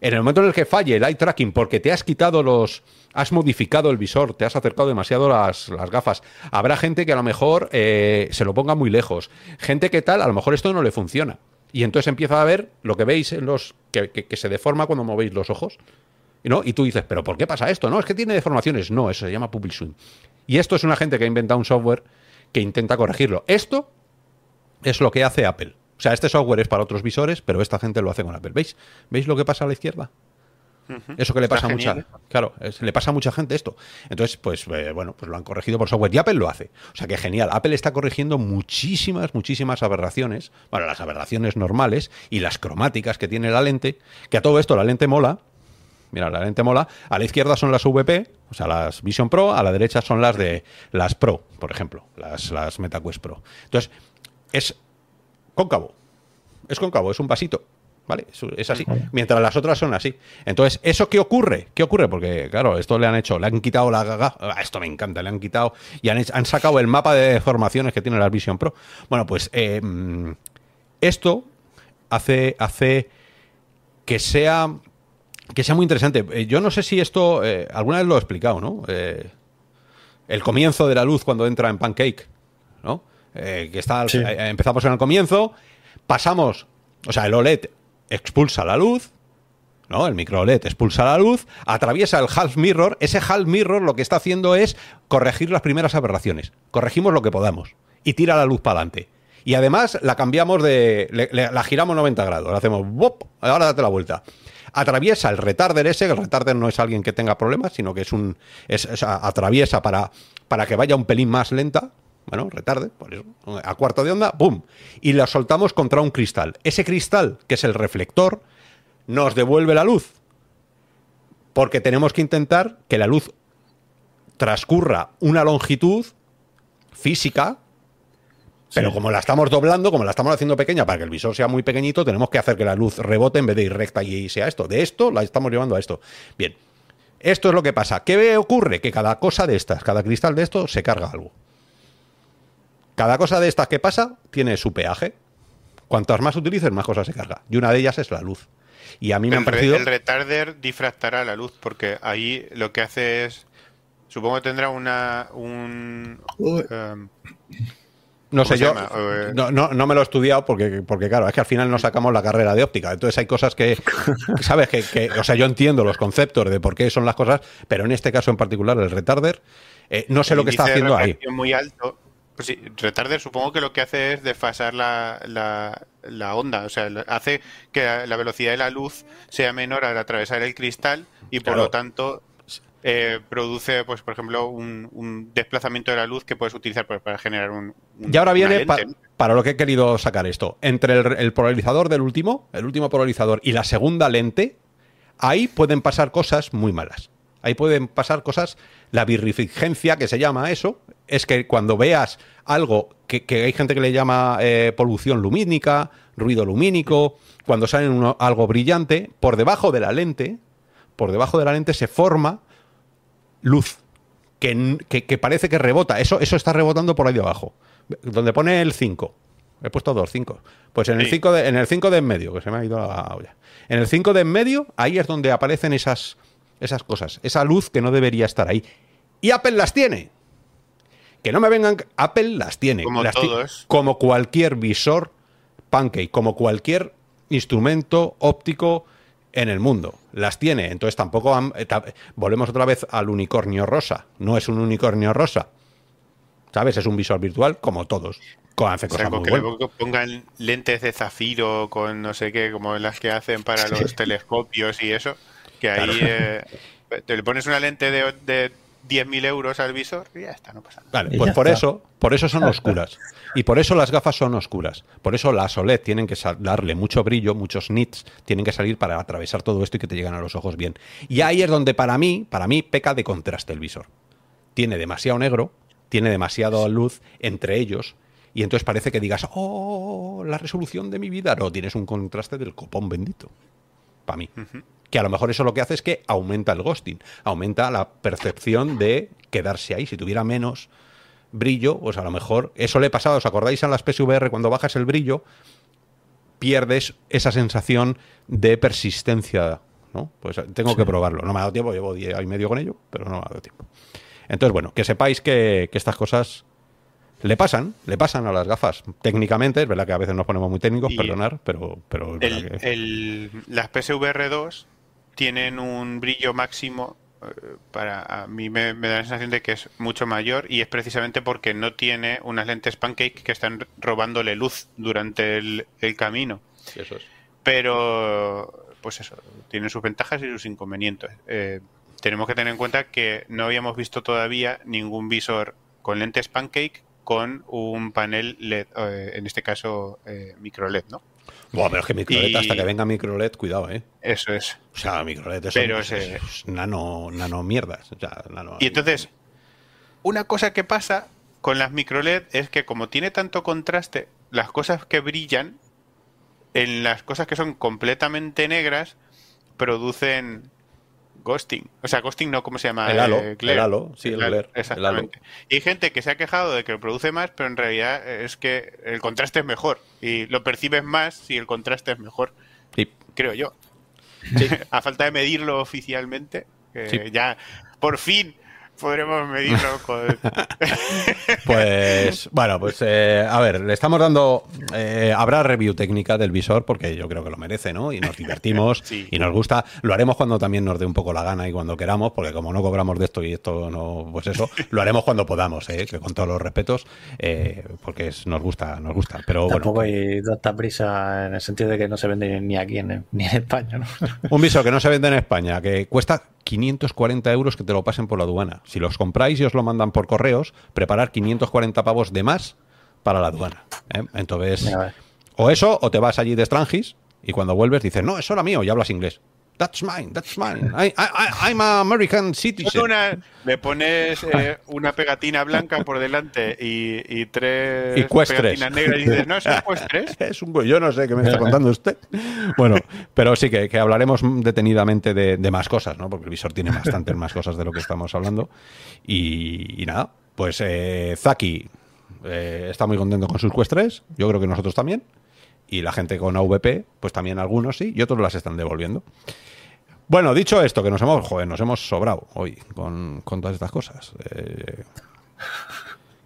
A: En el momento en el que falle el eye tracking porque te has quitado los. has modificado el visor, te has acercado demasiado las, las gafas. Habrá gente que a lo mejor eh, se lo ponga muy lejos. Gente que tal, a lo mejor esto no le funciona. Y entonces empieza a ver lo que veis en los. que, se deforma cuando movéis los ojos. ¿no? Y tú dices, ¿pero por qué pasa esto? No, es que tiene deformaciones. No, eso se llama pupil swing. Y esto es una gente que ha inventado un software que intenta corregirlo. Esto es lo que hace Apple. O sea, este software es para otros visores, pero esta gente lo hace con Apple. ¿Veis? ¿Veis lo que pasa a la izquierda? Eso que le pasa a mucha, claro, le pasa a mucha gente esto. Entonces, pues eh, bueno, pues lo han corregido por software y Apple lo hace. O sea que genial. Apple está corrigiendo muchísimas, muchísimas aberraciones. Bueno, las aberraciones normales y las cromáticas que tiene la lente. Que a todo esto la lente mola. Mira, la lente mola. A la izquierda son las VP, o sea, las Vision Pro. A la derecha son las de las Pro, por ejemplo, las, las MetaQuest Pro. Entonces, es cóncavo. Es cóncavo, es un vasito. ¿Vale? Es así. Mientras las otras son así. Entonces, ¿eso qué ocurre? ¿Qué ocurre? Porque, claro, esto le han hecho, le han quitado la gaga. Ah, esto me encanta, le han quitado y han, han, sacado el mapa de deformaciones que tiene la Vision Pro. Bueno, pues eh, mm, esto hace, hace que sea que sea muy interesante. Eh, yo no sé si esto eh, alguna vez lo he explicado, ¿no? el comienzo de la luz cuando entra en Pancake, ¿no? Eh, que está, eh, empezamos en el comienzo, pasamos, o sea, el OLED expulsa la luz, ¿no? El micro OLED expulsa la luz, atraviesa el half mirror, ese half mirror lo que está haciendo es corregir las primeras aberraciones, corregimos lo que podamos y tira la luz para adelante. Y además la cambiamos de. la giramos 90 grados. La hacemos. ¡bop! Ahora date la vuelta. Atraviesa el retarder ese. El retarder no es alguien que tenga problemas, sino que es un. atraviesa para, para que vaya un pelín más lenta. Bueno, retarde, por eso, a cuarto de onda, ¡pum! Y la soltamos contra un cristal. Ese cristal, que es el reflector, nos devuelve la luz. Porque tenemos que intentar que la luz transcurra una longitud física, pero como la estamos doblando, como la estamos haciendo pequeña para que el visor sea muy pequeñito, tenemos que hacer que la luz rebote en vez de ir recta y sea esto. De esto la estamos llevando a esto. Bien, esto es lo que pasa. ¿Qué ocurre? Que cada cosa de estas, cada cristal de esto, se carga algo. Cada cosa de estas que pasa tiene su peaje. Cuantas más utilices, más cosas se carga. Y una de ellas es la luz. Y a mí me
B: el
A: han parecido...
B: El retarder difractará la luz, porque ahí lo que hace es... Supongo que tendrá una... Un, um,
A: no sé yo, eh, no, no, me lo he estudiado porque, porque, claro, es que al final no sacamos la carrera de óptica. Entonces hay cosas que, [LAUGHS] ¿sabes? Que, o sea, yo entiendo los conceptos de por qué son las cosas, pero en este caso en particular, el retarder, eh, no sé lo que está haciendo ahí.
B: muy alto. Pues sí, retarder supongo que lo que hace es desfasar la, la, onda, o sea, hace que la velocidad de la luz sea menor al atravesar el cristal y por lo tanto eh, produce, pues, por ejemplo, un, desplazamiento de la luz que puedes utilizar para, generar un,
A: Y ahora viene para lo que he querido sacar esto. Entre el, polarizador del último, el último polarizador y la segunda lente, ahí pueden pasar cosas muy malas. Ahí pueden pasar cosas, la birrificencia, que se llama eso, es que cuando veas algo que, hay gente que le llama eh, polución lumínica, ruido lumínico, cuando sale algo brillante, por debajo de la lente, por debajo de la lente se forma luz que, parece que rebota. Eso, eso está rebotando por ahí de abajo. Donde pone el 5. He puesto dos, 5. Pues en el 5 de, en el 5 de en medio, que se me ha ido la olla. En el 5 de en medio, ahí es donde aparecen esas, esas cosas. Esa luz que no debería estar ahí. Y Apple las tiene. Que no me vengan. Apple las tiene.
B: Como
A: Como cualquier visor Pancake, como cualquier instrumento óptico en el mundo. Las tiene. Entonces tampoco... Eh, volvemos otra vez al unicornio rosa. No es un unicornio rosa. ¿Sabes? Es un visor virtual como todos.
B: Con, hace cosas muy que pongan lentes de zafiro con no sé qué, como las que hacen para los telescopios y eso. Que ahí eh, te le pones una lente de, de 10.000 euros al visor y ya está, no pasa
A: nada. Vale, pues por eso, por eso son oscuras. Y por eso las gafas son oscuras. Por eso las OLED tienen que darle mucho brillo, muchos nits, tienen que salir para atravesar todo esto y que te lleguen a los ojos bien. Y ahí es donde para mí, para mí, peca de contraste el visor. Tiene demasiado negro, tiene demasiada luz entre ellos, y entonces parece que digas, oh, la resolución de mi vida. No, tienes un contraste del copón bendito. Para mí que a lo mejor eso lo que hace es que aumenta el ghosting, aumenta la percepción de quedarse ahí. Si tuviera menos brillo, pues a lo mejor eso le pasaba, ¿os acordáis en las PSVR cuando bajas el brillo? Pierdes esa sensación de persistencia, ¿no? Pues tengo que probarlo. No me ha dado tiempo, llevo día y medio con ello, pero no me ha dado tiempo. Entonces, bueno, que sepáis que, estas cosas le pasan, le pasan a las gafas. Técnicamente, es verdad que a veces nos ponemos muy técnicos, perdonar, pero... pero
B: las PSVR 2 tienen un brillo máximo eh, para a mí me, da la sensación de que es mucho mayor y es precisamente porque no tiene unas lentes pancake que están robándole luz durante el, camino.
A: eso es.
B: Pero, pues eso, tiene sus ventajas y sus inconvenientes. Eh, tenemos que tener en cuenta que no habíamos visto todavía ningún visor con lentes pancake con un panel LED, eh, en este caso micro LED, ¿no?
A: Buah, pero es que microLED, hasta que venga microLED, cuidado, ¿eh?
B: Eso es.
A: O sea, microLED es, pero nano, nano mierdas.
B: y entonces, una cosa que pasa con las microLED es que como tiene tanto contraste, las cosas que brillan, en las cosas que son completamente negras, producen ghosting. O sea, ghosting no, ¿cómo se llama?
A: El halo, eh, el halo sí, el,
B: Exactamente. Y hay gente que se ha quejado de que lo produce más, pero en realidad es que el contraste es mejor. Y lo percibes más si el contraste es mejor. Sí. Creo yo. [LAUGHS] a falta de medirlo oficialmente, ya por fin podremos medirlo con... [LAUGHS]
A: pues bueno, pues eh, a ver, le estamos dando... Eh, habrá review técnica del visor porque yo creo que lo merece, ¿no? Y nos divertimos [LAUGHS] y nos gusta. Lo haremos cuando también nos dé un poco la gana y cuando queramos, porque como no cobramos de esto y esto no, pues eso, [LAUGHS] lo haremos cuando podamos, ¿eh? Que con todos los respetos, eh, porque nos gusta, nos gusta. Pero
C: Tampoco hay tanta prisa en el sentido de que no se vende ni aquí en, ni en España, ¿no?
A: Un visor que no se vende en España, que cuesta 540 euros que te lo pasen por la aduana. Si los compráis y os lo mandan por correos, preparar 540 pavos de más para la aduana. ¿eh? Entonces, o eso, o te vas allí de Strangis y cuando vuelves dices, no, eso era mío y hablas inglés. That's mine, that's mine. I, I, I'm an American citizen.
B: Una, le pones eh, una pegatina blanca por delante y, y tres
A: pegatinas
B: negras y dices, no, es [LAUGHS] un cuestres.
A: es un Yo no sé qué me está contando usted. Bueno, pero sí que, que hablaremos detenidamente de, de, más cosas, ¿no? Porque el visor tiene bastantes más cosas de lo que estamos hablando. Y, y nada, pues eh, Zaki eh, está muy contento con sus cuestres. Yo creo que nosotros también y la gente con AVP, pues también algunos sí, y otros las están devolviendo. Bueno, dicho esto, que nos hemos, joder, nos hemos sobrado hoy con, todas estas cosas. Eh,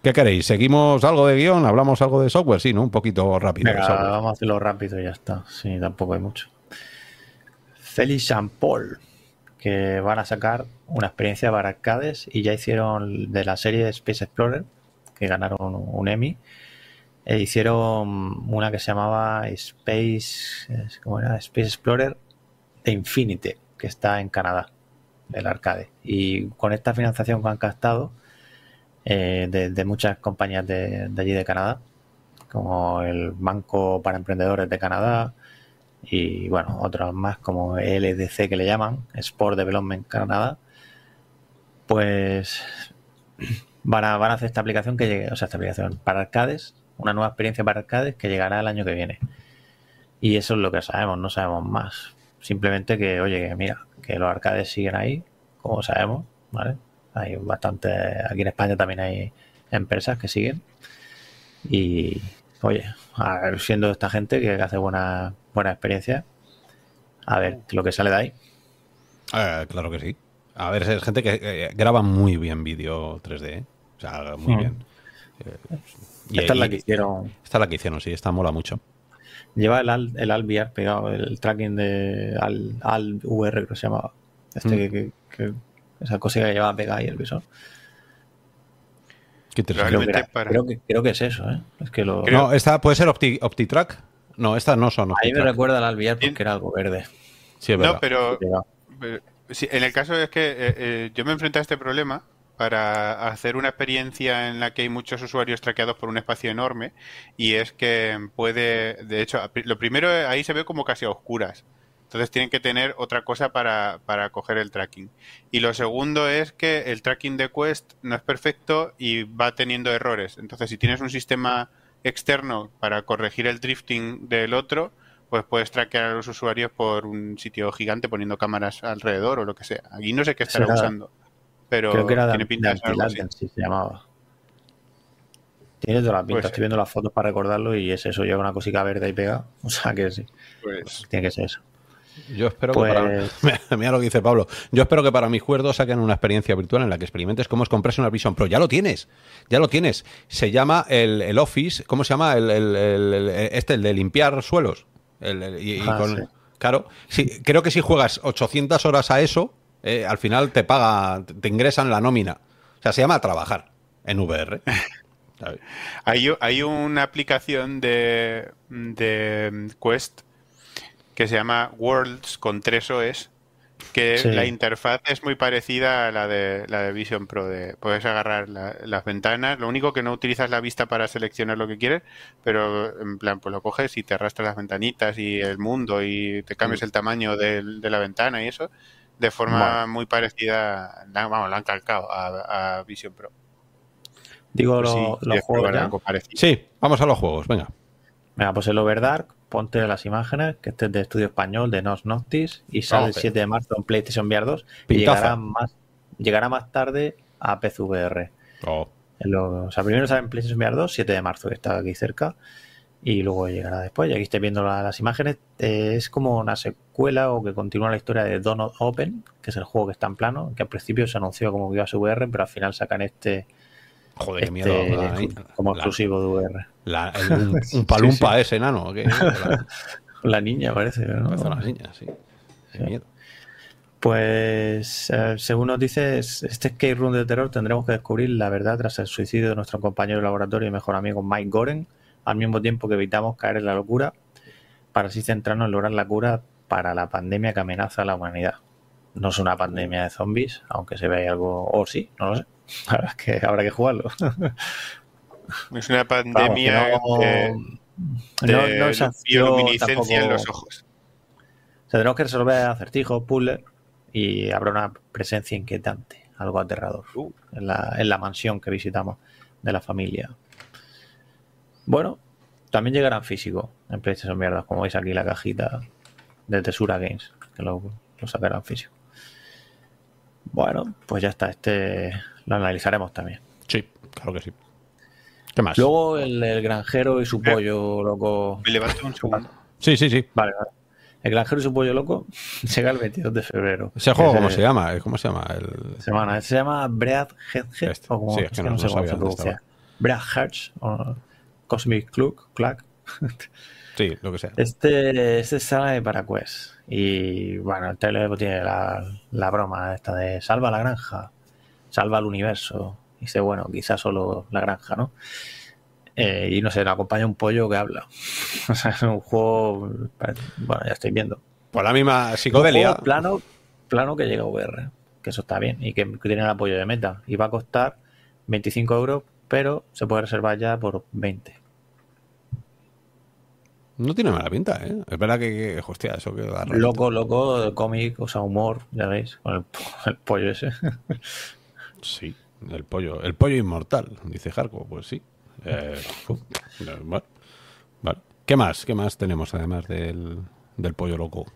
A: ¿Qué queréis? ¿Seguimos algo de guion? ¿Hablamos algo de software? Sí, ¿no? Un poquito rápido.
C: vamos a hacerlo rápido y ya está. Sí, tampoco hay mucho. Félix and Paul, que van a sacar una experiencia para arcades y ya hicieron de la serie Space Explorer, que ganaron un Emmy e hicieron una que se llamaba Space, ¿cómo era? Space Explorer de Infinity, que está en Canadá, el arcade. Y con esta financiación que han captado eh, de, muchas compañías de, allí de Canadá, como el Banco para Emprendedores de Canadá y bueno, otros más como LDC que le llaman, Sport Development Canadá, pues [CLEARS THROAT] van a, van a hacer esta aplicación que llegue, o sea, esta aplicación para arcades una nueva experiencia para arcades que llegará el año que viene. Y eso es lo que sabemos, no sabemos más. Simplemente que, oye, que mira, que los arcades siguen ahí, como sabemos, ¿vale? Hay bastante, aquí en España también hay empresas que siguen. Y, oye, siendo esta gente que hace buena, buena experiencia, a ver lo que sale de ahí.
A: Eh, claro que sí. A ver, es gente que graba muy bien vídeo 3D, ¿eh? O sea, muy mm. bien.
C: Eh, esta es la que hicieron.
A: Esta es la que hicieron, sí, esta mola mucho.
C: Lleva el, Al, el AlVR pegado, el tracking de Al, Al VR, creo que se llamaba. Este mm. que, esa cosa que llevaba pegada ahí el visor.
A: Qué
C: creo, que creo, que, creo que es eso, ¿eh? Es que lo...
A: No, esta puede ser Opti, OptiTrack. No, estas no son
C: Ahí me recuerda al AlVR porque era algo verde.
A: Sí, es verdad.
B: No, pero, en el caso es que eh, eh, yo me enfrenté a este problema para hacer una experiencia en la que hay muchos usuarios traqueados por un espacio enorme y es que puede, de hecho, lo primero ahí se ve como casi a oscuras. Entonces tienen que tener otra cosa para, para coger el tracking. Y lo segundo es que el tracking de Quest no es perfecto y va teniendo errores. Entonces si tienes un sistema externo para corregir el drifting del otro, pues puedes traquear a los usuarios por un sitio gigante poniendo cámaras alrededor o lo que sea. Aquí no sé qué estará usando pero
C: Creo que era tiene pinta de, se llamaba. Tiene toda la pinta, pues estoy viendo las fotos para recordarlo y es eso, lleva una cosita verde y pega. [LAUGHS] O sea que sí. Pues, tiene que ser eso.
A: Yo espero que para. Pues [LAUGHS] mira lo que dice Pablo. Yo espero que para mis cuerdos saquen una experiencia virtual en la que experimentes cómo es comprarse una Vision Pro. Ya lo tienes. Ya lo tienes. Se llama el, Office. ¿Cómo se llama? El, este, el de limpiar suelos. y, ah, Claro. Sí, creo que si juegas 800 horas a eso, eh, al final te paga, te ingresan la nómina. O sea, se llama trabajar en VR. [LAUGHS]
B: hay, hay, una aplicación de, de Quest que se llama Worlds con tres OS que la interfaz es muy parecida a la de la de Vision Pro de puedes agarrar las ventanas lo único que no utilizas la vista para seleccionar lo que quieres pero en plan pues lo coges y te arrastras las ventanitas y el mundo y te cambias mm. el tamaño de la ventana y eso de forma muy parecida, vamos, lo han calcado a, Vision Pro.
C: Digo pues los juegos
A: Sí, vamos a los juegos, venga.
C: Venga, pues el Overdark, ponte las imágenes, que este es de estudio español, de Nos Noctis, y sale el 7 de marzo en PlayStation VR 2 y llegará más, llegará más tarde a PCVR. Oh. o sea, primero sale en PlayStation VR 2, 7 de marzo, que está aquí cerca, y luego llegará después. Y aquí estoy viendo las imágenes. Eh, es como una secuela o que continúa la historia de Donut Open, que es el juego que está en plano, que al principio se anunció como que iba a ser VR, pero al final sacan este.
A: Joder, qué miedo.
C: Este como exclusivo de VR.
A: un, [LAUGHS] palumpa ese enano. [LAUGHS]
C: La, niña parece, ¿no?
A: Parece una niña, sí. Qué miedo.
C: Pues, eh, según nos dice, este skate room de terror tendremos que descubrir la verdad tras el suicidio de nuestro compañero de laboratorio y mejor amigo Mike Goren, al mismo tiempo que evitamos caer en la locura para así centrarnos en lograr la cura para la pandemia que amenaza a la humanidad. No es una pandemia de zombies, aunque se vea algo. O sí, no lo sé. [LAUGHS] Habrá que, habrá que jugarlo. [LAUGHS]
B: Es una pandemia de, bioluminiscencia en los ojos.
C: tenemos que resolver acertijos, puzzles y habrá una presencia inquietante, algo aterrador, uh. en, la, en la mansión que visitamos de la familia. Bueno, también llegarán físico en PlayStation Mierdas, como veis aquí la cajita de Tesura Games, que lo, sacarán físico. Bueno, pues ya está, este lo analizaremos también.
A: Sí, claro que sí. ¿Qué más?
C: Luego el, granjero y su eh, pollo loco.
B: Me levanto un segundo.
A: Sí, sí, sí.
C: Vale, vale. El granjero y su pollo loco [LAUGHS] llega el 22 de febrero.
A: ¿Ese juego cómo se llama? ¿Cómo se llama? El...
C: Semana. Se llama Bread Headhead. Este. O como, sí, es que, no, sé cómo se pronuncia. Bread Hearts o Cosmic Cluck. Clack. [LAUGHS]
A: Sí, lo que sea.
C: Este, este sale para Quest. Y bueno, el trailer tiene la, la broma esta de salva la granja, salva el universo. Y dice, bueno, quizás solo la granja, ¿no? Eh, y no sé, le acompaña un pollo que habla. [LAUGHS] o sea, es un juego. Bueno, ya estoy viendo.
A: Por la misma psicodelia.
C: Plano, plano que llega a VR, que eso está bien y que, tiene el apoyo de meta. Y va a costar 25 euros, pero se puede reservar ya por 20.
A: No tiene mala pinta, ¿eh? Es verdad que, hostia, eso que da
C: Loco, loco, cómic, o sea, humor, ya veis, con [LAUGHS] el, pollo ese.
A: sí, el pollo, el pollo inmortal, dice Jarko, pues sí. Eh, ¿Qué más? ¿Qué más tenemos además del, pollo loco?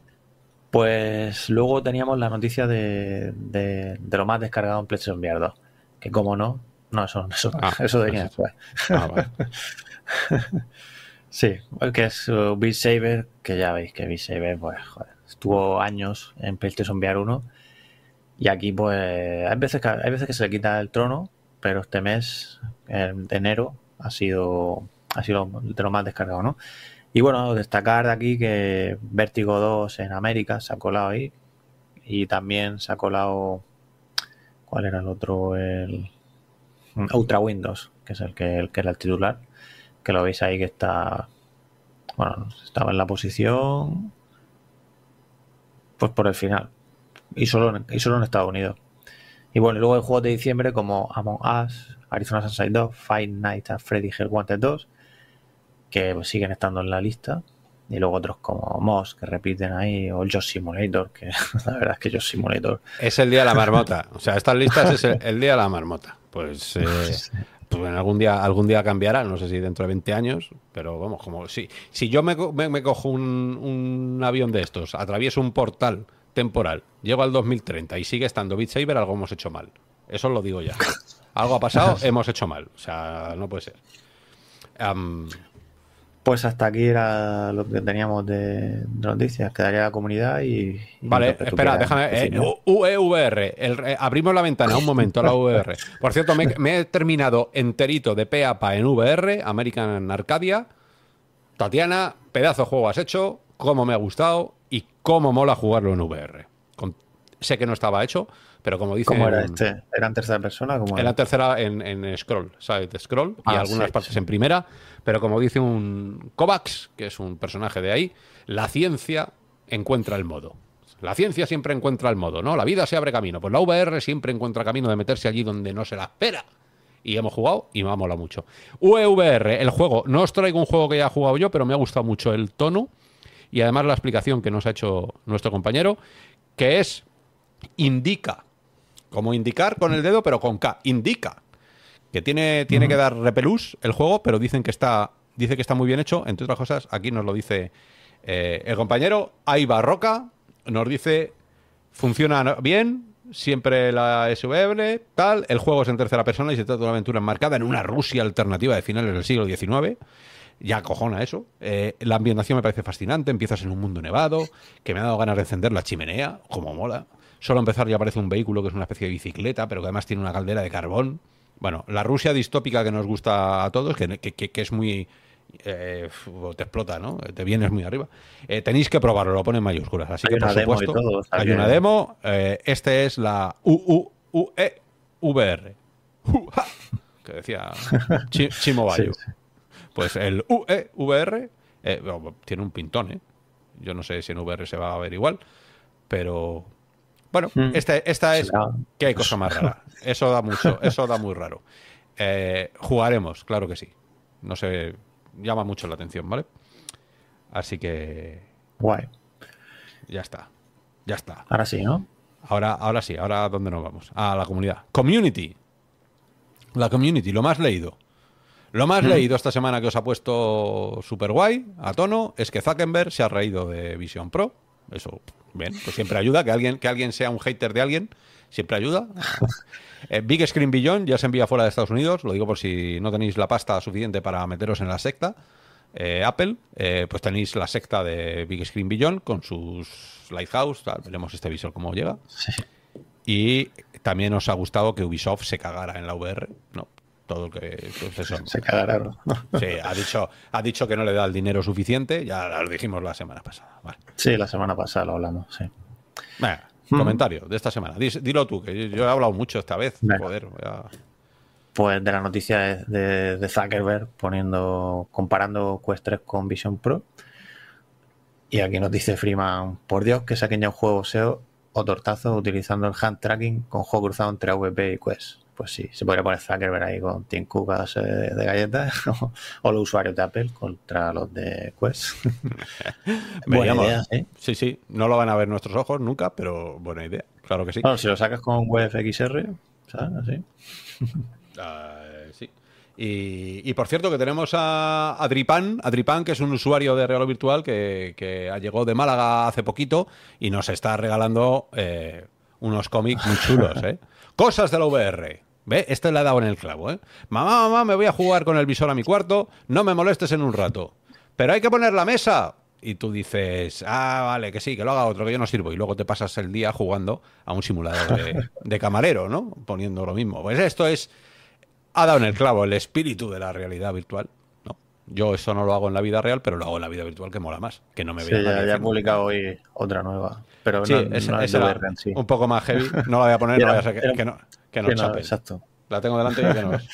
C: Pues luego teníamos la noticia de, lo más descargado en PlayStation VR 2. Que como no, no, eso, eso, ah, [LAUGHS] eso venía después. Ah, [LAUGHS] sí, que es uh, Beat Saber, que ya veis que Beat Saber, pues, estuvo años en PlayStation VR 1. Y aquí, pues, hay veces que, hay veces que se le quita el trono, pero este mes, de enero, ha sido, ha sido de lo más descargado, ¿no? Y bueno, destacar de aquí que Vertigo 2 en América se ha colado ahí. Y también se ha colado. ¿Cuál era el otro? El Ultra Windows, que es el que, el que era el titular. Que lo veis ahí que está. Bueno, estaba en la posición. Pues por el final. Y solo, y solo en Estados Unidos. Y bueno, luego el juego de diciembre como Among Us, Arizona Sunshine 2, Five Nights at Freddy Hell Wanted 2, que siguen estando en la lista. Y luego otros como Moss, que repiten ahí, o Josh Simulator, que [LAUGHS] la verdad es que Josh Simulator.
A: Es el día de la marmota. O sea, estas listas es el, día de la marmota. Pues, eh, [LAUGHS] pues algún día, algún día cambiará, no sé si dentro de 20 años, pero vamos, como si, si yo me, me, cojo un, un, avión de estos, atravieso un portal temporal, llego al 2030 y sigue estando Beat Saber, algo hemos hecho mal. Eso lo digo ya. [LAUGHS] Algo ha pasado, hemos hecho mal. O sea, no puede ser.
C: Pues hasta aquí era lo que teníamos de, noticias. Quedaría la comunidad y.
A: vale, espera, déjame. Eh, UEVR. Eh, abrimos la ventana un momento, la VR. Por cierto, me, he terminado enterito de PAPA en VR, American Arcadia. Tatiana, pedazo de juego has hecho, cómo me ha gustado y cómo mola jugarlo en VR. Sé que no estaba hecho, pero como dice.
C: ¿Cómo era este? ¿Era en tercera persona?
A: ¿Cómo era? tercera en, scroll, side scroll, y ah, algunas partes en primera. Pero como dice un Kovacs, que es un personaje de ahí, la ciencia encuentra el modo. La ciencia siempre encuentra el modo, ¿no? La vida se abre camino. Pues la VR siempre encuentra camino de meterse allí donde no se la espera. Y hemos jugado y me ha molado mucho. UEVR, el juego. No os traigo un juego que ya he jugado yo, pero me ha gustado mucho el tono y además la explicación que nos ha hecho nuestro compañero, que es indica como indicar con el dedo, pero con K. Indica. Que tiene, tiene que dar repelús el juego, pero dicen que está, dice que está muy bien hecho. Entre otras cosas, aquí nos lo dice eh, el compañero Aiba Roca. Nos dice, funciona bien, siempre la SVB, tal. El juego es en tercera persona y se trata de una aventura enmarcada en una Rusia alternativa de finales del siglo XIX. Ya cojona eso. Eh, la ambientación me parece fascinante. Empiezas en un mundo nevado, que me ha dado ganas de encender la chimenea, como mola. Solo empezar ya aparece un vehículo que es una especie de bicicleta, pero que además tiene una caldera de carbón. Bueno, la Rusia distópica que nos gusta a todos, que, que, es muy... Eh, te explota, ¿no? Te vienes muy arriba. Eh, tenéis que probarlo, lo pone en mayúsculas. Así que, por supuesto, hay una demo. Eh, este es la UUEVR. Que decía [LAUGHS] Chimo Bayo. Pues el UEVR tiene un pintón, ¿eh? Yo no sé si en VR se va a ver igual, pero Bueno, mm. este, esta es que hay cosa más rara. [LAUGHS] Eso da mucho, eso da muy raro. Eh, jugaremos, claro que sí. No sé, llama mucho la atención, ¿vale? Así que.
C: Guay.
A: Ya está. Ya está.
C: Ahora sí, ¿no?
A: Ahora, ahora sí, ahora ¿dónde nos vamos? A la comunidad. Community. La community, lo más leído. Lo más mm. leído esta semana que os ha puesto super guay, a tono, es que Zuckerberg se ha reído de Vision Pro. Eso, bien, pues siempre ayuda. Que alguien, que alguien sea un hater de alguien, siempre ayuda. [LAUGHS] Eh, Big Screen Beyond ya se envía fuera de Estados Unidos. Lo digo por si no tenéis la pasta suficiente para meteros en la secta. Eh, Apple, eh, pues tenéis la secta de Big Screen Beyond con sus Lighthouse. veremos este visor cómo llega. Y también os ha gustado que Ubisoft se cagara en la VR, ¿no? Todo que pues
C: se cagará. [LAUGHS]
A: Sí, ha dicho, ha dicho que no le da el dinero suficiente, ya lo dijimos la semana pasada.
C: Sí, la semana pasada lo hablamos, sí.
A: Mm. comentario de esta semana. Dilo tú, que yo he hablado mucho esta vez. Joder,
C: Pues de la noticia de, de, Zuckerberg poniendo, comparando Quest 3 con Vision Pro. Y aquí nos dice Freeman, por Dios, que saquen ya un juego SEO o tortazo utilizando el hand tracking con juego cruzado entre AVP y Quest. Pues sí, se podría poner Zuckerberg ahí con Tim Cook de, de galletas [LAUGHS] o, los usuarios de Apple contra los de Quest. [LAUGHS]
A: buena idea, ¿sí? sí, no lo van a ver nuestros ojos nunca, pero buena idea, claro que sí.
C: Bueno, si lo sacas con WebXR, ¿sabes? Así. [LAUGHS]
A: Ah, sí. Y, por cierto que tenemos a Adripan, Adripan que es un usuario de Real Virtual que, que, llegó de Málaga hace poquito y nos está regalando eh, unos cómics muy chulos, ¿eh? Cosas de la VR. ¿Ve? Este le ha dado en el clavo, ¿eh? Mamá, mamá, me voy a jugar con el visor a mi cuarto, no me molestes en un rato. Pero hay que poner la mesa. Y tú dices, ah, vale, que sí, que lo haga otro, que yo no sirvo. Y luego te pasas el día jugando a un simulador de, [LAUGHS] de camarero, ¿no? Poniendo lo mismo. Pues esto es ha dado en el clavo el espíritu de la realidad virtual. Yo eso no lo hago en la vida real, pero lo hago en la vida virtual que mola más, que no me
C: sí, ya, he publicado hoy otra nueva, pero
A: sí, no, es, un poco más heavy. [LAUGHS] No la voy a poner, no vaya a ser que, no, que no, chape.
C: exacto.
A: La tengo delante y que no [LAUGHS] es.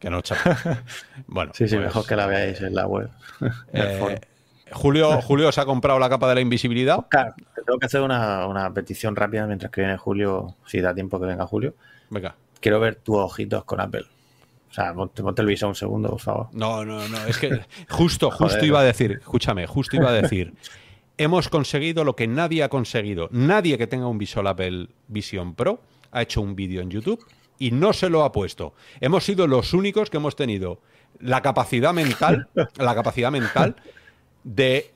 A: Que no chape. [LAUGHS] Bueno,
C: sí, sí, pues mejor que la veáis en la web.
A: Eh, Julio, Julio se ha comprado la capa de la invisibilidad.
C: Claro, tengo que hacer una, una, petición rápida mientras que viene Julio, si da tiempo que venga Julio.
A: Venga.
C: Quiero ver tus ojitos con Apple. O sea, ponte, el visor un segundo, por favor.
A: No, no, no. Es que justo, [LAUGHS] justo iba a decir, escúchame, justo iba a decir. [LAUGHS] hemos conseguido lo que nadie ha conseguido. Nadie que tenga un visor Apple Vision Pro ha hecho un vídeo en YouTube y no se lo ha puesto. Hemos sido los únicos que hemos tenido la capacidad mental, [LAUGHS] la capacidad mental de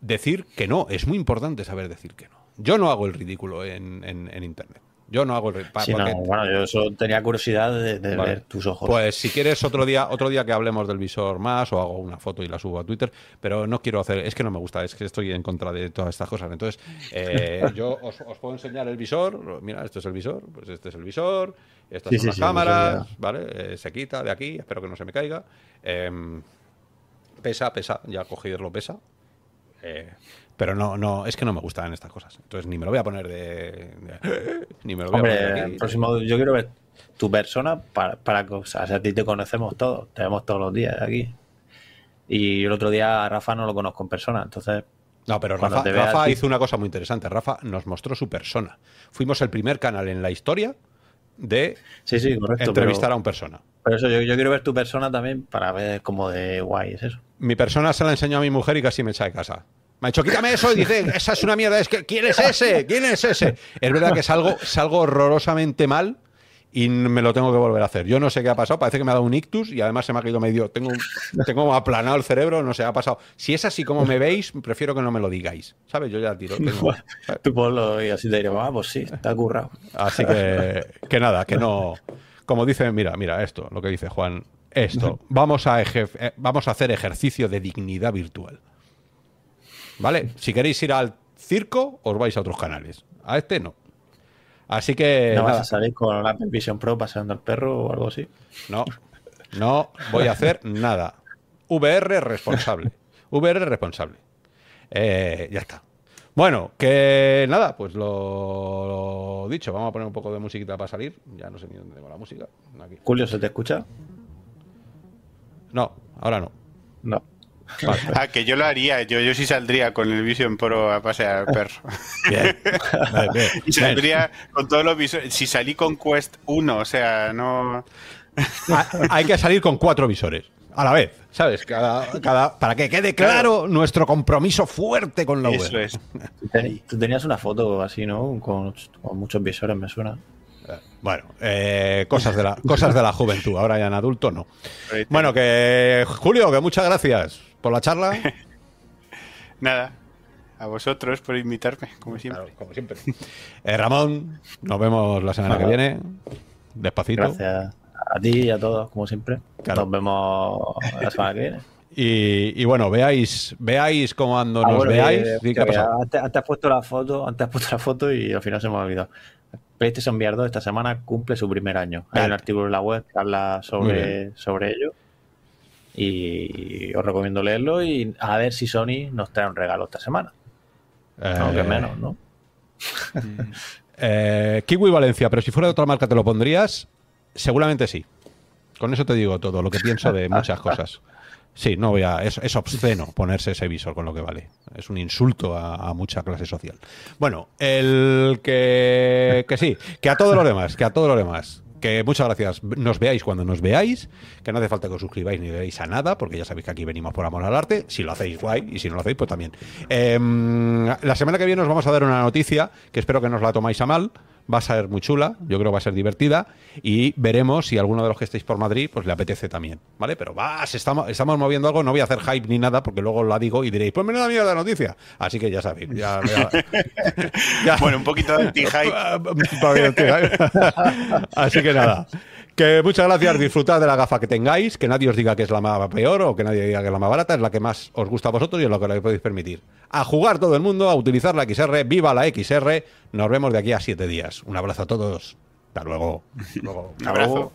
A: decir que no. Es muy importante saber decir que no. Yo no hago el ridículo en Internet. Yo no hago el
C: sí, bueno, yo solo tenía curiosidad de, ver tus ojos.
A: Pues si quieres otro día, otro día que hablemos del visor más, o hago una foto y la subo a Twitter, pero no quiero hacer, es que no me gusta, es que estoy en contra de todas estas cosas. Entonces, eh, [LAUGHS] yo os, puedo enseñar el visor, mira, esto es el visor, pues este es el visor, estas son las cámaras, ¿vale? Eh, se quita de aquí, espero que no se me caiga. Em, pesa, pesa, ya cogerlo pesa. Eh, pero no, no, es que no me gustan estas cosas. Entonces ni me lo voy a poner de. Ni me lo voy
C: a
A: poner.
C: El próximo, yo quiero ver tu persona para, para que, o sea, a ti te conocemos todos, te vemos todos los días aquí. Y el otro día a Rafa no lo conozco en persona, entonces.
A: No, pero Rafa, Rafa hizo una cosa muy interesante. Rafa nos mostró su persona. Fuimos el primer canal en la historia de
C: sí, sí, correcto,
A: entrevistar a una persona.
C: Por eso yo, yo, quiero ver tu persona también para ver cómo de guay es eso.
A: Mi persona se la enseñó a mi mujer y casi me echa de casa. Me ha dicho, quítame eso y dice, esa es una mierda, es que, ¿quién es ese? ¿Quién es ese? Es verdad que salgo, salgo horrorosamente mal y me lo tengo que volver a hacer. Yo no sé qué ha pasado, parece que me ha dado un ictus y además se me ha caído medio, tengo, tengo aplanado el cerebro, no sé, ha pasado. Si es así como me veis, prefiero que no me lo digáis, ¿sabes? Yo ya tiro.
C: Tú ponlo y así te diré, ah, pues sí, está currado.
A: Así que, que nada, que no, como dice, mira, mira, esto, lo que dice Juan, esto, vamos a, eh, vamos a hacer ejercicio de dignidad virtual. ¿Vale? Si queréis ir al circo, os vais a otros canales. A este no. Así que.
C: ¿No vas a salir con la Vision Pro pasando el perro o algo así?
A: No, no voy a hacer nada. VR responsable. [LAUGHS] VR responsable. Eh, ya está. Bueno, que nada, pues lo, dicho, vamos a poner un poco de musiquita para salir. Ya no sé ni dónde tengo la música.
C: Julio, ¿se te escucha?
A: No, ahora no.
C: No.
B: Ah, que yo lo haría, yo, yo sí saldría con el Vision Pro a pasear al perro. [LAUGHS] Bien. [LAUGHS] y saldría con todos los visores. Si salí con Quest 1, o sea, no.
A: Hay que salir con cuatro visores a la vez, ¿sabes? Cada, cada, para que quede claro nuestro compromiso fuerte con la web. Eso es.
C: Tú tenías una foto así, ¿no? Con, muchos visores, me suena.
A: Bueno, eh, cosas, de la, cosas de la juventud, ahora ya en adulto no. Bueno, que Julio, que muchas gracias por la charla. [LAUGHS]
B: Nada, a vosotros por invitarme, como siempre. como siempre.
A: Eh, Ramón, nos vemos la semana que viene. Despacito.
C: Gracias a ti y a todos, como siempre. Nos vemos la semana que viene.
A: Y, bueno, veáis, veáis cómo ando, ah, nos veáis.
C: antes, has puesto la foto, antes has puesto la foto y al final se me ha olvidado. PlayStation VR 2 esta semana cumple su primer año. Hay un artículo en la web que habla sobre, sobre ello. Y os recomiendo leerlo y a ver si Sony nos trae un regalo esta semana. Eh... Aunque menos, ¿no? [LAUGHS]
A: eh, Kiwi Valencia, pero si fuera de otra marca, ¿te lo pondrías? Seguramente sí. Con eso te digo todo lo que pienso de muchas cosas. Sí, no voy a. Es, es, obsceno ponerse ese visor con lo que vale. Es un insulto a, mucha clase social. Bueno, el que, que sí, que a todos los demás, que a todos los demás. Que muchas gracias. Nos veáis cuando nos veáis. Que no hace falta que os suscribáis ni veáis a nada, porque ya sabéis que aquí venimos por amor al arte. Si lo hacéis, guay. Y si no lo hacéis, pues también. Em, la semana que viene os vamos a dar una noticia que espero que no os la tomáis a mal va a ser muy chula, yo creo que va a ser divertida y veremos si alguno de los que estéis por Madrid pues le apetece también, ¿vale? Pero va, estamos, estamos moviendo algo, no voy a hacer hype ni nada porque luego la digo y diréis, pues menuda mierda noticia. Así que ya sabéis, ya, [LAUGHS] [LAUGHS]
B: Bueno, un poquito de anti-hype. [LAUGHS]
A: Así que nada. Que muchas gracias, disfrutad de la gafa que tengáis, que nadie os diga que es la más peor o que nadie diga que es la más barata, es la que más os gusta a vosotros y es lo que le podéis permitir. A jugar todo el mundo, a utilizar la XR, viva la XR, nos vemos de aquí a siete días. Un abrazo a todos. Hasta luego. [LAUGHS]
B: Un abrazo.